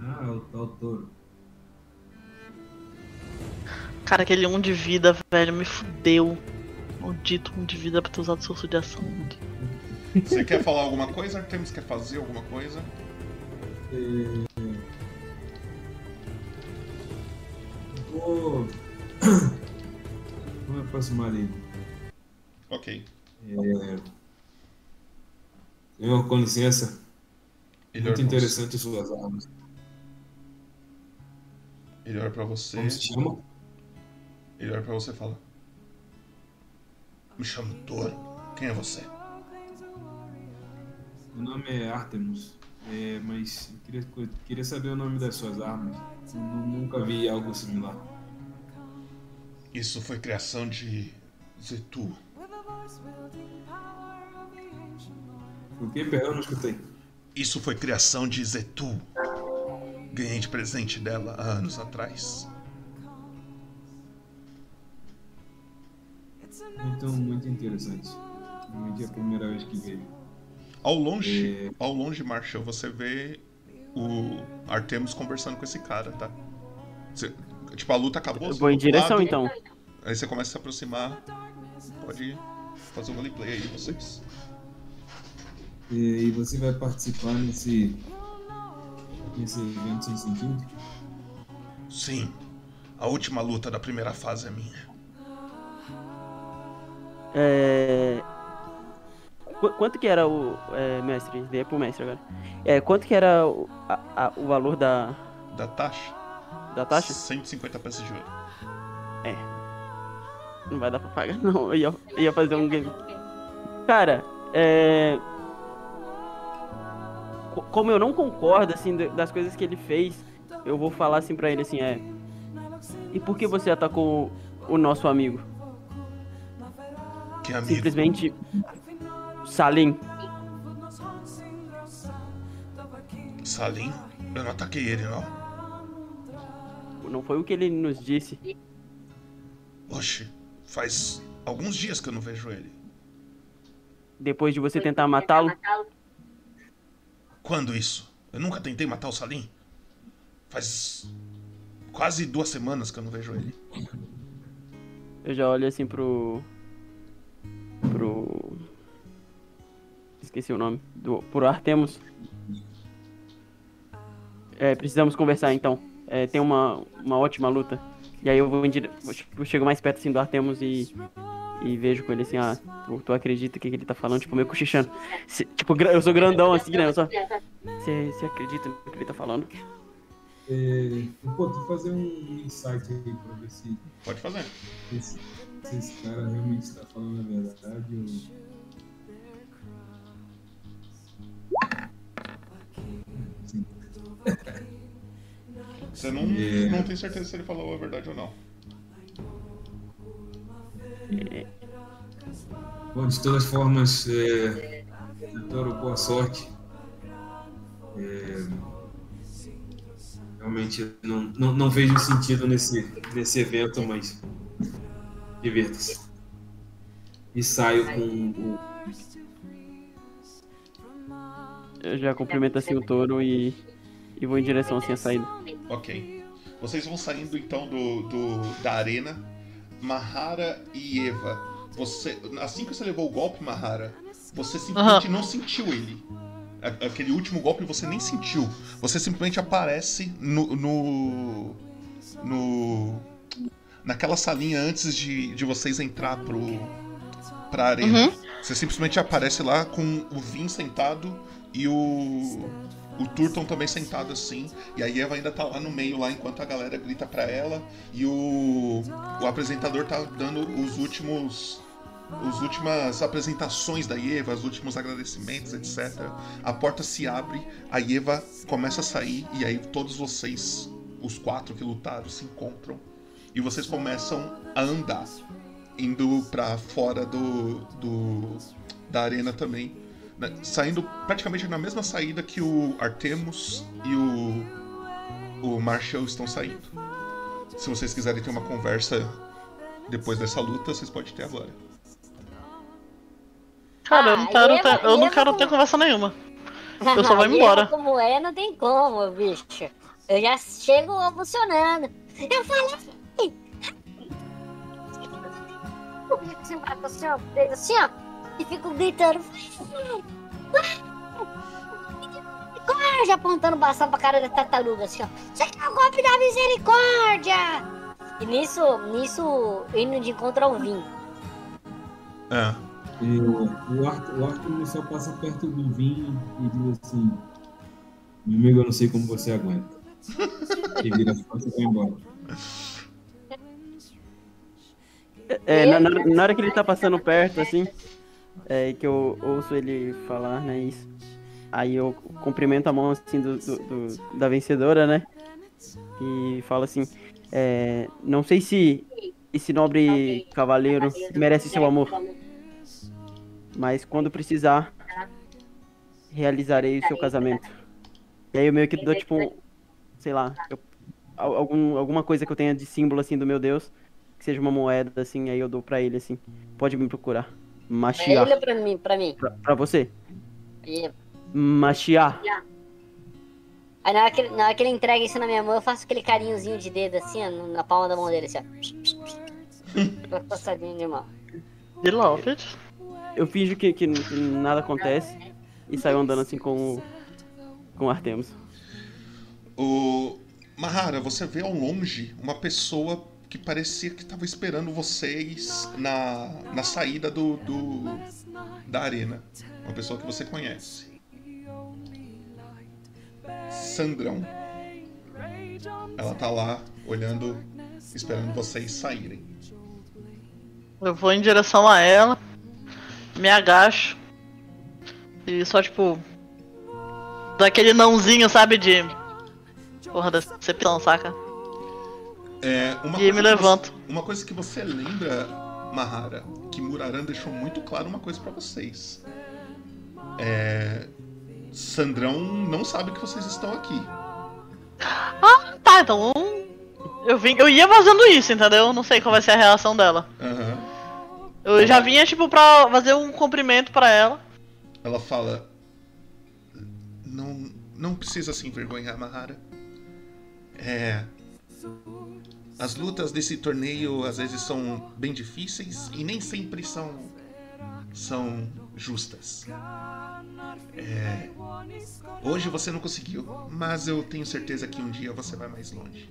Ah, o tal touro. Cara, aquele 1 de vida, velho, me fudeu. Maldito 1 de vida pra ter usado seu de ação. Você quer falar alguma coisa? Artemus quer fazer alguma coisa? Vou. Vou me aproximar dele. Ok. É... Senhor, com licença. Ele Muito pra interessante suas armas. Ele olha pra você. Como se chama? Ele olha pra você e fala: Me chamo Thor. Quem é você? Meu nome é Artemus. É, mas eu queria, queria saber o nome das suas armas. Eu nu- nunca vi algo similar. Isso foi criação de Zetu. O que? Perdão, não escutei. Isso foi criação de Zetu. Ganhei de presente dela há anos atrás. Muito, muito interessante. Realmente é a primeira vez que vejo. Ao longe, ao longe, Marshall, você vê o Artemus conversando com esse cara, tá? Você- tipo, a luta acabou. Eu você vou em tá direção lado, então. Aí você começa a se aproximar. Pode fazer o roleplay aí, vocês. E, e você vai participar nesse nesse evento sem sentido? Sim. A última luta da primeira fase é minha. É... qu- Quanto que era o... É, mestre, dei pro mestre agora. É, quanto que era o, a- a- o valor da, Da taxa? da taxa? 150 peças de ouro. Não vai dar pra pagar, não. Eu ia, eu ia fazer um game. Cara, é. Co- Como eu não concordo, assim, da- das coisas que ele fez, eu vou falar assim pra ele, assim, é. E por que você atacou o nosso amigo? Que amigo. Simplesmente. Salim. Salim? Eu não ataquei ele, não. Não foi o que ele nos disse. Oxe, faz alguns dias que eu não vejo ele. Depois de você tentar matá-lo. Quando isso? Eu nunca tentei matar o Salim. Faz quase duas semanas que eu não vejo ele. Eu já olho assim pro. Pro. Esqueci o nome. Do, pro Artemus. É, precisamos conversar então. É, tem uma, uma ótima luta. E aí eu vou em dire... eu chego mais perto assim do Artemus e. E vejo com ele assim, ah, tu, tu acredita que ele tá falando, tipo, meio cochichando. Se- tipo, eu sou grandão assim, né? Eu só. Você acredita no que ele tá falando? É, pô, tu fazer um insight aí pra ver se Pode fazer. esse, se esse cara realmente está falando a verdade ou. Sim. Você não, É. não tem certeza se ele falou a verdade ou não. Bom, de todas formas, é, doutor, boa sorte. É, realmente não, não, não vejo sentido nesse, nesse evento, mas divirta-se. E saio com o. Eu já cumprimento assim o touro e. E vou em direção assim à saída. Ok. Vocês vão saindo então do, do- da arena. Mahara e Eva. Você, assim que você levou o golpe, Mahara, você simplesmente não sentiu ele. Aquele último golpe você nem sentiu. Você simplesmente aparece no. no. no- naquela salinha antes de, de vocês entrar pro. pra arena. Uhum. Você simplesmente aparece lá com o Vin sentado e o. O Turton também sentado assim. E a Eva ainda tá lá no meio, lá enquanto a galera grita pra ela. E o. O apresentador tá dando os últimos. As últimas apresentações da Eva, os últimos agradecimentos, etc. A porta se abre, a Eva começa a sair, e aí todos vocês, os quatro que lutaram, se encontram. E vocês começam a andar indo pra fora do, do da arena também, né, saindo praticamente na mesma saída que o Artemus e o o Marshall estão saindo. Se vocês quiserem ter uma conversa depois dessa luta, vocês podem ter agora. Cara, eu não Ah, quero, Eva- ter, eu não quero como- ter conversa nenhuma. Eu só vou E embora. como é, não tem como, bicho. Eu já chego funcionando. Eu falei. Assim, assim, ó. E fico gritando. Misericórdia, apontando o bastão pra cara da tartaruga, assim, ó. Isso aqui é o golpe da misericórdia! E nisso, nisso, indo de encontro ao Vim. É. E o, o, Arthur, o Arthur só passa perto do vinho e diz assim: Meu amigo, eu não sei como você aguenta. E vira as costas e vai embora. É, na, na- na hora que ele tá passando perto, assim, é que eu ouço ele falar, né, isso. Aí eu cumprimento a mão, assim, do, do- do- da vencedora, né, e falo assim, é, não sei se esse nobre cavaleiro merece seu amor, mas quando precisar, realizarei o seu casamento. E aí eu meio que dou, tipo, sei lá, eu- al- algum, alguma coisa que eu tenha de símbolo, assim, do meu Deus, que seja uma moeda, assim, aí eu dou pra ele, assim. Pode me procurar. Pra Machiar. ele pra mim? Pra mim. Pra, pra você. Machiar. Aí na hora, que, ele- na hora que ele entrega isso na minha mão, eu faço aquele carinhozinho de dedo assim, ó, na palma da mão dele, assim, ó. Passadinho de mão. De love it. Eu finjo que, que, que nada acontece e saio andando assim com o. com o Artemus. O Mahara, você vê ao longe uma pessoa que parecia que estava esperando vocês na, na saída do, do da arena. Uma pessoa que você conhece. Sandrão. Ela tá lá olhando, esperando vocês saírem. Eu vou em direção a ela, me agacho e só tipo. Daquele nãozinho, sabe? De. Porra, decepção, saca? É, uma E me coisa que levanto. você- uma coisa que você lembra, Mahara, que Muraran deixou muito claro uma coisa pra vocês. É, Sandrão não sabe que vocês estão aqui. Tá, então. Eu, vim, eu ia fazendo isso, entendeu? Não sei qual vai ser a reação dela. Aham. Eu já vinha, tipo, pra fazer um cumprimento pra ela. Ela fala: Não, não precisa se envergonhar, Mahara. É. As lutas desse torneio às vezes são bem difíceis e nem sempre são. são justas. É. Hoje você não conseguiu, mas eu tenho certeza que um dia você vai mais longe.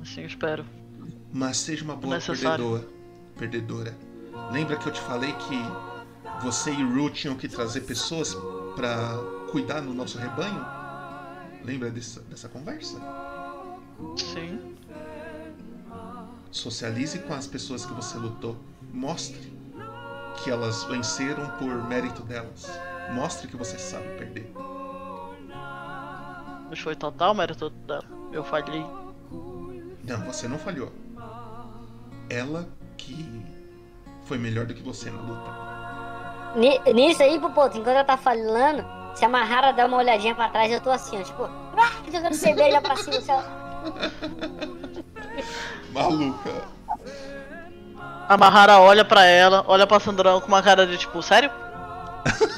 Assim, eu espero. Mas seja uma boa perdedora. Perdedora. Lembra que eu te falei que você e Ru tinham que trazer pessoas pra cuidar no nosso rebanho? Lembra dessa, dessa conversa? Sim. Socialize com as pessoas que você lutou. Mostre que elas venceram por mérito delas. Mostre que você sabe perder. Mas foi total mérito dela. Eu falhei. Não, você não falhou. Ela que foi melhor do que você na luta. Ni- Nisso aí, Popoto, enquanto ela tá falando, se a Mahara der uma olhadinha pra trás, eu tô assim, ó, tipo, ah, jogando cerveja pra cima. Maluca. A Mahara olha pra ela, olha pra Sandrão com uma cara de tipo, sério?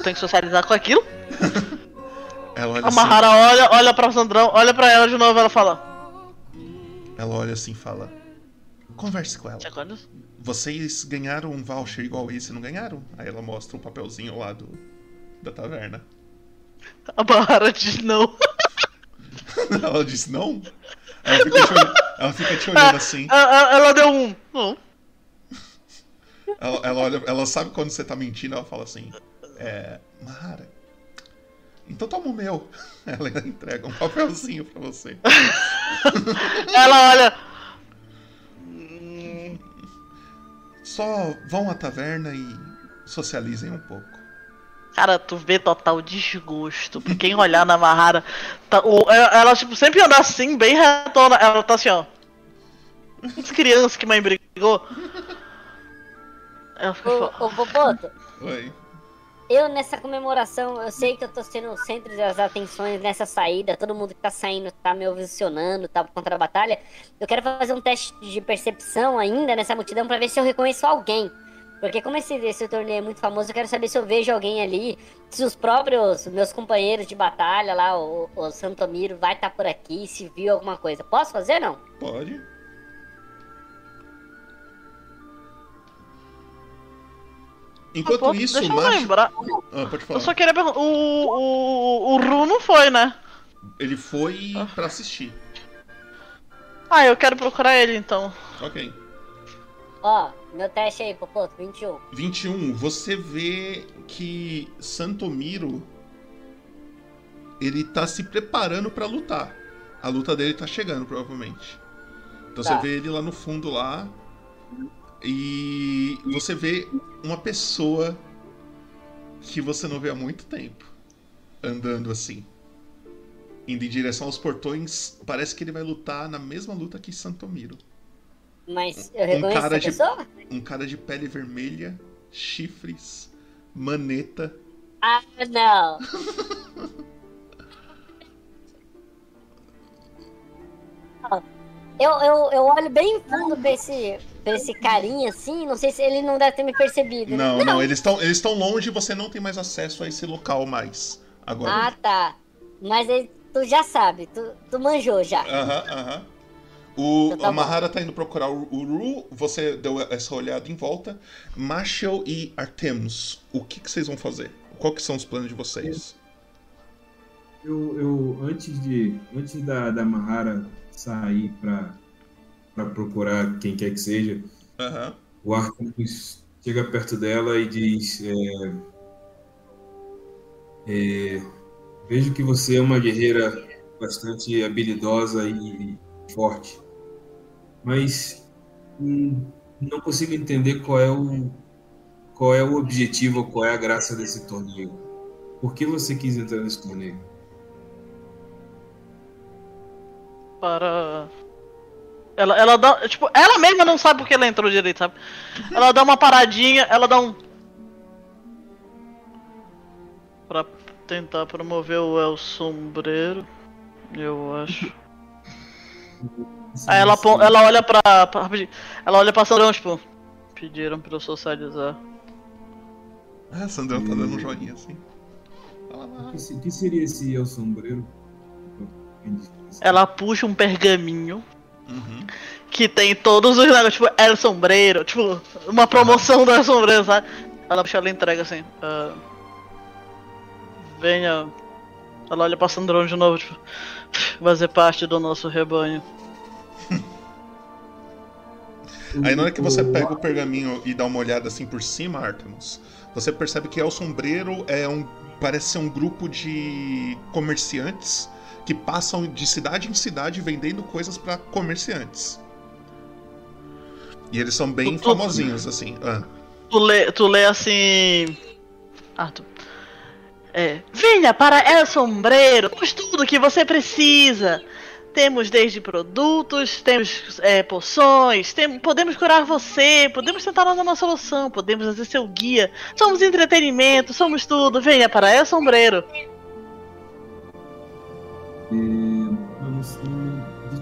Tem que socializar com aquilo? Ela olha A assim. Mahara olha, olha pra Sandrão, olha pra ela de novo ela fala. Ela olha assim e fala: Converse com ela. Vocês ganharam um voucher igual esse, não ganharam? Aí ela mostra um papelzinho lá do, da taverna. A Mahara diz não. ela diz não? Ela fica, te olhando, ela fica te olhando assim. Ela, ela- ela deu um. Não. Ela, ela olha, ela sabe quando você tá mentindo, ela fala assim: É. Mahara. Então toma o meu. Ela entrega um papelzinho pra você. Ela olha. "Hum, Só vão à taverna e socializem um pouco. Cara, tu vê total desgosto. Porque quem olhar na Mahara. Tá, o- ela, ela, tipo, sempre anda assim, bem retona. Ela tá assim, ó. As crianças que mãe brigou. Ela fica Ô, ô, Popoto, Oi. eu nessa comemoração, eu sei que eu tô sendo o centro das atenções nessa saída, todo mundo que tá saindo tá me ovacionando, tá contra a batalha. Eu quero fazer um teste de percepção ainda nessa multidão pra ver se eu reconheço alguém. Porque como esse, esse torneio é muito famoso, eu quero saber se eu vejo alguém ali, se os próprios meus companheiros de batalha lá, o, o Santomiro, vai estar por aqui, se viu alguma coisa. Posso fazer não? Pode. Enquanto "Pô, isso, deixa o eu macho. lembrar. Ah, pode falar. Eu só queria perguntar. O, o, o Ru não foi, né? Ele foi pra assistir. Ah, eu quero procurar ele então. Ok. Ó, meu teste aí, Popoto, 21. 21, você vê que Santomiro ele tá se preparando pra lutar. A luta dele tá chegando, provavelmente. Então Tá. você vê ele lá no fundo lá e você vê uma pessoa que você não vê há muito tempo andando assim. Indo em direção aos portões, parece que ele vai lutar na mesma luta que Santomiro. Mas eu Um reconheço cara essa de- pessoa? Um cara de pele vermelha, chifres, maneta. Ah, não. Eu, eu, eu olho bem fundo pra esse, pra esse carinha assim, não sei se ele não deve ter me percebido. né? Não, não, eles estão eles longe e você não tem mais acesso a esse local mais. Agora. Ah, tá. Mas ele, tu já sabe, tu, tu manjou já. Aham, aham. O Então tá a bom. Mahara tá indo procurar o, o Ru, você deu essa olhada em volta. Marshall e Artemus, o que, que vocês vão fazer? Qual que são os planos de vocês? eu, eu antes de antes da, da Mahara sair para para procurar quem quer que seja, Aham. o Artemis chega perto dela e diz: é, é, Vejo que você é uma guerreira bastante habilidosa e forte, mas hum, não consigo entender qual é o qual é o objetivo, qual é a graça desse torneio. Por que você quis entrar nesse torneio? Para. Ela, ela dá. Tipo, ela mesma não sabe porque ela entrou direito, sabe? Ela dá uma paradinha, ela dá um. Pra tentar promover o El Sombreiro, eu acho. Aí ela, ela olha pra. pra ela olha pra Sandrão, tipo. Pediram pra eu socializar. Ah, Sandrão tá dando um joinha assim. O que, que seria esse El Sombreiro? Ela puxa um pergaminho Uhum. que tem todos os negócios, tipo, El Sombreiro, tipo, uma promoção do El Sombreiro, sabe? Ela puxa, ela entrega assim. ah, venha. Ela olha pra Sandrão de novo, tipo, fazer parte do nosso rebanho. Aí na hora que você pega o pergaminho e dá uma olhada assim por cima, Artemus, você percebe que El Sombreiro é um. parece ser um grupo de comerciantes que passam de cidade em cidade vendendo coisas pra comerciantes. E eles são bem Tu- tu- famosinhos, assim. Ah. Tu lê, tu lê assim. Ah, tu. É. Venha para El Sombreiro, temos tudo que você precisa. Temos desde produtos, temos é, poções, tem, podemos curar você, podemos tentar dar uma solução, podemos ser seu guia. Somos entretenimento, somos tudo. Venha para El Sombreiro. É, eu não, sei-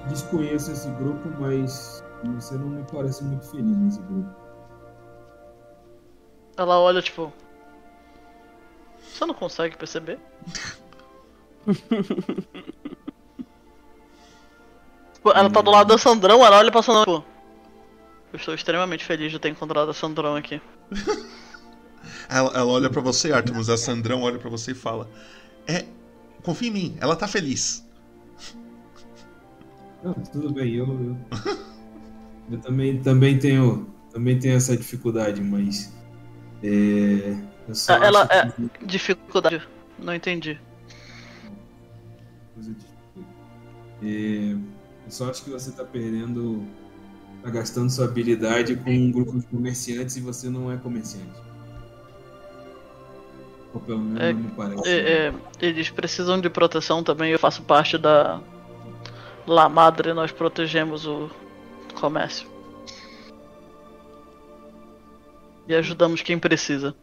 desconheço esse grupo, mas você não me parece muito feliz nesse grupo. Ela olha, tipo. Você não consegue perceber? Tipo, ela tá do lado da Sandrão, ela olha pra Sandrão, tipo. Eu estou extremamente feliz de ter encontrado a Sandrão aqui. Ela, ela olha pra você, Artemus, a Sandrão olha pra você e fala: É. Confia em mim, ela tá feliz. Não, tudo bem, eu, eu, eu também, também tenho também tenho essa dificuldade, mas é, eu só ela- acho que- Dificuldade. Não entendi. coisa de- É, acho que você tá perdendo, tá gastando sua habilidade com um grupo de comerciantes e você não é comerciante. Ou pelo menos É, não parece. É, é, eles precisam de proteção também, eu faço parte da La Madre, nós protegemos o comércio. E ajudamos quem precisa.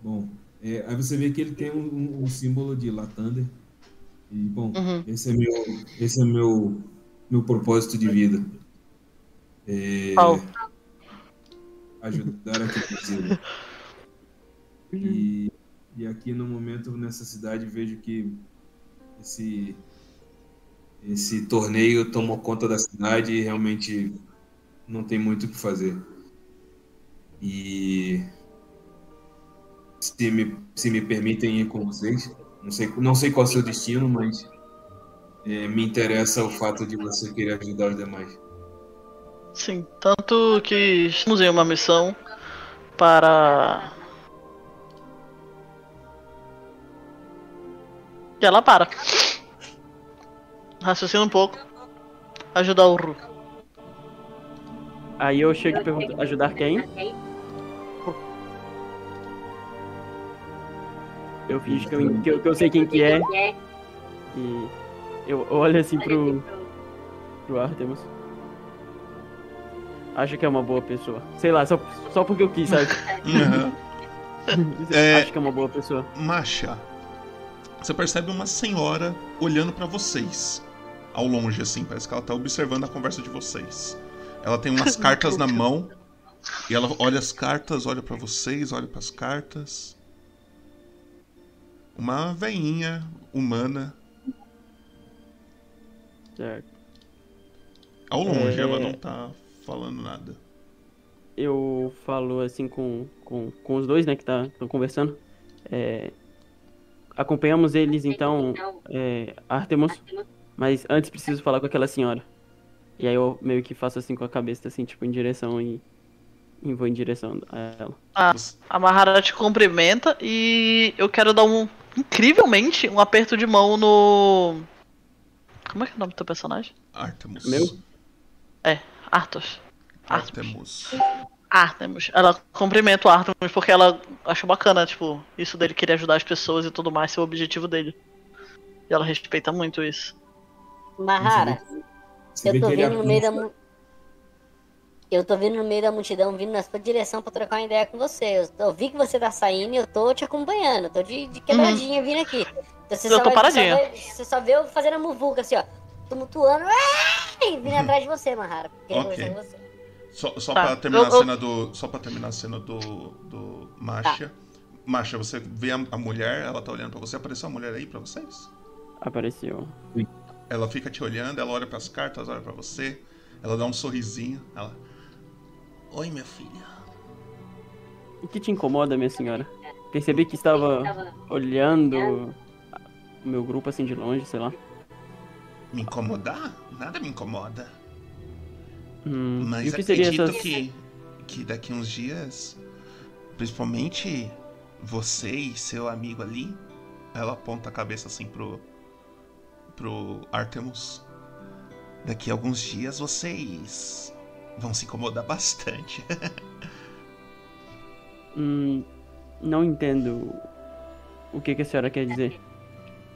Bom, é, aí você vê que ele tem um, um- um símbolo de Latander. E, bom, Uhum. esse é meu, esse é meu, meu propósito de vida. É, Qual? ajudar a quem precisa. E, e aqui no momento, nessa cidade, vejo que esse, esse torneio tomou conta da cidade e realmente não tem muito o que fazer. E se me, se me permitem ir com vocês, não sei, não sei qual é o seu destino, mas é, me interessa o fato de você querer ajudar os demais. Sim, tanto que estamos em uma missão para. E ela para. Raciocina um pouco. Ajudar o Ru. Aí eu chego e pergunto, ajudar quem? Eu finjo que eu, que eu, que eu sei quem que é e eu olho assim pro, pro Artemus. Acho que é uma boa pessoa. Sei lá, só, só porque eu quis, sabe? Uhum. É- Acho que é uma boa pessoa. Masha, você percebe uma senhora olhando pra vocês. Ao longe, assim, parece que ela tá observando a conversa de vocês. Ela tem umas cartas na mão. E ela olha as cartas, olha pra vocês, olha pras cartas. Uma veinha humana. Certo. Ao longe, É. ela não tá falando nada. Eu falo assim com, com, com os dois, né, que tá, estão conversando. É, acompanhamos eles então, é, Artemus, mas antes preciso falar com aquela senhora. E aí eu meio que faço assim com a cabeça, assim, tipo, em direção e, e vou em direção a ela. Ah, a Mahara te cumprimenta e eu quero dar um, incrivelmente, um aperto de mão no... Como é que é o nome do teu personagem? Artemus. Meu? É, Arthos. Artemus. Artemus. Ela cumprimenta o Artemus porque ela achou bacana, tipo, isso dele querer ajudar as pessoas e tudo mais, ser o objetivo dele. E ela respeita muito isso. Mahara, Você eu tô que ele vindo no meio da. Eu tô vindo no meio da multidão, vindo na sua direção pra trocar uma ideia com você. Eu, tô- eu vi que você tá saindo e eu tô te acompanhando. Eu tô de, de quebradinha vindo aqui. Então você Eu só tô vai- paradinha. Só vai- você só vê eu fazendo a muvuca assim, ó. Tumultuando. ai, Vindo atrás de você, Mahara. Queria Ok. conversar com você. Só, só Tá, pra terminar eu- a cena do. Só pra terminar a cena do. do Masha. Masha, você vê a, a mulher, ela tá olhando pra você. Apareceu uma mulher aí pra vocês? Apareceu. Ela fica te olhando, ela olha pras cartas, olha pra você. Ela dá um sorrisinho. Ela. Oi, minha filha. O que te incomoda, minha senhora? Percebi que estava olhando o meu grupo assim de longe, sei lá. Me incomodar? Nada me incomoda. Hum, e Mas o que seria acredito essas... que, que daqui uns dias, principalmente você e seu amigo ali, ela aponta a cabeça assim pro. pro Artemus. Daqui a alguns dias vocês vão se incomodar bastante. Hum, não entendo o que, que a senhora quer dizer.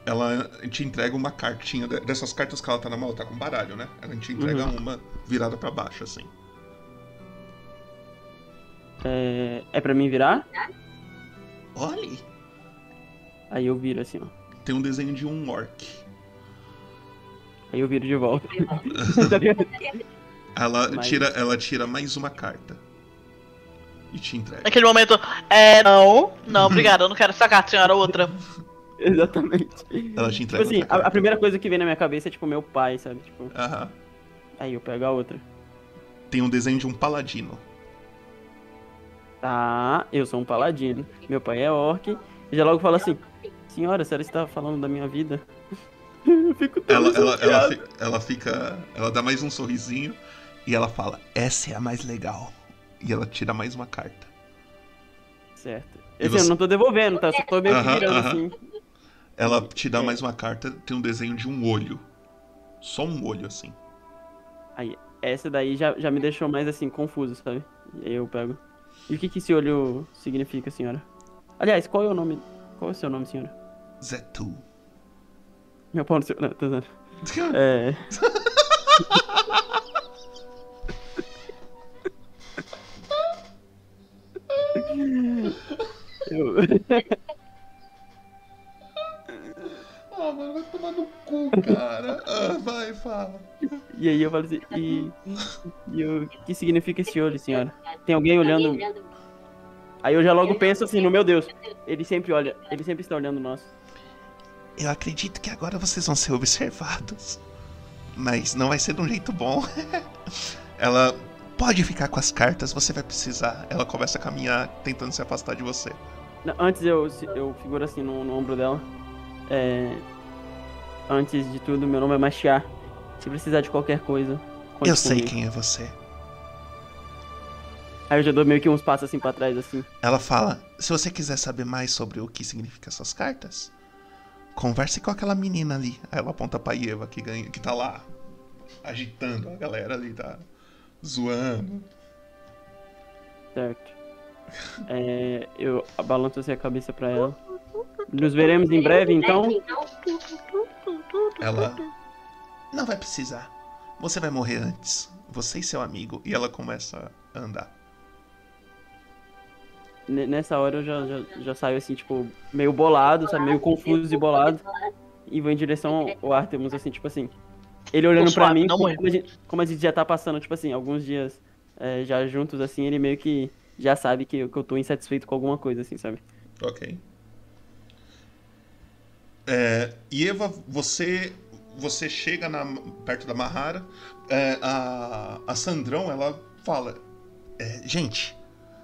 ela te entrega uma cartinha, de- dessas cartas que ela tá na mão, tá com baralho, né? Ela te entrega Uhum. uma virada pra baixo, assim. É, é pra mim virar? Olhe! Aí eu viro assim, ó. Tem um desenho de um orc. Aí eu viro de volta. Ela Mas- tira, ela tira mais uma carta. E te entrega. Naquele momento, é, não, não, obrigada, eu não quero essa carta, senhora, outra. Exatamente. Ela te Tipo entrega assim, outra a, a primeira coisa que vem na minha cabeça é tipo meu pai, sabe? Tipo, Aham. aí eu pego a outra. Tem um desenho de um paladino. Tá, eu sou um paladino. Meu pai é orc. E já logo fala assim: Senhora, a senhora está falando da minha vida? eu fico tão Ela, ela, ela, ela fica. Ela dá mais um sorrisinho e ela fala: Essa é a mais legal. E ela tira mais uma carta. Certo. Você- eu não tô devolvendo, tá? Só tô meio que virando aham. assim. Ela te dá mais uma carta, tem um desenho de um olho. Só um olho, assim. Aí, essa daí já, já me deixou mais assim, confuso, sabe? E aí eu pego. E o que que esse olho significa, senhora? Aliás, qual é o nome? Qual é o seu nome, senhora? Zetu. Meu pau no seu. Não, tô usando. É. E aí eu falo assim, e, e o que significa esse olho, senhora? Tem alguém olhando? Aí eu já logo penso assim, no meu Deus, ele sempre olha, ele sempre está olhando nós. Eu acredito que agora vocês vão ser observados. Mas não vai ser de um jeito bom. Ela pode ficar com as cartas, você vai precisar. Ela começa a caminhar tentando se afastar de você. Antes eu, eu figuro assim no, no ombro dela. É, antes de tudo, meu nome é Machiar. Se precisar de qualquer coisa, conte Eu sei comigo. quem é você. Aí eu já dou meio que uns passos assim pra trás, assim. Ela fala: se você quiser saber mais sobre o que significam essas cartas, converse com aquela menina ali. Aí ela aponta pra Eva que, ganha, que tá lá agitando a galera ali, tá zoando. Certo. É, eu balanço assim a cabeça pra ela. Nos veremos em breve, então. Ela. Não vai precisar. Você vai morrer antes. Você e seu amigo. E ela começa a andar. N- Nessa hora eu já, já, já saio assim, tipo, meio bolado, sabe? Meio confuso e bolado. E vou em direção ao Artemus, assim, tipo assim. Ele olhando suave, mim, como, morre. a gente, como a gente já tá passando, tipo assim, alguns dias é, já juntos, assim, ele meio que já sabe que, eu- que eu tô insatisfeito com alguma coisa, assim, sabe? Ok. É, e Eva, você você chega na- perto da Mahara. é, a, a Sandrão, ela fala: é, Gente,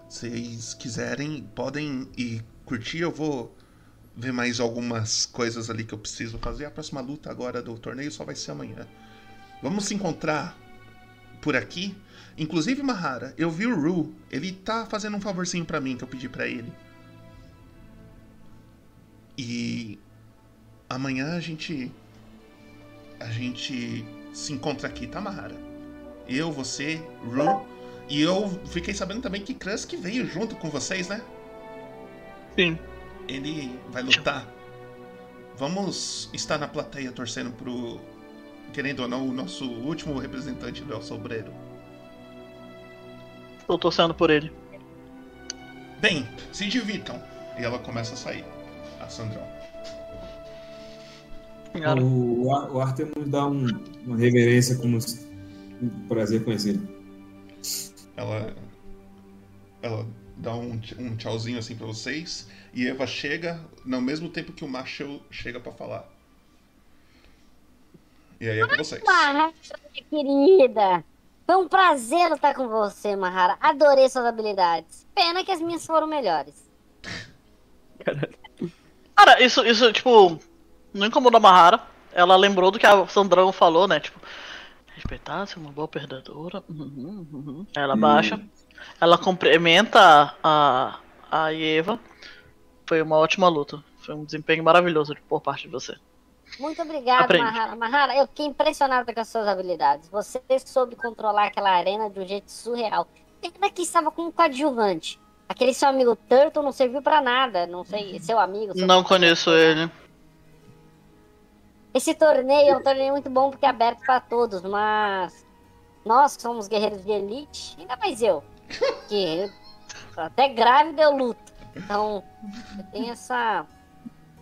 vocês quiserem, podem ir curtir. Eu vou ver mais algumas coisas ali que eu preciso fazer. A próxima luta agora do torneio só vai ser amanhã. Vamos se encontrar por aqui. Inclusive, Mahara, eu vi o Ru. Ele tá fazendo um favorzinho para mim que eu pedi para ele. E amanhã a gente a gente se encontra aqui, tá, Mahara? Eu, você, Ru. E eu fiquei sabendo também que Krusk veio junto com vocês, né? Sim. Ele vai lutar. Vamos estar na plateia torcendo pro, querendo ou não, o nosso último representante do El Sobreiro. Estou torcendo por ele. Bem, se divirtam. E ela começa a sair. A Sandrão. O, o Artemus dá um- uma reverência como um prazer conhecê-lo. Ela. Ela dá um, um tchauzinho assim pra vocês. E Eva chega no mesmo tempo que o Marshall chega pra falar. E aí é com vocês. Mahara, querida. Foi um prazer lutar com você, Mahara. Adorei suas habilidades. Pena que as minhas foram melhores. Caralho. Cara, isso, isso, tipo, não incomodou a Mahara. Ela lembrou do que a Sandrão falou, né? Tipo, respeitar ser uma boa perdedora. Uhum, uhum. Ela baixa. Ela cumprimenta a, a Eva. Foi uma ótima luta. Foi um desempenho maravilhoso por parte de você. Muito obrigado, Aprende. Mahara. Mahara, eu fiquei impressionada com as suas habilidades. Você soube controlar aquela arena de um jeito surreal. Pena que estava com um coadjuvante. Aquele seu amigo Turtle não serviu pra nada. Não sei, seu amigo. seu Não companheiro. conheço ele. Esse torneio é um torneio muito bom porque é aberto pra todos, mas nós que somos guerreiros de elite, ainda mais eu, que até grávida eu luto. Então, eu tenho essa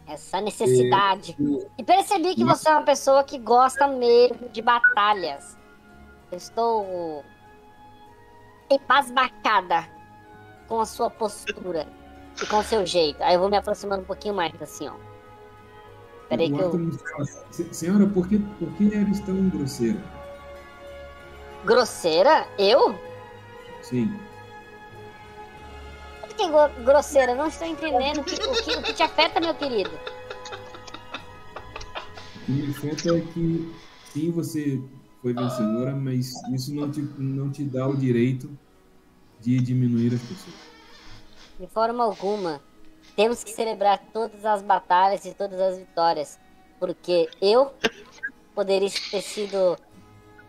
essa necessidade. E percebi que você é uma pessoa que gosta mesmo de batalhas. Eu estou embasbacada com a sua postura e com o seu jeito. Aí eu vou me aproximando um pouquinho mais, assim, ó. Peraí que eu... Artemus fala, "Se- Senhora, por que, por que eres tão grosseira? Grosseira? Eu? Sim. Por que gro- grosseira? Não estou entendendo o que, o que, o que te afeta, meu querido. O que me afeta é que, sim, você foi vencedora, mas isso não te, não te dá o direito de diminuir as pessoas. De forma alguma. Temos que celebrar todas as batalhas e todas as vitórias. Porque eu poderia ter sido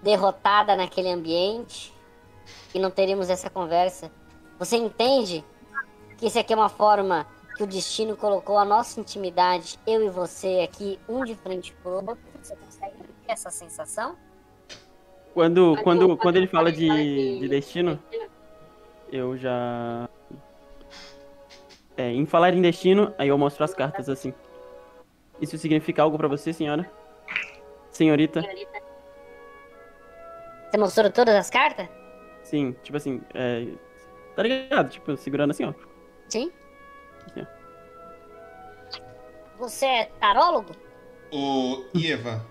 derrotada naquele ambiente e não teríamos essa conversa. Você entende que isso aqui é uma forma que o destino colocou a nossa intimidade, eu e você aqui, um de frente pro outro? Você consegue ter essa sensação? Quando, quando, quando ele fala de, de destino, eu já. É, em falar em destino, aí eu mostro as cartas assim. Isso significa algo pra você, senhora? Senhorita? Você mostrou todas as cartas? Sim, tipo assim, é. Tá ligado? Tipo, segurando assim, ó. Sim. Sim. Você é tarólogo? Ô, e Eva,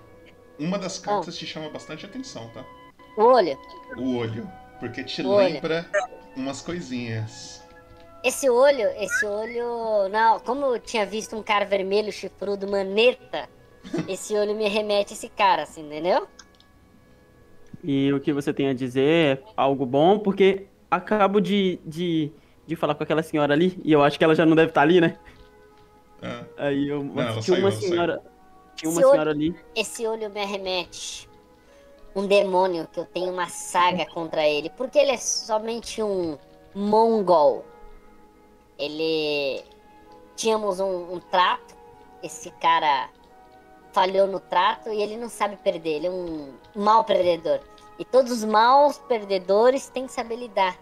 uma das cartas te chama bastante atenção, tá? O olho. O olho. Porque te O olho. lembra umas coisinhas. Esse olho, esse olho. Não, como eu tinha visto um cara vermelho, chifrudo, maneta, esse olho me remete a esse cara, assim, entendeu? E o que você tem a dizer é algo bom, porque acabo de, de, de falar com aquela senhora ali, e eu acho que ela já não deve estar ali, né? Ah, Aí eu ela tinha saiu, uma senhora. Tinha uma Esse olho- senhora ali. Esse olho me remete um demônio que eu tenho uma saga contra ele, porque ele é somente um mongol. Ele tínhamos um, um trato, esse cara falhou no trato e ele não sabe perder, ele é um mau perdedor. E todos os maus perdedores têm que saber lidar,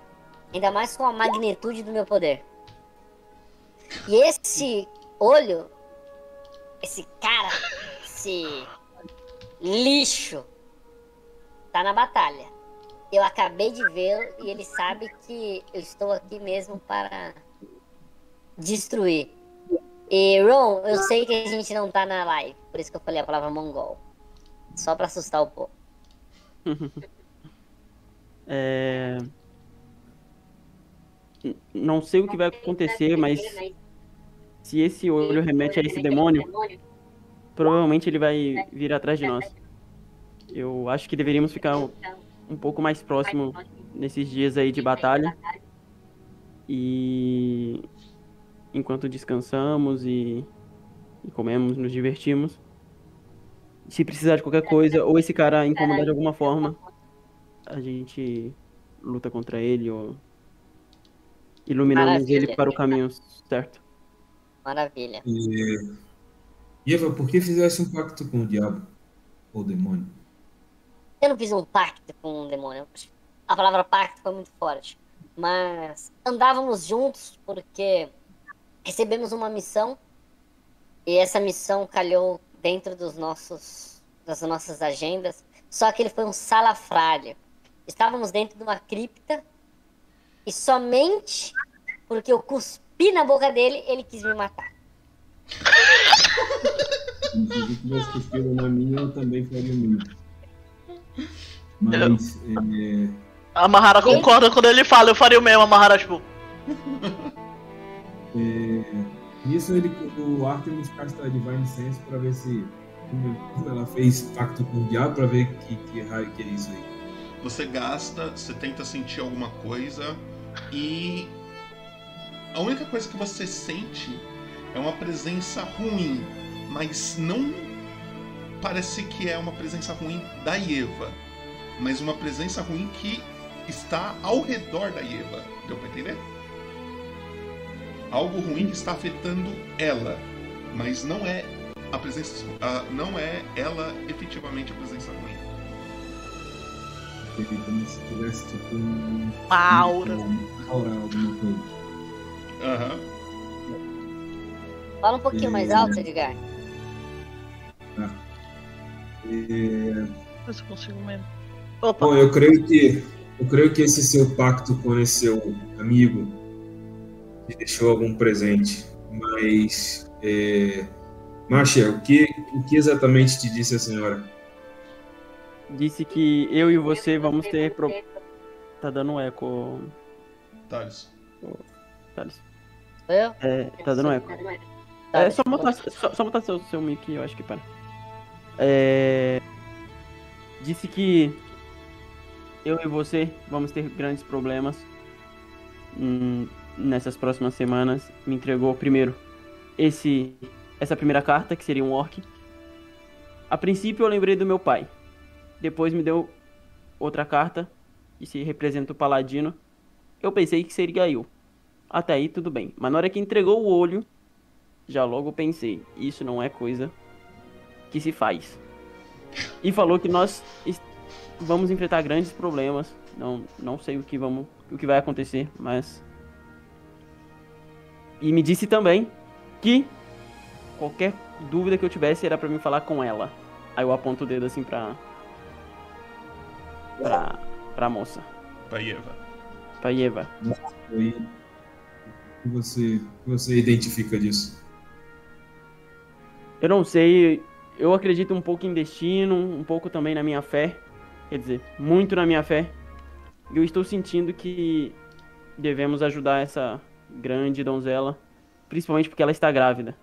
ainda mais com a magnitude do meu poder. E esse olho, esse cara, esse lixo tá na batalha. Eu acabei de vê-lo e ele sabe que eu estou aqui mesmo para destruir. E Ron, eu sei que a gente não tá na live, por isso que eu falei a palavra mongol. Só pra assustar o povo. É... Não sei o que vai acontecer, mas se esse olho remete a esse demônio, provavelmente ele vai vir atrás de nós. Eu acho que deveríamos ficar um pouco mais próximo nesses dias aí de batalha. E enquanto descansamos e, e comemos, nos divertimos. Se precisar de qualquer coisa, ou esse cara incomodar de alguma forma, a gente luta contra ele ou iluminamos Maravilha. ele para o caminho certo. Maravilha. E... Eva, por que fizesse um pacto com o diabo? Ou demônio? Eu não fiz um pacto com um demônio. A palavra pacto foi muito forte. Mas andávamos juntos porque recebemos uma missão e essa missão calhou dentro dos nossos, das nossas agendas. Só que ele foi um salafrário. Estávamos dentro de uma cripta e somente porque eu cuspi na boca dele, ele quis me matar. Se você tivesse cuspido na minha, eu também faria o mesmo. Mas, é, A Mahara concorda quando ele fala, eu faria o mesmo, a Mahara, tipo. é, nisso ele, o Artemis a Divine Sense pra ver se ela fez pacto com o diabo pra ver que, que raio que é isso aí. Você gasta, você tenta sentir alguma coisa e a única coisa que você sente é uma presença ruim, mas não parece que é uma presença ruim da Eva, mas uma presença ruim que está ao redor da Eva. Deu pra entender? Algo ruim que está afetando ela, mas não é a presença, ah, não é ela efetivamente a presença ruim. Porque como se tivesse tipo um. Uma aura. Uma aura, alguma coisa. Aham. Fala um pouquinho mais alto, Edgar. É, Ver se eu consigo mesmo. Opa, Bom, eu creio que eu creio que esse seu pacto com esse seu amigo te deixou algum presente, mas é, Marcia, o que o que exatamente te disse a senhora? Disse que eu e você vamos ter. Pro... Tá dando um eco, Thales. Thales. Eu? É, tá dando eco. Tá, É só botar, só, só botar seu, seu mic, eu acho que para. É, disse que eu e você vamos ter grandes problemas hum, nessas próximas semanas. Me entregou primeiro esse essa primeira carta, que seria um orc. A princípio eu lembrei do meu pai. Depois me deu outra carta, que se representa o paladino. Eu pensei que seria eu. Até aí tudo bem. Mas na hora que entregou o olho, já logo pensei, isso não é coisa que se faz. E falou que nós vamos enfrentar grandes problemas. Não, não sei o que vamos, o que vai acontecer, mas e me disse também que qualquer dúvida que eu tivesse era pra me falar com ela. Aí eu aponto o dedo assim pra pra pra moça, Pra Eva. pra Eva. Aí, o que você o que você identifica disso? Eu não sei, eu acredito um pouco em destino, um pouco também na minha fé. Quer dizer, muito na minha fé. E eu estou sentindo que devemos ajudar essa grande donzela, principalmente porque ela está grávida.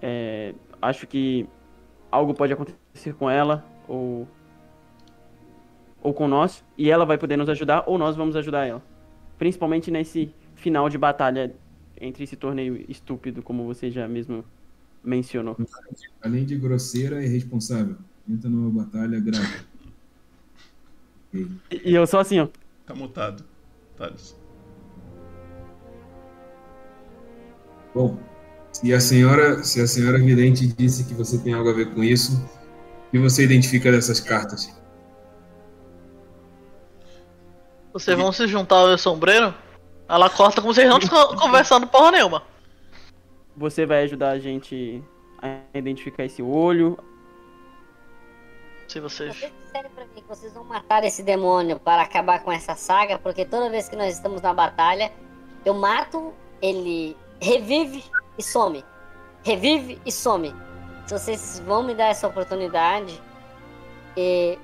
É, acho que algo pode acontecer com ela ou ou com nós e ela vai poder nos ajudar ou nós vamos ajudar ela. Principalmente nesse final de batalha entre esse torneio estúpido, como você já mesmo mencionou. Além de grosseira e responsável, entra numa batalha grave. E e eu só assim, ó. Tá mutado. Thales. Bom, se a senhora, se a senhora vidente disse que você tem algo a ver com isso, o que você identifica dessas cartas? vocês vão se juntar ao sombreiro? Ela corta como vocês não estão conversando porra nenhuma. Você vai ajudar a gente a identificar esse olho. Se vocês. Vocês disseram pra mim que vocês vão matar esse demônio para acabar com essa saga, porque toda vez que nós estamos na batalha, eu mato, ele revive e some. Revive e some. Se vocês vão me dar essa oportunidade. E...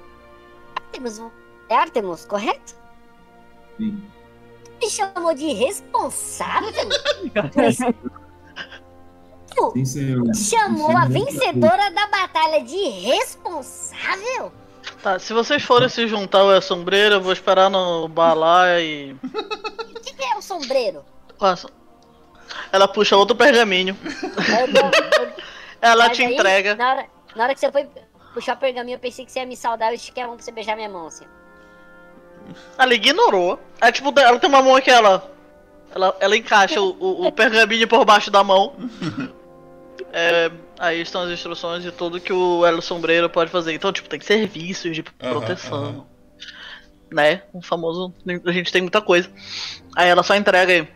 Artemus, é Artemus, correto? Sim. Me chamou de? Mas Como? Sim, senhor. Chamou Sim, a vencedora da batalha de responsável? Tá, se vocês forem se juntar o sombreiro, eu vou esperar no bar lá e. O que, que é o sombreiro? Ela puxa outro pergaminho. Eu- Ela mas te aí, entrega. Na hora, na hora que você foi puxar o pergaminho, eu pensei que você ia me saudar e estiquei a mão pra você beijar minha mão, assim. Ela ignorou. É tipo, ela tem uma mão aqui, ela. Ela, ela encaixa o, o- o pergaminho por baixo da mão. É, aí estão as instruções de tudo que o Elo Sombreiro pode fazer. Então, tipo, tem serviços de proteção. aham. Né? Um famoso. A gente tem muita coisa. Aí ela só entrega aí.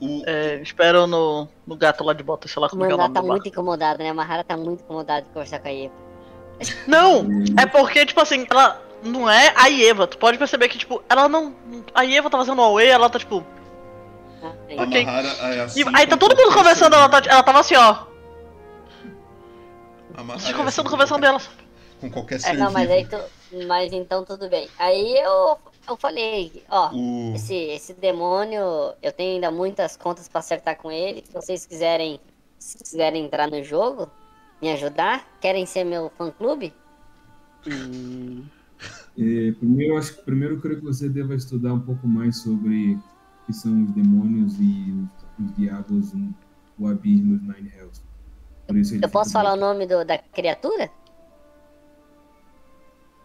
O, É, espero no, no gato lá de bota, sei lá O como é que é o nome tá muito incomodado, né? A Mahara tá muito incomodada de conversar com a Eva. Não! É porque, tipo assim, ela não é a Eva. Tu pode perceber que, tipo, ela não. A Eva tá fazendo Away, ela tá, tipo. Ah, aí. a ok. Mahara é assim E aí tá todo mundo conversando, ela, tá, ela tava assim, ó. A Mahara Vocês é conversando, assim conversando dela. qualquer- Com qualquer É, ser não, mas aí tu. Mas então tudo bem. Aí eu, eu falei, ó, O... esse, esse demônio, eu tenho ainda muitas contas pra acertar com ele. Se vocês quiserem, se quiserem entrar no jogo, me ajudar, querem ser meu fã clube? Hum, É, primeiro, eu acho que primeiro eu creio que você deva estudar um pouco mais sobre o que são os demônios e os, os diabos no o abismo dos Nine Hells. Por isso ele Eu posso falar o nome do, da criatura?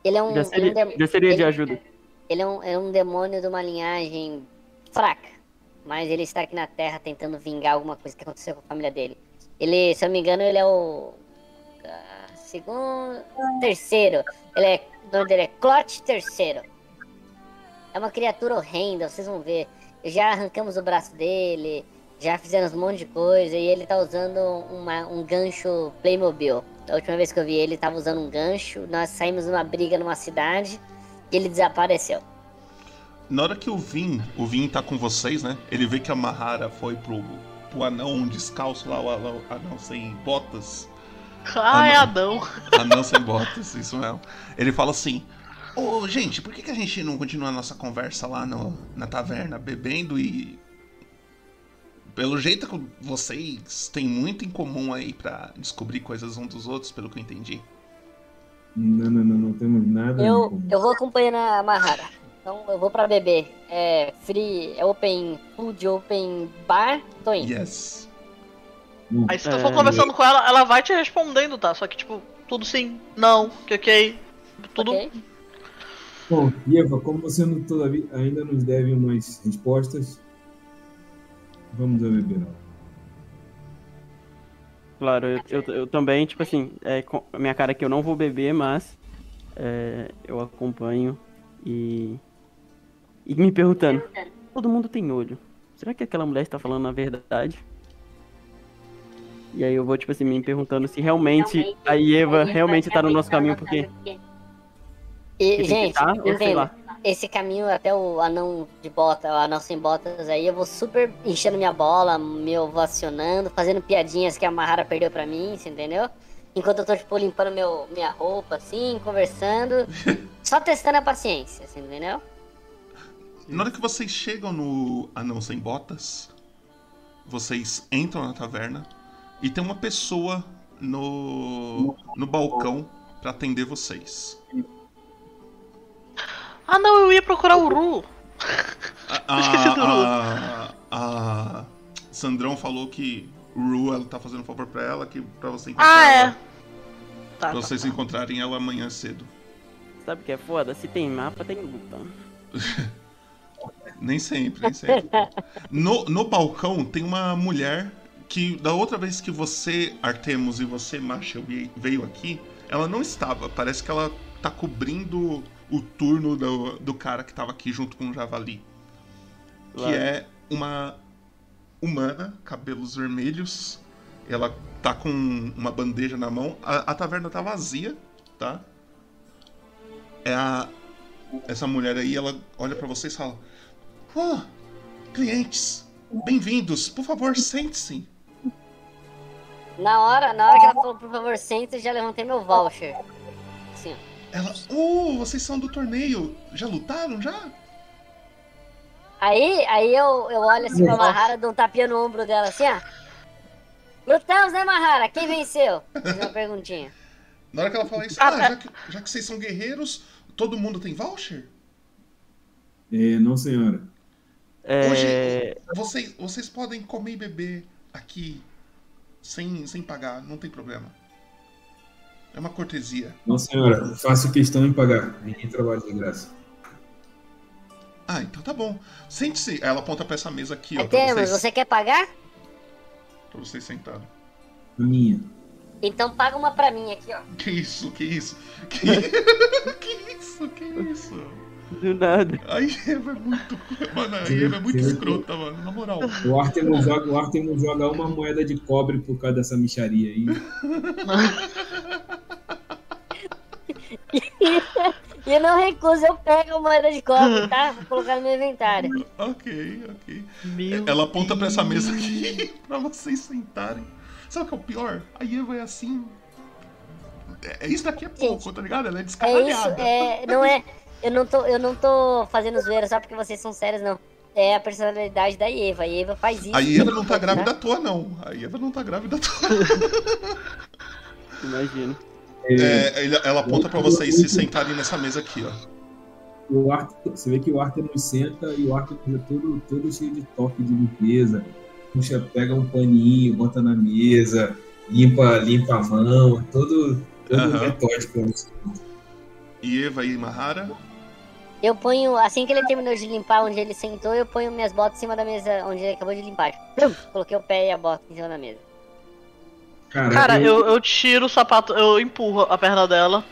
Ele é um, já ele é um seria, dem- já seria de ele- ajuda. Ele é um, é um demônio de uma linhagem fraca. Mas ele está aqui na Terra tentando vingar alguma coisa que aconteceu com a família dele. Ele, se eu não me engano, ele é o. ah, segundo. Terceiro. Ele é. O nome dele é Clot Terceiro. É uma criatura horrenda, vocês vão ver. Já arrancamos o braço dele, já fizemos um monte de coisa e ele tá usando uma- um gancho Playmobil. Da última vez que eu vi ele, ele tava usando um gancho. Nós saímos numa briga numa cidade ele desapareceu. Na hora que o Vin, o Vin tá com vocês, né? Ele vê que a Mahara foi pro, pro anão descalço lá, o anão, anão sem botas. Ah, é não. Adão. Anão sem botas, isso mesmo. Ele fala assim: Ô, gente, por que, que a gente não continua a nossa conversa lá no, na taverna, bebendo e. Pelo jeito que vocês têm muito em comum aí pra descobrir coisas uns dos outros, pelo que eu entendi. Não, não, não, não temos nada. Eu, eu vou acompanhando a Mahara. Então eu vou pra beber. É free, é open food, open bar, tô indo. Yes. Aí se tu for conversando com ela, ela vai te respondendo, tá? Só que, tipo, tudo sim, não, que ok. Tudo. Ok? Bom, Eva, como você não, todavia, ainda nos deve umas respostas, vamos a beber. Claro, eu, eu, eu também, tipo assim, é, com a minha cara é que eu não vou beber, mas é, eu acompanho e. E me perguntando, todo mundo tem olho. Será que aquela mulher está falando a verdade? E aí eu vou, tipo assim, me perguntando se realmente a Eva realmente tá no nosso caminho, porque. E, porque gente, tá, ou sei lá. Esse caminho até o anão de bota, o anão sem botas aí, eu vou super enchendo minha bola, me ovacionando, fazendo piadinhas que a Mahara perdeu pra mim, você entendeu? Enquanto eu tô, tipo, limpando meu, minha roupa, assim, conversando, só testando a paciência, você entendeu? Na hora que vocês chegam no Anão Sem Botas, vocês entram na taverna e tem uma pessoa no, no balcão pra atender vocês. Ah, não, eu ia procurar o Ru. A, Esqueci do a, a, a Sandrão falou que o Ru ela tá fazendo um favor pra ela, que pra você encontrar Ah, é. ela, Tá, pra tá. vocês encontrarem ela amanhã cedo. Sabe o que é foda? Se tem mapa, tem luta. Nem sempre, nem sempre. No, no balcão tem uma mulher que da outra vez que você, Artemus, e você, Marshall, vie- veio aqui, ela não estava. Parece que ela tá cobrindo o turno do, do cara que tava aqui junto com o Javali. Que é uma humana, cabelos vermelhos. Ela tá com uma bandeja na mão. A, a taverna tá vazia, tá? É a. Essa mulher aí, ela olha pra vocês e fala: Oh, clientes, bem-vindos. Por favor, sente-se. Na hora, na hora que ela falou, por favor, senta, eu já levantei meu voucher. Ela, oh, vocês são do torneio. Já lutaram já? Aí, aí eu, eu olho assim pra Mahara, dou um tapinha no ombro dela, assim, ó. Lutamos, né, Mahara? Quem venceu? Fiz uma perguntinha. Na hora que ela fala isso, Ah, já que, já que vocês são guerreiros, todo mundo tem voucher? É, não, senhora. É, Hoje, vocês, vocês podem comer e beber aqui sem, sem pagar, não tem problema. É uma cortesia. Não, senhora. Faço questão em pagar. Ninguém trabalha de graça. Ah, então tá bom. Sente-se. Ela aponta pra essa mesa aqui, ó, pra Artemus, vocês, você quer pagar? pra vocês sentarem. A minha. Então paga uma pra mim aqui, ó. Que isso, que isso? Que, que isso, que isso? do nada. A Eva é muito. Mano, a Eva é muito escrota, mano. Na moral. O Artemus joga, o Artemus joga uma moeda de cobre por causa dessa micharia aí. E eu não recuso, eu pego a moeda de cobre, tá? Vou colocar no meu inventário. Ok, ok. Meu Ela aponta pra essa mesa aqui pra vocês sentarem. Sabe o que é o pior? A Eva é assim. É, isso daqui é pouco, tá ligado? Ela é É isso, descaralhada. é. Não é. Eu não tô, eu não tô fazendo zoeira só porque vocês são sérios, não. É a personalidade da Eva. A Eva faz isso. A Eva não tá grávida à toa, não. A Eva não tá grávida à toa. Imagino. É, ele- ela aponta pra vocês se sentarem nessa mesa aqui, ó. O Artemus, você vê que o Artemus senta e o Artemus é todo, todo cheio de toque de limpeza. Puxa, pega um paninho, bota na mesa, limpa, limpa a mão, todo, todo Aham. metódico. E Eva e Mahara. Eu ponho, assim que ele terminou de limpar onde ele sentou, eu ponho minhas botas em cima da mesa onde ele acabou de limpar. Coloquei o pé e a bota em cima da mesa. Cara, eu, eu tiro o sapato, eu empurro a perna dela.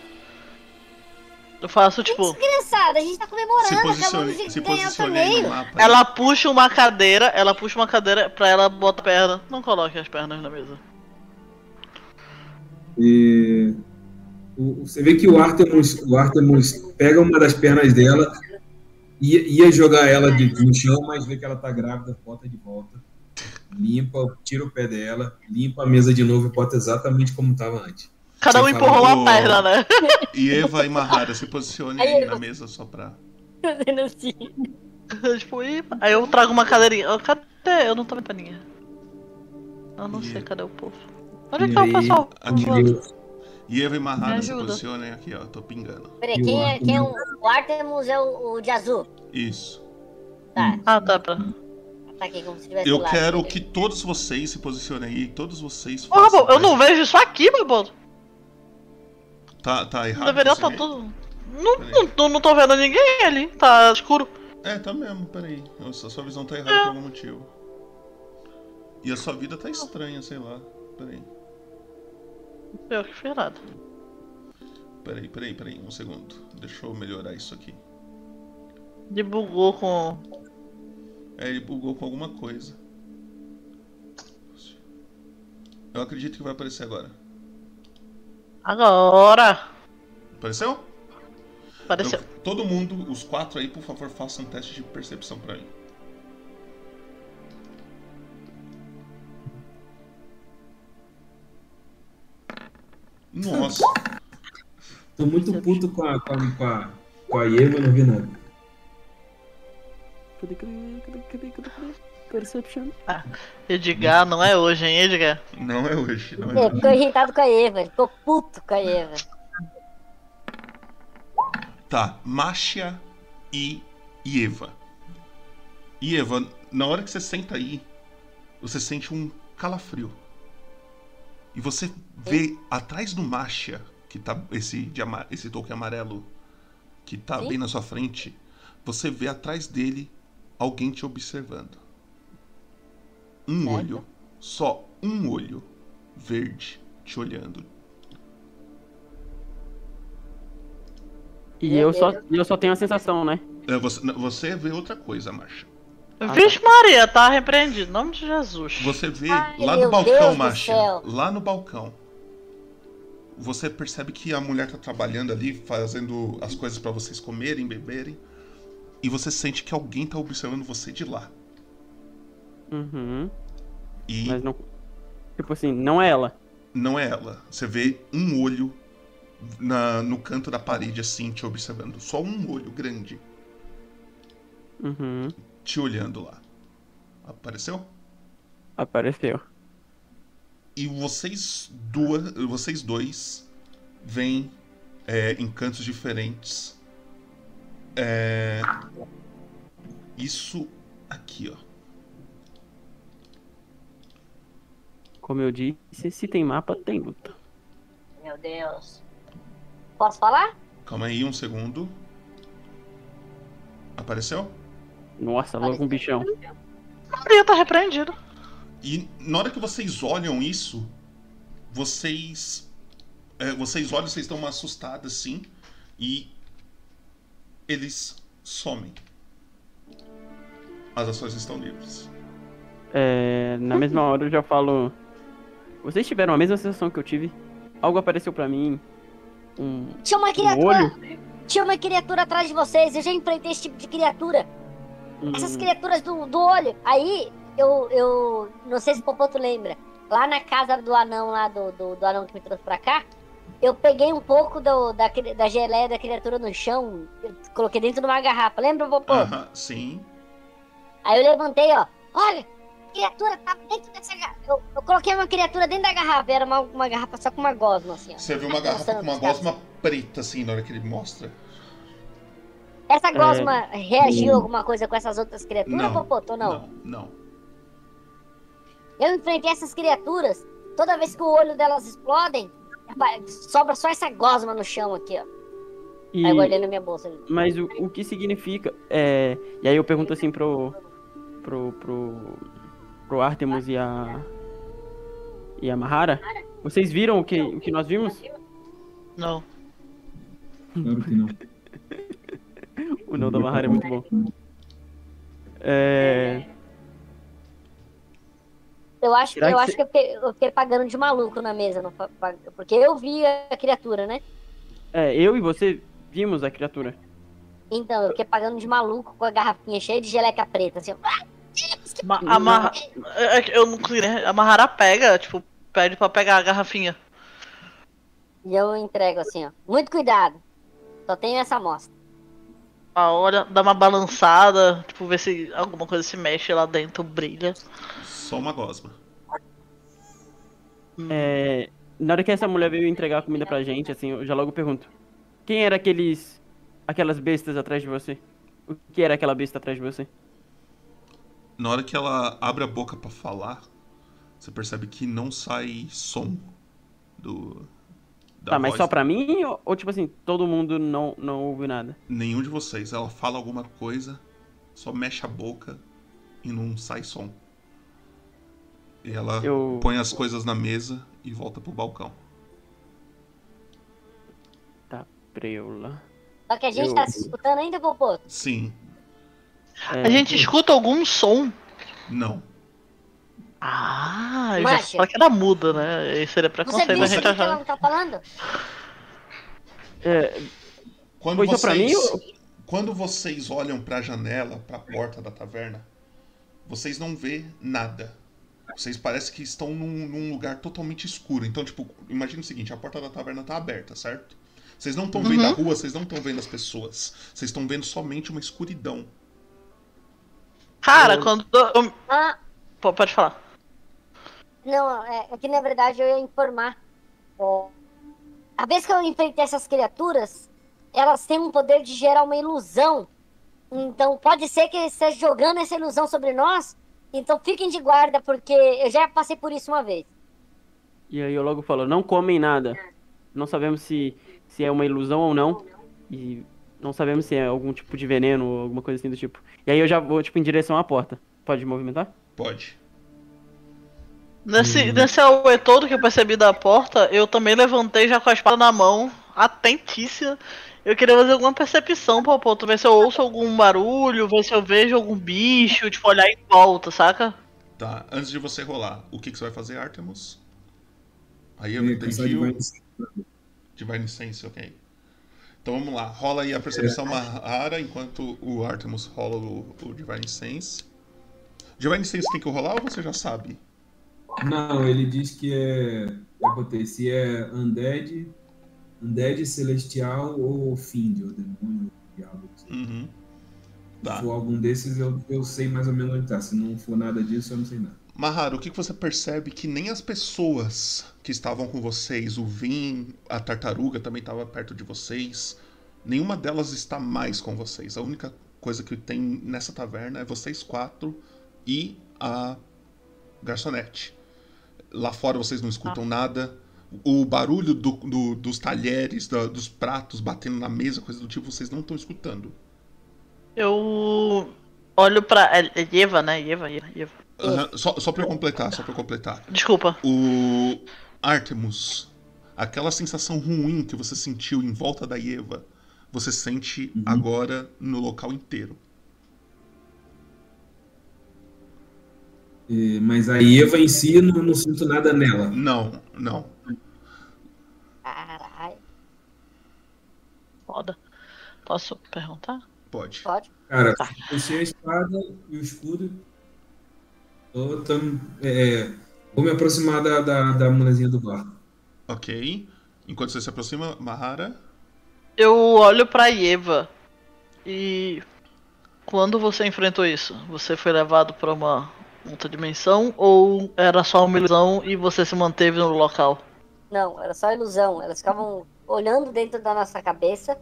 Eu faço tipo. Desgraçada, a gente tá Se comemorando, acabamos posicione, de se ganhar o torneio. mapa. Ela puxa uma cadeira, ela puxa uma cadeira pra ela botar a perna. Não coloque as pernas na mesa. E o- você vê que o Artemus, o Artemus pega uma das pernas dela, ia, ia jogar ela de- no chão, mas vê que ela tá grávida, bota de volta, limpa, tira o pé dela, limpa a mesa de novo e bota exatamente como tava antes. Cada um Você empurrou fala uma perna, né? E Eva e Mahara, se posicione Aí na mesa só pra. Fazendo assim. tipo, aí eu trago uma cadeirinha. Cadê? Eu não tô vendo perninha. Eu não E- sei cadê o povo. Onde é E que tá o pessoal? Aqui. E Eva e Mahara se posicionem aqui, ó. Tô pingando. Peraí, quem é, quem é o, Artemus? o Artemus é o, o de azul. Isso. Tá, Ah, tá, pra. Tá aqui como se tivesse Eu lado quero que todos vocês se posicionem aí. Todos vocês Ô, eu não vejo isso aqui, Rabô. Tá, tá errado. Deveria estar vê? tudo. Não, não, tô- não tô vendo ninguém ali, tá escuro. É, tá mesmo, peraí. A sua visão tá errada por algum motivo. E a sua vida tá estranha, sei lá. Peraí. Eu que nada. Peraí, peraí, peraí. Um segundo. Deixa eu melhorar isso aqui. De bugou com. É, ele bugou com alguma coisa. Eu acredito que vai aparecer agora. Agora! Apareceu? Apareceu. Eu- todo mundo, os quatro aí, por favor, façam um teste de percepção pra mim. Nossa, Tô muito puto com a, com a, com a, com a Eva, não vi nada. Cadê, cadê, cadê, cadê, cadê, cadê? Perception. Edgar, não é hoje, hein, Edgar? não é hoje, não é hoje. ficou irritado com a Eva, ficou puto com a Eva. Tá, Masha e Eva. E Eva, na hora que você senta aí, você sente um calafrio. E você vê atrás do Masha, que tá esse, de ama- esse token amarelo que tá Sim. bem na sua frente, você vê atrás dele alguém te observando. Um Certo. olho, só um olho verde te olhando. E eu só, eu só tenho a sensação, né? É, você, você vê outra coisa, Masha. Vixe Maria, tá repreendido. Em nome de Jesus. Você vê Ai, lá no balcão, céu. Lá no balcão. Você percebe que a mulher tá trabalhando ali, fazendo as coisas pra vocês comerem, beberem. E você sente que alguém tá observando você de lá. Uhum. E Mas não. Tipo assim, não é ela. não é ela. Você vê um olho na- no canto da parede, assim, te observando. Só um olho grande Uhum. te olhando lá. Apareceu? Apareceu. E vocês duas, vocês dois veem é, em cantos diferentes. É, isso aqui, ó. Como eu disse, se tem mapa, tem luta. Meu Deus. Posso falar? Calma aí um segundo. Apareceu? Nossa, logo um bichão. Maria tá repreendido. E na hora que vocês olham isso, vocês. é, vocês olham, vocês estão assustados assim. E. Eles somem. As ações estão livres. É, na mesma hora eu já falo. Vocês tiveram a mesma sensação que eu tive? Algo apareceu pra mim. Um, Tinha uma um criatura. olho. Tinha uma criatura atrás de vocês. Eu já enfrentei esse tipo de criatura. Um, Essas criaturas do, do olho. Aí, eu, eu. Não sei se o Popoto lembra. Lá na casa do anão, lá do, do, do anão que me trouxe pra cá. Eu peguei um pouco do, da, da geleia da criatura no chão. Eu coloquei dentro de uma garrafa. Lembra, Popô? Aham, sim. Aí eu levantei, ó. Olha, criatura tá dentro dessa garrafa. Eu, eu coloquei uma criatura dentro da garrafa. Era uma, uma garrafa só com uma gosma, assim, ó. Você vê uma garrafa com uma gosma preta assim na hora que ele mostra. Essa gosma reagiu alguma coisa com essas outras criaturas, Não. Popoto, ou não? Não, não. Eu enfrentei essas criaturas. Toda vez que o olho delas explodem, sobra só essa gosma no chão aqui, ó. e- Aí eu guardei na minha bolsa. ali. Mas o, o que significa? É, e aí eu pergunto assim pro. pro. pro. pro Artemus e a. e a Mahara. Vocês viram o que, o que nós vimos? Não. Claro que não. O não da Mahara é muito bom. É. Eu acho, Será eu que acho cê- que eu fiquei, eu fiquei pagando de maluco na mesa, não porque eu vi a criatura, né? É, eu e você vimos a criatura. Então, eu fiquei pagando de maluco com a garrafinha cheia de geleca preta, assim, ó. Ah, Ma amarra... é que Eu não consegui. nem- A Mahara pega, tipo, pede pra pegar a garrafinha. E eu entrego assim, ó. Muito cuidado. Só tenho essa amostra. A hora dá uma balançada, tipo, ver se alguma coisa se mexe lá dentro, brilha. Só uma gosma. É, na hora que essa mulher veio entregar a comida pra gente, assim, eu já logo pergunto: Quem era aqueles. aquelas bestas atrás de você? O que era aquela besta atrás de você? Na hora que ela abre a boca pra falar, você percebe que não sai som do. Da tá, mas voz só pra mim? Ou, ou, tipo assim, todo mundo não, não ouve nada? Nenhum de vocês. Ela fala alguma coisa, só mexe a boca e não sai som. E ela Eu- põe as coisas na mesa e volta pro balcão. Tá, preula. Só que a gente Eu- tá se escutando ainda, Popoto? Sim, É, A gente escuta algum som. não. Ah, eu já fala que era muda, né? Aí seria Você preconceito viu a isso gente aqui que ela não tá falando? é, Quando vocês, pra mim ou- quando vocês olham pra janela, pra porta da taverna, vocês não vê nada. Vocês parecem que estão num, num lugar totalmente escuro. Então, tipo, imagina o seguinte, a porta da taverna tá aberta, certo? Vocês não estão vendo a rua, vocês não estão vendo as pessoas. Vocês estão vendo somente uma escuridão. Cara, quando. eu- Ah, Pode falar. Não, é, é que na verdade eu ia informar. É, a vez que eu enfrentei essas criaturas, elas têm um poder de gerar uma ilusão. Então pode ser que eles estejam jogando essa ilusão sobre nós. Então fiquem de guarda, porque eu já passei por isso uma vez. E aí eu logo falo, não comem nada. Não sabemos se, se é uma ilusão ou não. E não sabemos se é algum tipo de veneno ou alguma coisa assim do tipo. E aí eu já vou, tipo, em direção à porta. Pode movimentar? Pode. Nesse, nesse auê todo que eu percebi da porta, eu também levantei já com a espada na mão, atentíssima. Eu queria fazer alguma percepção, Popoto, ver se eu ouço algum barulho, ver se eu vejo algum bicho, tipo, olhar em volta, saca? Tá, antes de você rolar, o que, que você vai fazer, Artemus? Aí eu É, entendi o... Divine Sense, ok. Então vamos lá, rola aí a percepção Mahara enquanto o Artemus rola o, o Divine Sense. Divine Sense tem que rolar ou você já sabe? Não, ele diz que é. Eu botei se é undead, undead celestial ou fiend, ou demônio, ou diabo. Se Uhum. Tá, for algum desses, eu, eu sei mais ou menos onde tá. Se não for nada disso, eu não sei nada. Mahara, o que que você percebe que nem as pessoas que estavam com vocês, o Vin, a tartaruga também estava perto de vocês, nenhuma delas está mais com vocês. A única coisa que tem nessa taverna é vocês quatro e a garçonete. Lá fora vocês não escutam nada. O barulho do- do- dos talheres, da- dos pratos batendo na mesa, coisa do tipo, vocês não estão escutando. Eu olho pra. É é Eva, né? Eva, Eva, Eva. Aham, Só, só pra eu completar, só pra eu completar. Desculpa. O Artemus, aquela sensação ruim que você sentiu em volta da Eva, você sente agora no local inteiro. Mas a Eva em si, eu não, não sinto nada nela. Não, não. Caralho. Foda. Posso perguntar? Pode. Pode. Cara, Tá. puxei a espada e o escudo. Tô tam- é, vou me aproximar da, da, da mulherzinha do bar. Ok. Enquanto você se aproxima, Mahara. Eu olho pra Eva e quando você enfrentou isso, você foi levado pra uma outra dimensão ou era só uma ilusão e você se manteve no local? Não, era só ilusão. Elas ficavam olhando dentro da nossa cabeça.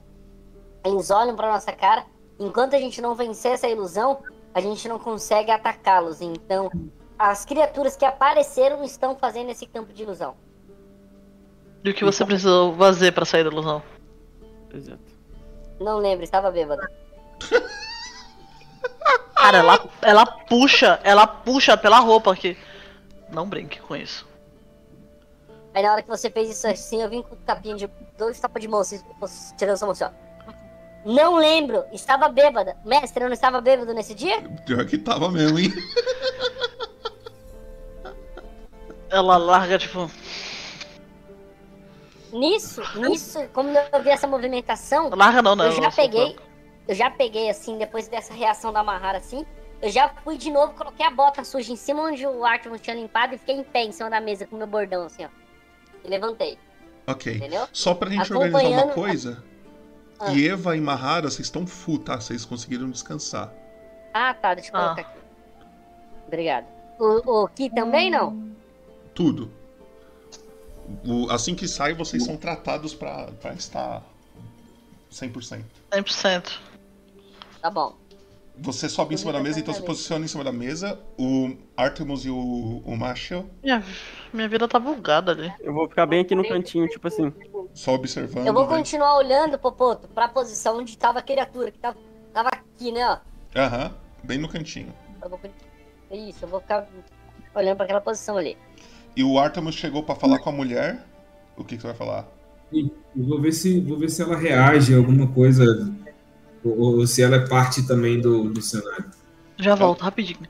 Eles olham pra nossa cara. Enquanto a gente não vencer essa ilusão, a gente não consegue atacá-los. Então, as criaturas que apareceram estão fazendo esse campo de ilusão. E o que você precisou fazer pra sair da ilusão? Exato. Não lembro, estava bêbado. Cara, ela, ela puxa, ela puxa pela roupa aqui. Não brinque com isso. Aí na hora que você fez isso assim, eu vim com tapinha de. dois tapas de mão, assim, tirando essa mão assim, ó. Não lembro, estava bêbada. Mestre, eu não estava bêbado nesse dia? Pior que tava mesmo, hein? Ela larga, tipo. Nisso, nisso, como eu vi essa movimentação, Larga não, não. eu já ela soltou. Eu já peguei assim, depois dessa reação da Mahara assim, eu já fui de novo, coloquei a bota suja em cima onde o Artemis tinha limpado e fiquei em pé em cima da mesa com meu bordão assim, ó. E levantei, Ok. entendeu? Só pra gente organizar uma coisa. Ah. Eva e Mahara, vocês estão full, tá? Vocês conseguiram descansar. Ah, tá, deixa eu Ah. colocar aqui. Obrigado. O, o Ki também não? Tudo. O- assim que sai, vocês são tratados pra, pra estar 100%. 100%. Tá bom. Você sobe em cima da mesa, então se posiciona em cima da mesa. O Artemus e o, o Marshall Minha, minha vida tá bugada ali. Eu vou ficar bem aqui no cantinho, tipo assim. só observando. Eu vou né? continuar olhando, Popoto, pra posição onde tava a criatura, que tava, tava aqui, né, ó. Aham, bem no cantinho. Eu vou... Isso, eu vou ficar olhando pra aquela posição ali. E o Artemus chegou pra falar com a mulher. O que, que você vai falar? Eu vou ver se, vou ver se ela reage a alguma coisa. Ou, ou se ela é parte também do, do cenário. Já volto rapidinho.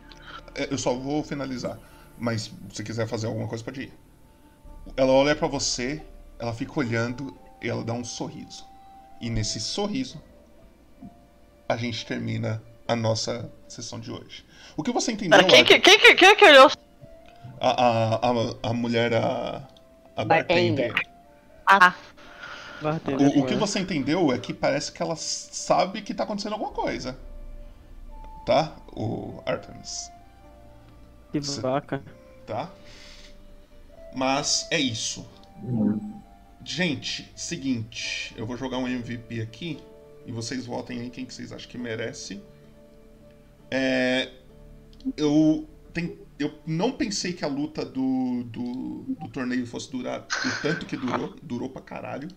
É, Eu só vou finalizar. Mas se quiser fazer alguma coisa, pode ir. Ela olha pra você, ela fica olhando e ela dá um sorriso. E nesse sorriso, a gente termina a nossa sessão de hoje. O que você entendeu? Quem quem, que, quem que olhou? A, a, a, a mulher, a, a bartender. Bartender. Ah, O, o que né? você entendeu é que parece que ela sabe que tá acontecendo alguma coisa. Tá? O Artemis. Que vaca. Tá? Mas é isso. Gente, seguinte, eu vou jogar um MVP aqui e vocês votem aí quem que vocês acham que merece. É, eu, tem- eu não pensei que a luta do, do, do torneio fosse durar o tanto que durou. Durou pra caralho.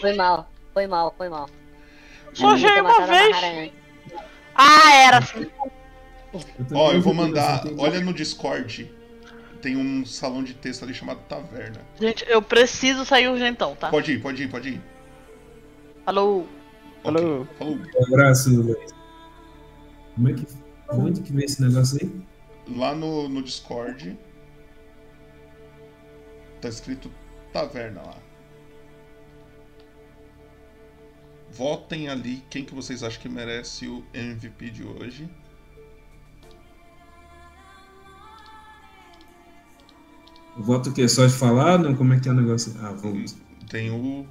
Foi mal, foi mal, foi mal. Só uma vez. Ah, era assim. Ó, eu vou mandar. Olha no Discord. Tem um salão de texto ali chamado Taverna. Gente, eu preciso sair urgentão, tá? Pode ir, pode ir, pode ir. Falou. Ok, Falou. Falou. Um abraço, Luiz. Como é que. Onde que vem esse negócio aí? Lá no, no Discord. Tá escrito Taverna lá. Votem ali quem que vocês acham que merece o MVP de hoje. Voto o quê? Só de falar? Não, como é que é o negócio? Ah, vamos. Tem o.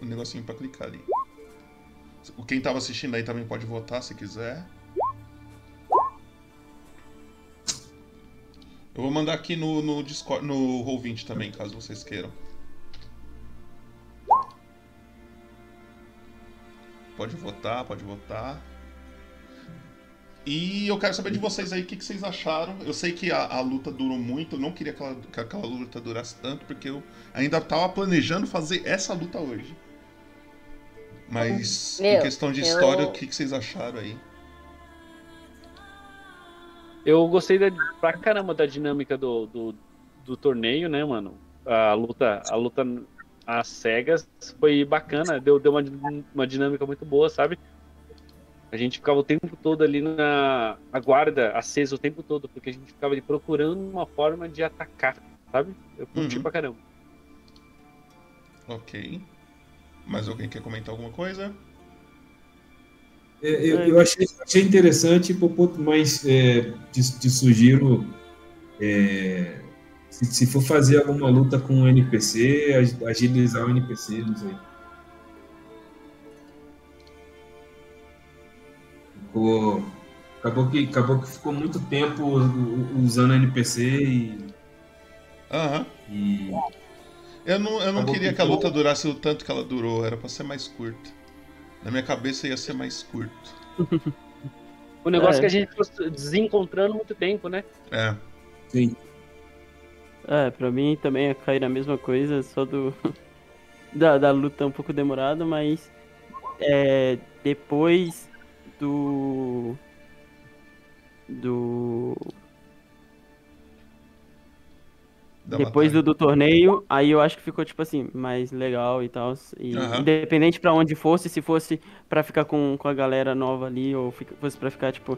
O negocinho pra clicar ali. O- Quem tava assistindo aí também pode votar se quiser. Eu vou mandar aqui no, no Discord, no Roll20 também, caso vocês queiram. Pode votar, pode votar. E eu quero saber de vocês aí o que, que vocês acharam. Eu sei que a, a luta durou muito, eu não queria que, ela, que aquela luta durasse tanto, porque eu ainda tava planejando fazer essa luta hoje. Mas em Meu, questão de eu- história, o que, que vocês acharam aí? Eu gostei da, pra caramba da dinâmica do, do, do torneio, né, mano? A luta, a luta às cegas foi bacana, deu, deu uma, uma dinâmica muito boa, sabe? A gente ficava o tempo todo ali na a guarda acesa o tempo todo, porque a gente ficava ali procurando uma forma de atacar, sabe? Eu curti Uhum. pra caramba. Ok. Mais alguém quer comentar alguma coisa? É, eu, eu achei, achei interessante, mas é, te, te sugiro, é, se, se for fazer alguma luta com o NPC, ag- agilizar o NPC, não sei. Ficou, acabou, que, acabou que ficou muito tempo usando NPC e, Aham. e Eu não, eu não Acabou queria que que a ficou- luta durasse o tanto que ela durou, era pra ser mais curta. Na minha cabeça ia ser mais curto. O negócio É. é que a gente fosse desencontrando muito tempo, né? É. sim, É, pra mim também ia cair na mesma coisa, só do. da, da luta um pouco demorada, mas. É, depois do. Do. da Depois do, do torneio, aí eu acho que ficou, tipo assim, mais legal e tal. E Aham. independente pra onde fosse, se fosse pra ficar com, com a galera nova ali, ou fica- fosse pra ficar, tipo,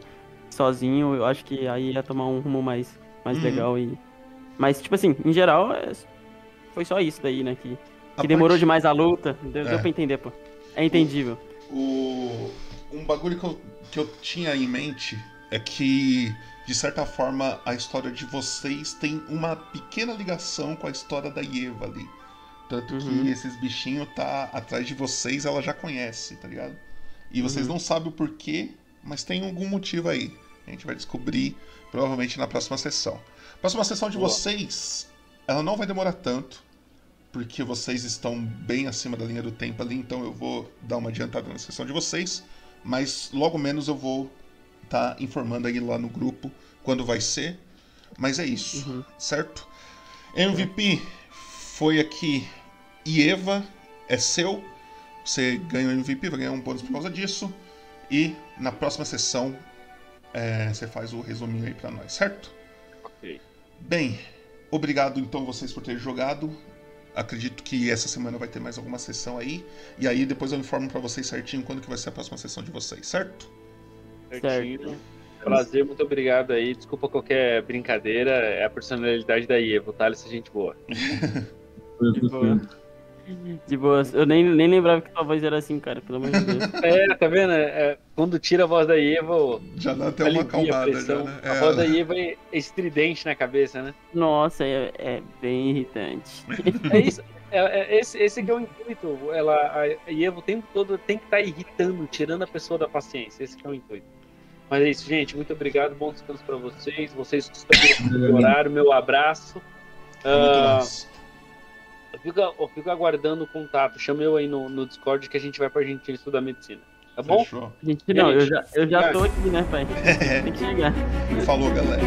sozinho, eu acho que aí ia tomar um rumo mais, mais Uhum. legal. E... Mas, tipo assim, em geral, é- foi só isso daí, né? Que, A que demorou parte- demais a luta. Deu, É. deu pra entender, pô. É entendível. O... Um bagulho que eu, que eu tinha em mente é que, de certa forma, a história de vocês tem uma pequena ligação com a história da Eva ali. Tanto Uhum. que esses bichinhos tá atrás de vocês, ela já conhece, tá ligado? E vocês Uhum. não sabem o porquê, mas tem algum motivo aí. A gente vai descobrir provavelmente na próxima sessão. Próxima sessão de Boa. vocês, ela não vai demorar tanto, porque vocês estão bem acima da linha do tempo ali, então eu vou dar uma adiantada na sessão de vocês, mas logo menos eu vou estar informando aí lá no grupo quando vai ser. Mas é isso, Uhum. certo? MVP foi aqui Ieva, é seu. Você ganha o MVP, vai ganhar um bônus por causa disso. E na próxima sessão é, você faz o resuminho aí pra nós, certo? Bem, obrigado então vocês por terem jogado. Acredito que essa semana vai ter mais alguma sessão aí. E aí depois eu informo pra vocês certinho quando que vai ser a próxima sessão de vocês, certo? Certinho. Prazer, muito obrigado aí. Desculpa qualquer brincadeira. É a personalidade da Eva, o Thales é gente boa. Boa. De boa. Eu nem, nem lembrava que tua voz era assim, cara, pelo amor de Deus. É, tá vendo? É, quando tira a voz da Eva, Já dá até uma alivia a acalmada já, pressão. né? A voz da Eva é estridente na cabeça, né? Nossa, é, é bem irritante. É isso. É, é- esse, esse que é o intuito. Ela, a, Eva o tempo todo tem que estar irritando, tirando a pessoa da paciência. Esse que é o intuito. Mas é isso, gente. Muito obrigado. Bom descanso pra vocês. Vocês que estão no horário, meu abraço. É muito massa. Eu fico aguardando o contato. Chama eu aí no, no Discord que a gente vai pra Argentina estudar medicina. Tá bom? Fechou. Gente, não, eu já, eu já tô aqui, né, pai? Tem que chegar. Falou, galera.